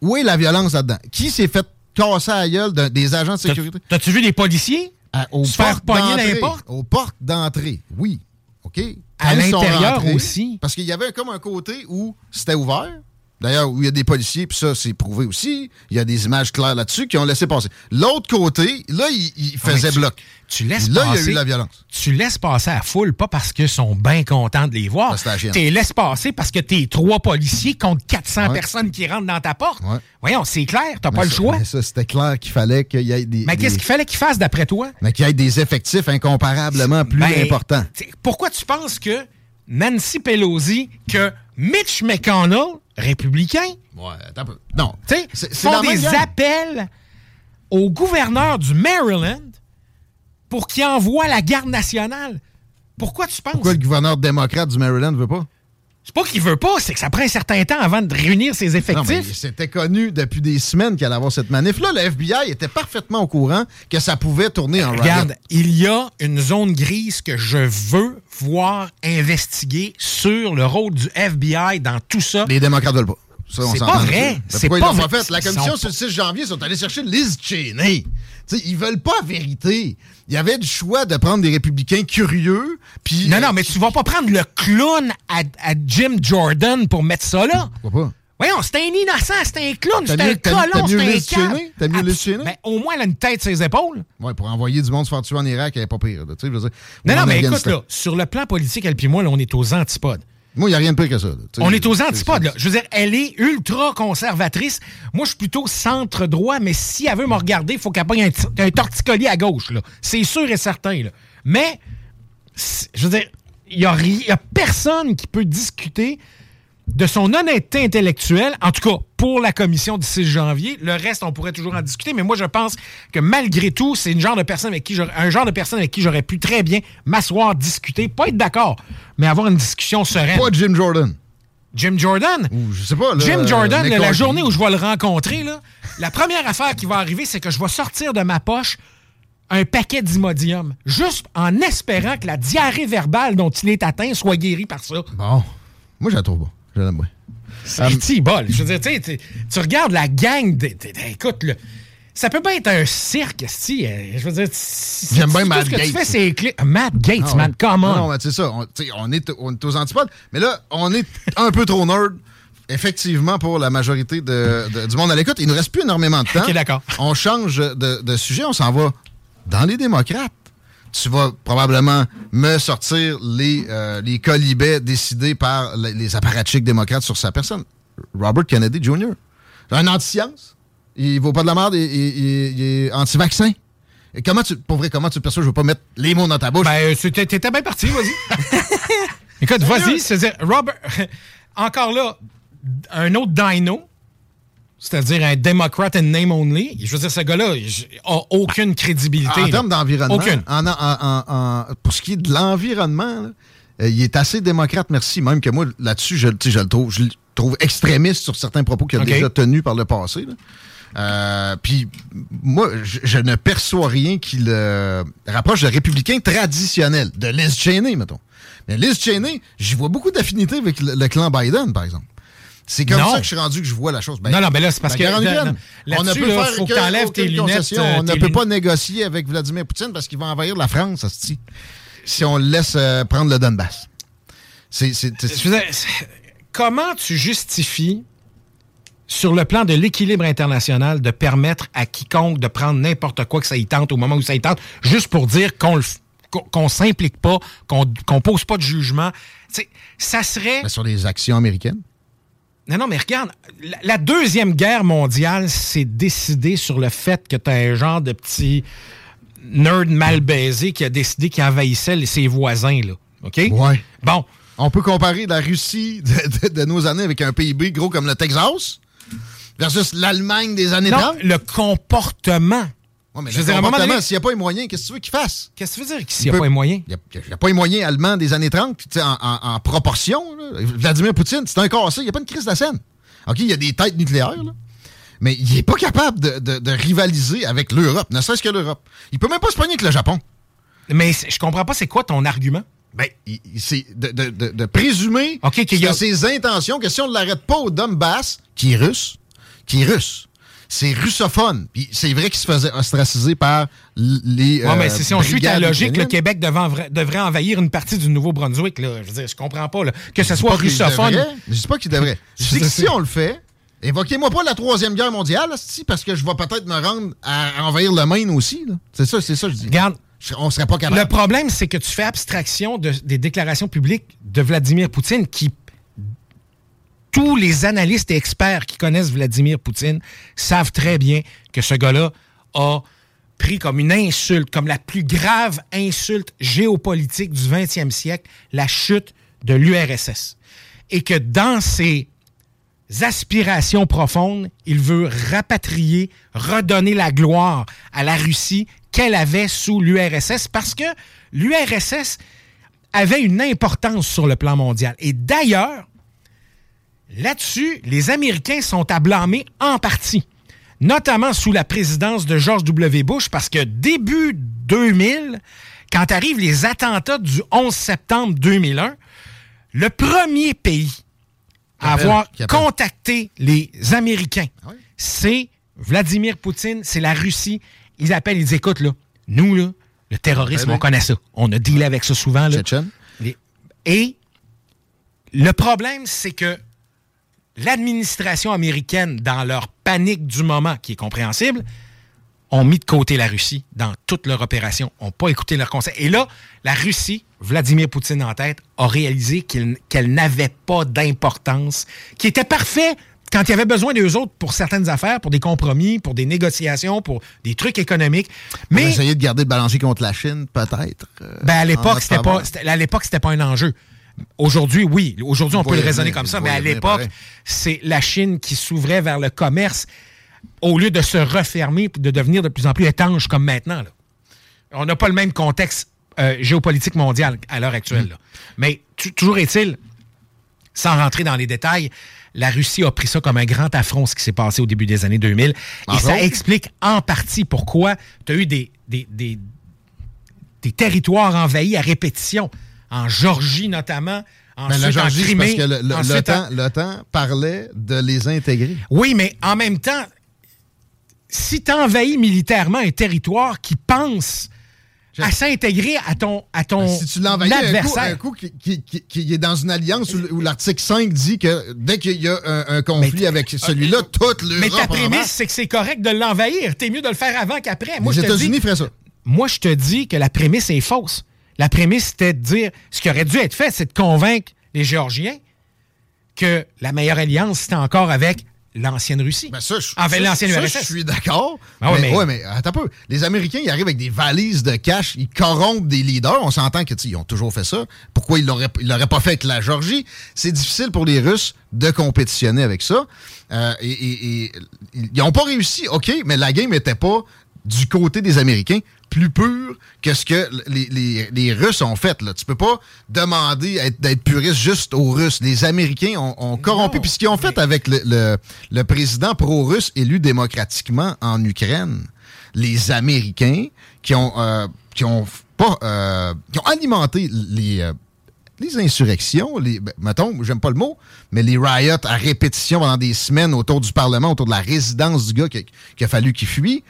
où est la violence là-dedans? Qui s'est fait casser à la gueule des agents de sécurité?
T'as-tu vu des policiers?
À- aux
se faire pogner?
Aux portes d'entrée, oui. OK?
À l'intérieur aussi?
Parce qu'il y avait comme un côté où c'était ouvert. D'ailleurs, où il y a des policiers, puis ça, c'est prouvé aussi. Il y a des images claires là-dessus qui ont laissé passer. L'autre côté, là, il, il
Ah,
faisait
tu-
bloc.
Tu laisses
Là, il y a
passer,
eu la violence.
Tu laisses passer à la foule, pas parce qu'ils sont bien contents de les voir. Tu les laisses passer parce que t'es trois policiers contre 400
Ouais.
personnes qui rentrent dans ta porte.
Ouais.
Voyons, c'est clair, t'as pas le choix.
mais ça, c'était clair qu'il fallait qu'il y ait des.
Mais qu'est-ce qu'il fallait qu'ils fassent d'après toi?
Mais qu'il y ait des effectifs incomparablement plus
Ben,
importants.
Pourquoi tu penses que Nancy Pelosi, que Mitch McConnell, républicain,
Ouais, attends un peu. Non.
tu sais, font
même
des appels au gouverneur du Maryland pour qu'il envoie la garde nationale? Pourquoi tu penses?
Pourquoi le gouverneur démocrate du Maryland ne veut pas?
C'est pas qu'il veut pas, c'est que ça prend un certain temps avant de réunir ses effectifs.
c'était connu depuis des semaines qu'il allait avoir cette manif-là. Le FBI était parfaitement au courant que ça pouvait tourner en riot.
Regarde, il y a une zone grise que je veux voir investiguer sur le rôle du FBI dans tout ça.
Les démocrates veulent pas.
C'est pas vrai. C'est pas vrai.
fait? La commission, sur le 6 janvier, sont allés chercher Liz Cheney. T'sais, ils veulent pas la vérité. Il y avait du choix de prendre des républicains curieux, puis...
Non, non, mais tu vas pas prendre le clown à, à Jim Jordan pour mettre ça là.
Pourquoi pas?
Voyons, c'est un innocent, c'est un clown, c'est un colon, c'est un
chaîner? T'as mieux chaîner?
Ben, au moins, elle a une tête sur ses épaules.
Ouais, pour envoyer du monde se faire tuer en Irak, elle est pas pire. là, je veux dire.
Non, non, mais écoute, là, sur le plan politique, elle puis moi, là, on est aux antipodes.
Moi, il n'y a rien de pire que ça. là.
On est aux antipodes, là. Je veux dire, elle est ultra conservatrice. Moi, je suis plutôt centre-droit, mais si elle veut me regarder, il faut qu'elle pogne un, un torticolis à gauche, là. C'est sûr et certain, là. Mais, je veux dire, il n'y a personne qui peut discuter de son honnêteté intellectuelle, en tout cas pour la commission du 6 janvier. Le reste, on pourrait toujours en discuter, mais moi, je pense que malgré tout, c'est une genre de personne avec qui un genre de personne avec qui j'aurais pu très bien m'asseoir, discuter, pas être d'accord, mais avoir une discussion sereine.
Pas Jim Jordan.
Jim Jordan?
Ou je sais pas. là,
Jim Jordan, là, la journée où je vais le rencontrer, là, la première affaire qui va arriver, c'est que je vais sortir de ma poche un paquet d'Imodium, juste en espérant que la diarrhée verbale dont il est atteint soit guérie par ça.
Bon. Moi, je la trouve pas. Je l'aime bien.
C'est bol. Je veux dire, tu regardes la gang. de- écoute, là, ça peut pas être un cirque, si. euh, Je veux dire, si-
J'aime bien Matt
ce que tu
Gates.
fais, c'est clé- Matt Gates,
Ah
man, come on.
Non, mais c'est ça. On, tu sais, on est, on est aux antipodes. Mais là, on est un peu trop nerd, effectivement, pour la majorité de- de- du monde à l'écoute. Il nous reste plus énormément de temps.
Ok, d'accord.
On change de, de sujet. On s'en va dans les démocrates. Tu vas probablement me sortir les, euh, les colibets décidés par les, les apparatchiks démocrates sur sa personne. Robert Kennedy Jr. Un anti-science. Il vaut pas de la merde. Il, il- il- il est anti-vaccin. Et comment tu, pour vrai, comment tu perçois? Je veux pas mettre les mots dans ta bouche?
Ben, c'était- t'étais bien parti, vas-y. Écoute, vas-y, c'est-à-dire, Robert, encore là, un autre dino, c'est-à-dire un Democrat in name only. Je veux dire, ce gars-là il a aucune crédibilité.
En termes d'environnement,
Aucune.
en- en- pour ce qui est de l'environnement, euh, il est assez démocrate, merci. Même que moi, là-dessus, je, le trouve, je le trouve extrémiste sur certains propos qu'il a déjà tenus par le passé. Euh, Puis moi, je, je ne perçois rien qui le rapproche de républicain traditionnel, de Liz Cheney, mettons. Mais Liz Cheney, j'y vois beaucoup d'affinités avec le, le clan Biden, par exemple. C'est comme
Non.
ça que je suis rendu que je vois la chose. Ben,
Non, non, mais là, c'est parce que-
Gunn,
non.
on ne peut
là,
faire
faut que
que-
t'enlèves
aucune
tes lunettes,
concession.
euh,
On ne peut pas négocier avec Vladimir Poutine parce qu'il va envahir la France, si on le laisse euh, prendre le Donbass. C'est, c'est,
comment tu justifies, sur le plan de l'équilibre international, de permettre à quiconque de prendre n'importe quoi que ça y tente au moment où ça y tente, juste pour dire qu'on le qu'on s'implique pas, qu'on qu'on pose pas de jugement? Ça serait...
Ben, sur les actions américaines.
Non, non, mais regarde, la, la Deuxième Guerre mondiale s'est décidée sur le fait que tu as un genre de petit nerd mal baisé qui a décidé qu'il envahissait ses voisins, là. OK?
Ouais.
Bon.
On peut comparer la Russie de, de- de nos années avec un PIB gros comme le Texas versus l'Allemagne des années
Non,
30.
le comportement.
Ouais, mais
Je
le
veux dire, à un moment
comportement,
donné-
s'il n'y a pas les moyens, qu'est-ce que tu veux qu'il fasse?
Qu'est-ce que tu veux dire s'il n'y a pas les moyens?
Il n'y a, pas les moyens allemands des années 30, tu sais, en, en- en proportion. là. Vladimir Poutine, c'est un cassé, il n'y a pas une crise de la scène. OK, il y a des têtes nucléaires, là, mais il n'est pas capable de, de- de rivaliser avec l'Europe, ne serait-ce que l'Europe. Il peut même pas se pogner avec le Japon.
Mais je comprends pas, c'est quoi ton argument?
Ben, c'est de, de- de- de présumer
OK, qu'il y a-
ses intentions, que si on ne l'arrête pas au Donbass, qui est russe, qui est russe, c'est russophone. Puis c'est vrai qu'il se faisait ostraciser par les.
Ouais, mais
euh,
si, on suit ta
brigades
logique, le. Québec devrait envahir une partie du Nouveau-Brunswick. là. Je veux dire, je comprends pas. là. Que ce soit russophone.
Je dis pas qu'il devrait. Je dis que si on le fait, évoquez-moi pas la Troisième Guerre mondiale, asti, parce que je vais peut-être me rendre à envahir le Maine aussi. là. C'est ça, c'est ça, je dis.
Regarde.
On serait pas capable.
Le problème, c'est que tu fais abstraction de- des déclarations publiques de Vladimir Poutine qui. Tous les analystes et experts qui connaissent Vladimir Poutine savent très bien que ce gars-là a pris comme une insulte, comme la plus grave insulte géopolitique du 20e siècle, la chute de l'URSS. Et que dans ses aspirations profondes, il veut rapatrier, redonner la gloire à la Russie qu'elle avait sous l'URSS parce que l'URSS avait une importance sur le plan mondial. Et d'ailleurs, là-dessus, les Américains sont à blâmer en partie, notamment sous la présidence de George W. Bush, parce que début 2000, quand arrivent les attentats du 11 septembre 2001, le premier pays à avoir contacté les Américains, c'est Vladimir Poutine, c'est la Russie, ils appellent, ils disent écoute, là, nous, là, le terrorisme,
Ouais,
on connaît ça. On a dealé avec ça souvent. Là. Les- Et le problème, c'est que l'administration américaine, dans leur panique du moment, qui est compréhensible, ont mis de côté la Russie dans toute leur opération, n'ont pas écouté leurs conseils. Et là, la Russie, Vladimir Poutine en tête, a réalisé qu'il- qu'elle n'avait pas d'importance, qui était parfait quand il y avait besoin d'eux autres pour certaines affaires, pour des compromis, pour des négociations, pour des trucs économiques.
Mais
Mais
essayer de garder le balancier contre la Chine, peut-être. euh,
ben, à l'époque, c'était pas, à l'époque, c'était pas un enjeu. Aujourd'hui, oui. Aujourd'hui, on peut le raisonner comme ça, mais à l'époque, c'est la Chine qui s'ouvrait vers le commerce au lieu de se refermer et de devenir de plus en plus étanche comme maintenant. là. On n'a pas le même contexte euh, géopolitique mondial à l'heure actuelle. là. Mais toujours est-il, sans rentrer dans les détails, la Russie a pris ça comme un grand affront, ce qui s'est passé au début des années 2000. Et
Entre
ça explique en partie pourquoi tu as eu des, des, des- des territoires envahis à répétition, en Georgie notamment,
Mais
ensuite
la Georgie,
en
c'est
Crimée.
parce que le-
en-
l'OTAN parlait de les intégrer.
Oui, mais en même temps, si tu envahis militairement un territoire qui pense à s'intégrer à ton, à ton
Ben, Si tu l'envahis un coup,
adversaire.
un coup qui, qui- qui- qui est dans une alliance où, où l'article 5 dit que dès qu'il y a un, un conflit avec celui-là, toute l'Europe
Mais ta prémisse, c'est que c'est correct de l'envahir. T'es mieux de le faire avant qu'après. Moi,
Les États-Unis feraient ça.
Moi, je te dis que la prémisse est fausse. La prémisse, c'était de dire ce qui aurait dû être fait, c'est de convaincre les Géorgiens que la meilleure alliance, c'était encore avec l'ancienne Russie.
Ben ça, je,
Avec
ça,
l'ancienne URSS.
je suis d'accord.
Ah ouais,
mais, ouais, mais attends un peu. Les Américains, ils arrivent avec des valises de cash, ils corrompent des leaders. On s'entend que tu sais, ils ont toujours fait ça. Pourquoi ils l'auraient ils l'auraient pas fait avec la Georgie? C'est difficile pour les Russes de compétitionner avec ça. Euh, et, et- et ils n'ont pas réussi, OK, mais la game n'était pas du côté des Américains plus pure que ce que les, les- les Russes ont fait. Là. Tu peux pas demander d'être puriste juste aux Russes. Les Américains ont, ont corrompu. Puis ce qu'ils ont fait avec le, le- le président pro-russe élu démocratiquement en Ukraine, les Américains qui ont, euh, qui ont pas euh, qui ont alimenté les, euh, les insurrections, les, ben, mettons, j'aime pas le mot, mais les riots à répétition pendant des semaines autour du Parlement, autour de la résidence du gars qui, qui a fallu qu'il fuit.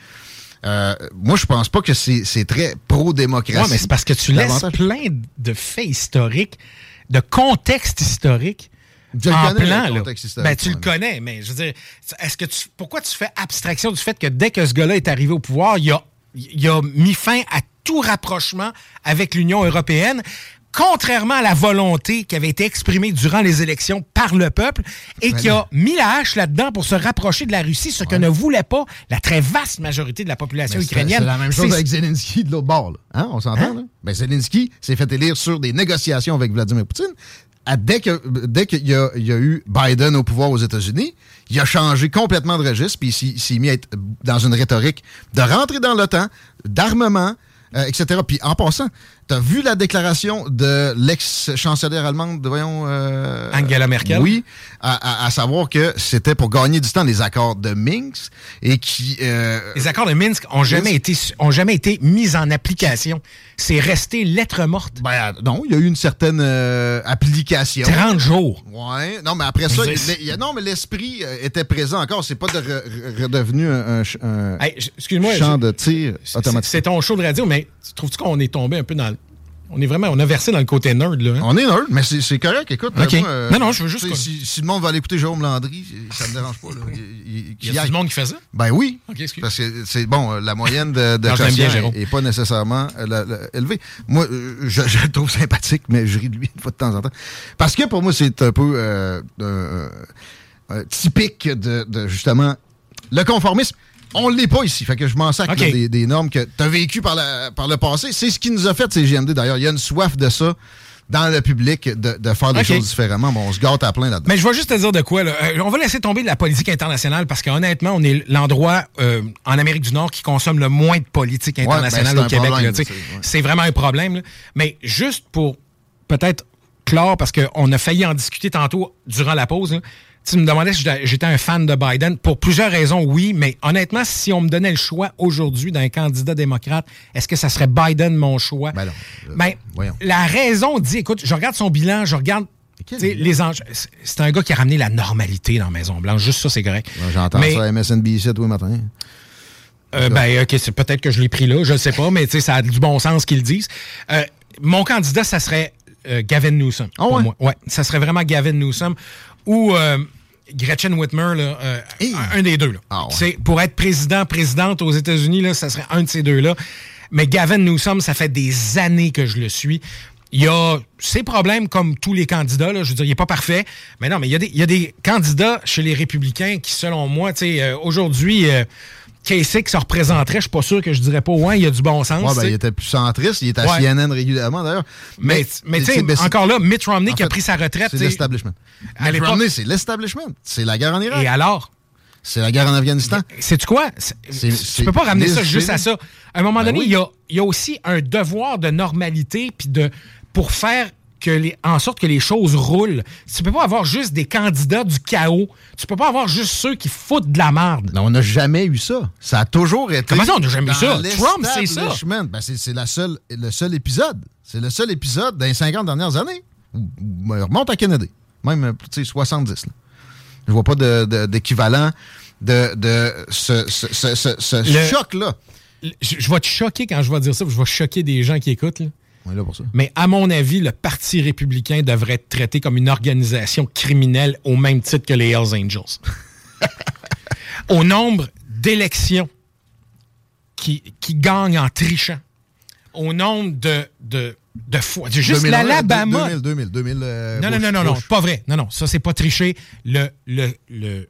Euh, moi, je pense pas que c'est très pro-démocratie.
Ouais, mais c'est parce que tu laisses plein de faits historiques, de contexte historique.
Je le
en
connais,
plan,
le
là. Ben, tu le connais, mais je veux dire, est-ce que tu, pourquoi tu fais abstraction du fait que dès que ce gars-là est arrivé au pouvoir, il a, il a mis fin à tout rapprochement avec l'Union européenne, contrairement à la volonté qui avait été exprimée durant les élections par le peuple et qui a mis la hache là-dedans pour se rapprocher de la Russie, ce que ne voulait pas la très vaste majorité de la population ukrainienne.
C'est la même chose avec Zelensky de l'autre bord. là. Hein, On s'entend? là? Ben, Zelensky s'est fait élire sur des négociations avec Vladimir Poutine. À- dès que- dès qu'il y, a- il y a eu Biden au pouvoir aux États-Unis, il a changé complètement de registre, puis il s'est- il s'est mis à être dans une rhétorique de rentrer dans l'OTAN, d'armement, euh, etc. Puis en passant, tu as vu la déclaration de l'ex-chancelière allemande, de, voyons... euh,
Angela Merkel?
Oui, à, à- à savoir que c'était pour gagner du temps les accords de Minsk et qui... euh,
Les accords de Minsk ont jamais, été, ont jamais été mis en application. C'est resté lettre morte.
Ben, non, il y a eu une certaine euh, application.
30 jours.
Ouais. Non, mais après ça, il- non, mais l'esprit euh, était présent encore. C'est pas de re- re- redevenu un, un
Hey,
champ
je-
de tir automatique.
c'est ton show de radio, mais trouves-tu qu'on est tombé un peu dans le... On est vraiment... On a versé dans le côté nerd, là. hein?
On est nerd, mais c'est correct. Écoute,
Ok.
euh, moi, euh,
Non, non, je veux juste
Si, si le monde va aller écouter Jérôme Landry, ça me dérange pas. Là. Il, il-
Il y a du monde qui fait ça?
Ben oui.
Ok, excuse.
Parce que c'est bon, euh, la moyenne de, de
Non,
est pas nécessairement euh, la- la- élevée. Moi, je, je le trouve sympathique, mais je ris de lui une fois de temps en temps. Parce que pour moi, c'est un peu euh, euh, typique de, de, justement le conformisme. On ne l'est pas ici. Fait que je m'en sacre là, des, des normes que tu as vécues par, la- par le passé. C'est ce qui nous a fait ces GMD d'ailleurs. Il y a une soif de ça dans le public de, de faire des choses différemment. Bon, on se gâte à plein là-dedans.
Mais je vais juste te dire de quoi. Là. Euh, on va laisser tomber de la politique internationale parce qu'honnêtement, on est l'endroit euh, en Amérique du Nord qui consomme le moins de politique
ben,
internationale au Québec.
c'est- ouais.
Vraiment un problème. là. Mais juste pour peut-être clore, parce qu'on a failli en discuter tantôt durant la pause. là. Tu me demandais si j'étais- un fan de Biden. Pour plusieurs raisons, oui, mais honnêtement, si on me donnait le choix aujourd'hui d'un candidat démocrate, est-ce que ça serait Biden mon choix? Ben
voyons.
la raison dit, écoute, je regarde son bilan, je regarde les. C'est- un gars qui a ramené la normalité dans la Maison-Blanche. Juste ça, c'est correct.
J'entends
Mais-
ça à MSNBC tous les matins.
Euh, ben, OK, c'est peut-être que je l'ai pris là, je ne sais pas, mais tu sais, ça a du bon sens qu'ils disent. Euh, mon candidat, ça serait euh, Gavin Newsom. Pour
ouais?
moi. Ouais, ça serait vraiment Gavin Newsom ou euh, Gretchen Whitmer, là, euh, un, un des deux. Là.
Ah
C'est Pour être président, présidente aux États-Unis, là, ça serait un de ces deux-là. Mais Gavin Newsom, ça fait des années que je le suis. Il y a ses problèmes comme tous les candidats. Là. Je veux dire, il n'est pas parfait. Mais non, mais il y, a des, il y a des candidats chez les républicains qui, selon moi, tu sais, euh, aujourd'hui, Kasich se représenterait. Je suis pas sûr que je dirais pas ouais, il y a du bon sens.
Ouais, ben, il était plus centriste, il est à
Ouais.
CNN régulièrement d'ailleurs.
Mais, mais
c'est- c'est-
encore là, Mitt Romney
en
qui a
fait,
pris sa retraite.
C'est l'establishment. Mitt Romney, c'est l'establishment. C'est la guerre en Irak.
Et alors?
C'est la guerre en Afghanistan.
Sais-tu quoi? Tu peux pas ramener ça juste à ça. À un moment
Ben
donné,
oui.
il y, a, y a aussi un devoir de normalité puis de pour faire que les, en sorte que les choses roulent. Tu peux pas avoir juste des candidats du chaos. Tu peux pas avoir juste ceux qui foutent de la merde.
Non, on n'a jamais eu ça. Ça a toujours été.
Comment ça, on n'a jamais eu ça? Trump, c'est ça.
Ben, c'est seule, le seul épisode. C'est le seul épisode dans les 50 dernières années. Ben, Remonte à Kennedy. Même, tu sais, 70. là. Je vois pas de- d'équivalent de, de, ce, ce- ce- ce- ce
Le-
choc-là.
Je, je vais te choquer quand je vais dire ça, je vais choquer des gens qui écoutent. là.
On est là pour ça.
Mais à mon avis, le Parti républicain devrait être traité comme une organisation criminelle au même titre que les Hells Angels. au nombre d'élections qui, qui gagnent en trichant, au nombre de, de, de fois. Juste
2001,
l'Alabama.
2000, 2000, 2000. euh,
Non, non, non, non, non, pas vrai. Non, non, ça, c'est pas tricher. Le, le, le...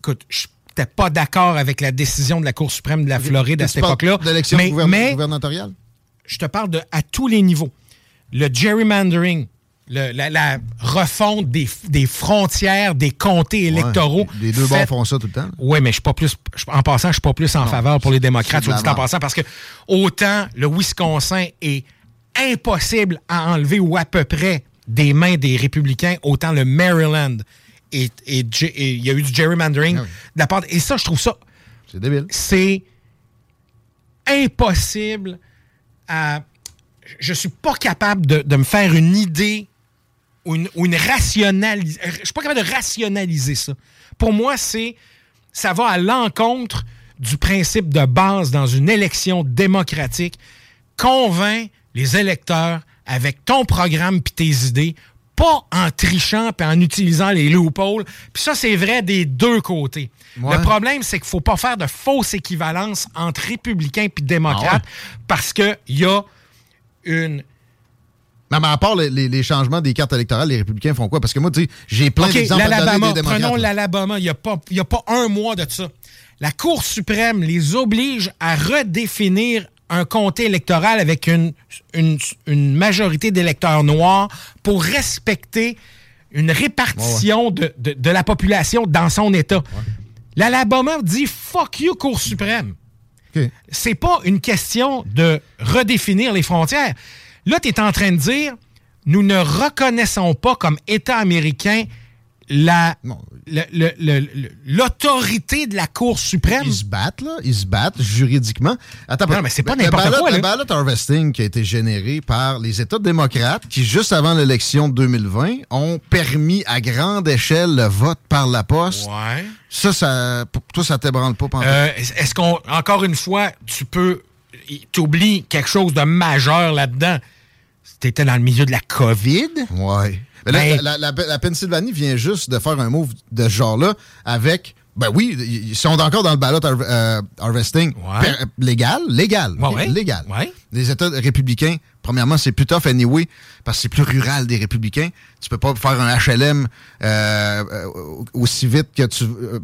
Écoute, je n'étais pas d'accord avec la décision de la Cour suprême de la Floride à cette époque-là.
D'élection
Mais, mais
gouvernementale?
Je te parle de à tous les niveaux. Le gerrymandering, le- la, la refonte des, des frontières des comtés électoraux.
les deux bords font ça tout le temps.
Oui, mais je suis pas plus. En passant, je suis pas plus en faveur pour les démocrates, soit dit en passant, parce que autant le Wisconsin est impossible à enlever ou à peu près des mains des républicains, autant le Maryland et il y a eu du gerrymandering de la part. de- Et ça, je trouve ça.
C'est débile.
C'est impossible à. Je suis pas capable de, me faire une idée ou une, ou une rationalis- Je suis pas capable de rationaliser ça. Pour moi, c'est. Ça va à l'encontre du principe de base dans une élection démocratique. Convainc les électeurs avec ton programme puis tes idées, pas en trichant puis en utilisant les loopholes. Puis ça, c'est vrai des deux côtés.
Ouais.
Le problème, c'est qu'il faut pas faire de fausses équivalences entre républicains puis démocrates
Ah
parce qu'il y a une
Non, mais à part les, les- les changements des cartes électorales, les républicains font quoi? Parce que moi, tu sais, j'ai plein
OK,
d'exemples à des démocrates.
prenons l'Alabama, il n'y a, pas- il y a pas un mois de ça. La Cour suprême les oblige à redéfinir un comté électoral avec une, une, une majorité d'électeurs noirs pour respecter une répartition de, de- de la population dans son État. L'Alabama dit fuck you, Cour suprême. C'est pas une question de redéfinir les frontières. Là, tu es en train de dire nous ne reconnaissons pas comme État américain la, l'autorité de la Cour suprême.
Ils se battent, là. Ils se battent juridiquement. Attends,
Non, mais c'est pas n'importe quoi.
Le ballot harvesting qui a été généré par les États démocrates qui, juste avant l'élection de 2020, ont permis à grande échelle le vote par la poste.
Ouais.
Ça, ça, pour toi, ça t'ébranle pas, pantoute?
Euh, Est-ce qu'on, encore une fois, tu peux. T'oublies quelque chose de majeur là-dedans? T'étais dans le milieu de la COVID?
Ouais. Mais là,
Ben-
la, la- la Pennsylvanie vient juste de faire un move de ce genre-là avec. Ben oui, ils sont encore dans le ballot har- euh, harvesting per- légal, légal,
Ouais,
ok,
ouais.
légal. Les États républicains, premièrement, c'est plus tough anyway parce que c'est plus rural des républicains. Tu peux pas faire un HLM euh, euh, aussi vite que tu, euh,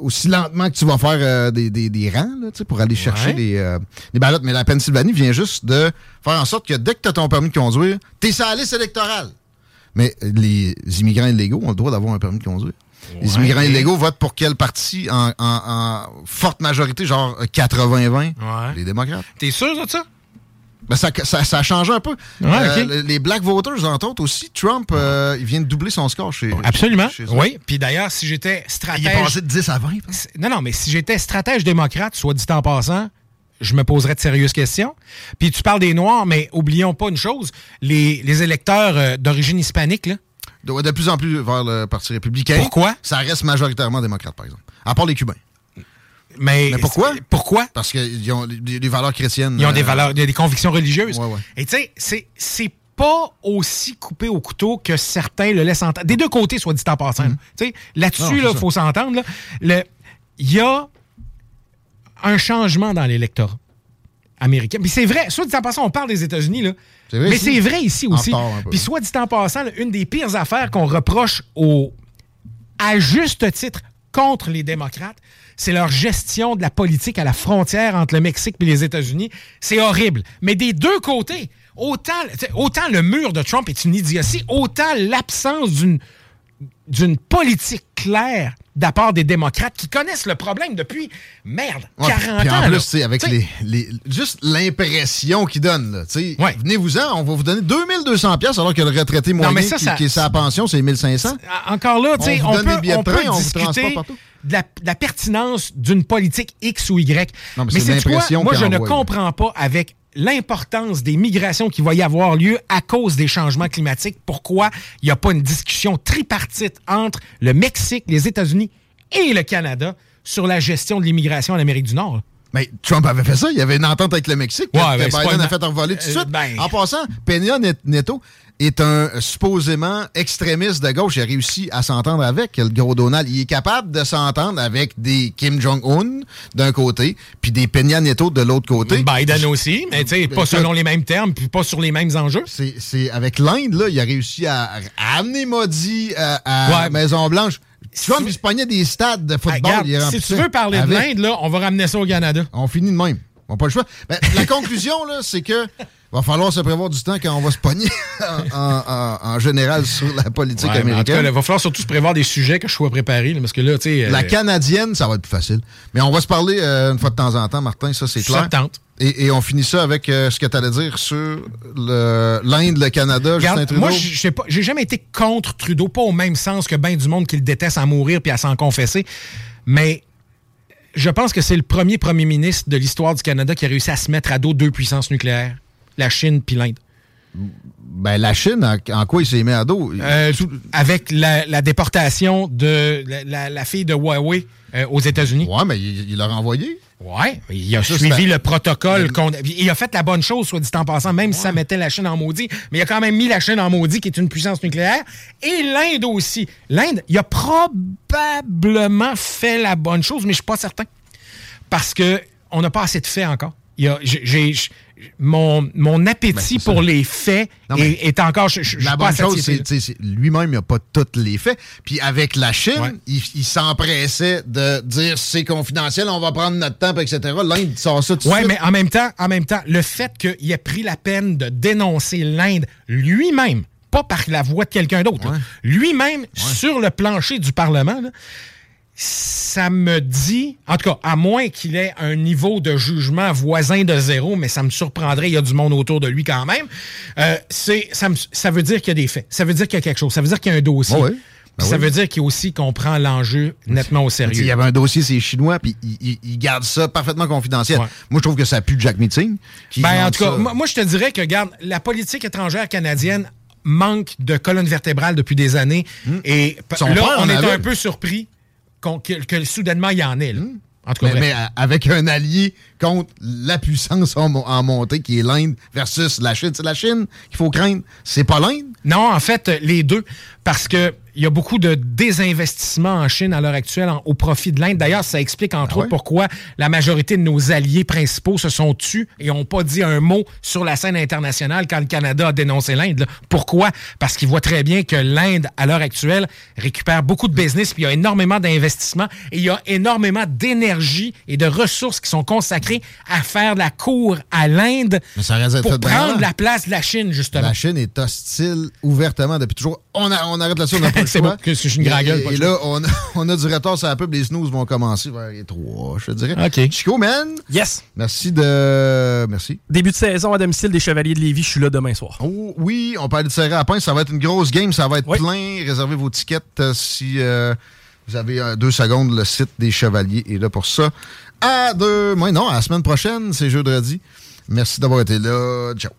aussi lentement que tu vas faire euh, des, des- des rangs là, pour aller chercher des, euh, des ballots. Mais la Pennsylvanie vient juste de faire en sorte que dès que tu as ton permis de conduire, t'es sur la liste électorale. Mais les immigrants illégaux ont le droit d'avoir un permis de conduire. Les immigrants illégaux votent pour quel parti en, en- en forte majorité, genre 80-20? Les démocrates.
T'es sûr de ça?
Ben, ça, ça, ça a changé un peu.
Ouais,
Euh, Les Black Voters, entre autres, aussi. Trump, euh, il vient de doubler son score chez
Absolument.
chez eux.
Oui. Puis d'ailleurs, si j'étais stratège.
Il est passé de 10 à 20.
Non, non, mais si j'étais stratège démocrate, soit dit en passant, je me poserais de sérieuses questions. Puis tu parles des Noirs, mais oublions pas une chose les, les électeurs euh, d'origine hispanique, là.
De, plus en plus vers le Parti républicain.
Pourquoi?
Ça reste majoritairement démocrate, par exemple. À part les Cubains.
Mais,
Mais pourquoi?
Pourquoi?
Parce qu'ils ont des, des valeurs chrétiennes.
Ils ont des
euh,
valeurs, des convictions religieuses.
Ouais, ouais.
Et tu sais, c'est- pas aussi coupé au couteau que certains le laissent entendre. Des deux côtés, soit dit en passant.
Mm-hmm.
Là-dessus, il faut s'entendre. Il y a un changement dans l'électorat américain. Puis c'est vrai, soit dit en passant, on parle des États-Unis, là.
Vrai
mais c'est vrai ici aussi. Puis soit dit en passant, là, une des pires affaires qu'on reproche aux, à juste titre contre les démocrates, c'est leur gestion de la politique à la frontière entre le Mexique et les États-Unis. C'est horrible. Mais des deux côtés, autant, autant le mur de Trump est une idiotie, autant l'absence d'une d'une politique claire de la part des démocrates qui connaissent le problème depuis, merde,
Ouais,
40
puis en
ans.
plus,
là.
tu sais, avec les, les- juste l'impression qu'ils donnent, là, tu sais, venez-vous-en, on va vous donner 2200 pièces alors que le retraité moyen
mais ça,
qui,
ça-
qui est sa pension, c'est 1500.
Encore là, tu sais,
On
on,
vous donne
peut,
billets de
on peut
train, on vous
discuter
transporte partout.
de la, de la pertinence d'une politique X ou Y.
Non, mais
mais
c'est
c'est quoi?
l'impression
Moi, je ne
envoie,
comprends pas avec l'importance des migrations qui va y avoir lieu à cause des changements climatiques, pourquoi il n'y a pas une discussion tripartite entre le Mexique, les États-Unis et le Canada sur la gestion de l'immigration en Amérique du Nord?
Mais Trump avait fait ça, il y avait une entente avec le Mexique.
Ouais,
que
ben,
Biden a fait revoler tout de
Euh,
suite.
ben-
En passant, Peña Net- Neto est un supposément extrémiste de gauche. Il a réussi à s'entendre avec le gros Donald. Il est capable de s'entendre avec des Kim Jong-un d'un côté, puis des Peña Neto de l'autre côté.
Biden aussi, mais tu sais, pas selon les mêmes termes, puis pas sur les mêmes enjeux.
C'est c'est avec l'Inde, là, il a réussi à, à amener Modi à, à
Ouais.
Maison-Blanche. Trump, il se pognait des stades de football.
Regarde,
il
si tu veux parler de l'Inde, là, on va ramener ça au Canada.
On finit de même. On n'a pas le choix. Ben, la conclusion, là, c'est que va falloir se prévoir du temps quand on va se pogner en, en- en général sur la politique
Ouais, mais en tout cas,
américaine.
il va falloir surtout se prévoir des sujets que je sois préparé, parce que là, tu sais.
La
euh,
canadienne, ça va être plus facile. Mais on va se parler euh, une fois de temps en temps, Martin, ça c'est clair.
tente.
Et, et on finit ça avec euh, ce que tu allais dire sur l'Inde, le Canada, Justin Trudeau.
moi, je j'ai jamais été contre Trudeau, pas au même sens que bien du monde qui le déteste à mourir puis à s'en confesser, mais je pense que c'est le premier premier ministre de l'histoire du Canada qui a réussi à se mettre à dos deux puissances nucléaires, la Chine puis l'Inde.
Ben, la Chine, en, en quoi il s'est mis à dos?
Euh, avec la, la déportation de la, la- la fille de Huawei euh, aux États-Unis.
Ouais, mais il l'a renvoyé.
Ouais, il a
Ça,
suivi le protocole. Il a fait la bonne chose, soit dit en passant, même si ça mettait la Chine en maudit. Mais il a quand même mis la Chine en maudit, qui est une puissance nucléaire. Et l'Inde aussi. L'Inde, il a probablement fait la bonne chose, mais je suis pas certain. Parce que on n'a pas assez de faits encore. Il y a- j'ai- j'ai- mon, mon appétit
Ben,
pour les faits
Non,
est, encore. je- je- je
La
pas
bonne chose,
satisfait,
c'est lui-même, il n'a pas tous les faits. Puis avec la Chine,
Ouais.
il, il s'empressait de dire c'est confidentiel, on va prendre notre temps, etc. L'Inde sort ça tout de
Oui,
suite.
mais en même temps, en même temps, le fait qu'il ait pris la peine de dénoncer l'Inde lui-même, pas par la voix de quelqu'un d'autre, lui-même sur le plancher du Parlement, là, ça me dit, en tout cas, à moins qu'il ait un niveau de jugement voisin de zéro, mais ça me surprendrait, il y a du monde autour de lui quand même, euh, c'est, ça, me- ça veut dire qu'il y a des faits, ça veut dire qu'il y a quelque chose, ça veut dire qu'il y a un dossier. Puis
Ben
ça
oui.
veut dire qu'il y a aussi qu'on prend l'enjeu nettement au
sais, Il
sérieux.
y avait un dossier, c'est chinois, puis il, il- il garde ça parfaitement confidentiel.
Ouais.
Moi, je trouve que ça pue Jack Meeting.
Ben, en tout cas,
ça.
moi, moi, je te dirais que, regarde, la politique étrangère canadienne manque de colonne vertébrale depuis des années. Et p-
Son
là, on est un peu surpris que, que soudainement il y en ait. là. En tout cas,
Mais,
bref.
mais, euh, avec un allié contre la puissance en, mo- en montée qui est l'Inde versus la Chine. C'est la Chine qu'il faut craindre. C'est pas l'Inde?
Non, en fait, euh, les deux. Parce que il y a beaucoup de désinvestissement en Chine à l'heure actuelle en- au profit de l'Inde. D'ailleurs, ça explique entre
Ah
autres pourquoi la majorité de nos alliés principaux se sont tus et n'ont pas dit un mot sur la scène internationale quand le Canada a dénoncé l'Inde. Pourquoi? Parce qu'ils voient très bien que l'Inde, à l'heure actuelle, récupère beaucoup de business, puis il y a énormément d'investissements et il y a énormément d'énergie et de ressources qui sont consacrées à faire de la cour à l'Inde pour prendre la place de la Chine, justement.
La Chine est hostile ouvertement depuis toujours. On, a- on arrête là-dessus, on n'a pas le choix.
bon, que je suis une grande gueule,
Et, et là, on a, on a du retard sur la pub. Les snooze vont commencer vers les trois, je te dirais.
OK.
Chico, man.
Yes.
Merci de. Merci.
Début de saison à domicile des Chevaliers de Lévis, je suis là demain soir.
Oh, oui, on parle de serrer à pain. Ça va être une grosse game. Ça va être
Oui.
plein. Réservez vos tickets euh, si euh, vous avez euh, deux secondes. Le site des Chevaliers est là pour ça. À deux. Moi, non, à la semaine prochaine, c'est jeudi. Merci d'avoir été là. Ciao.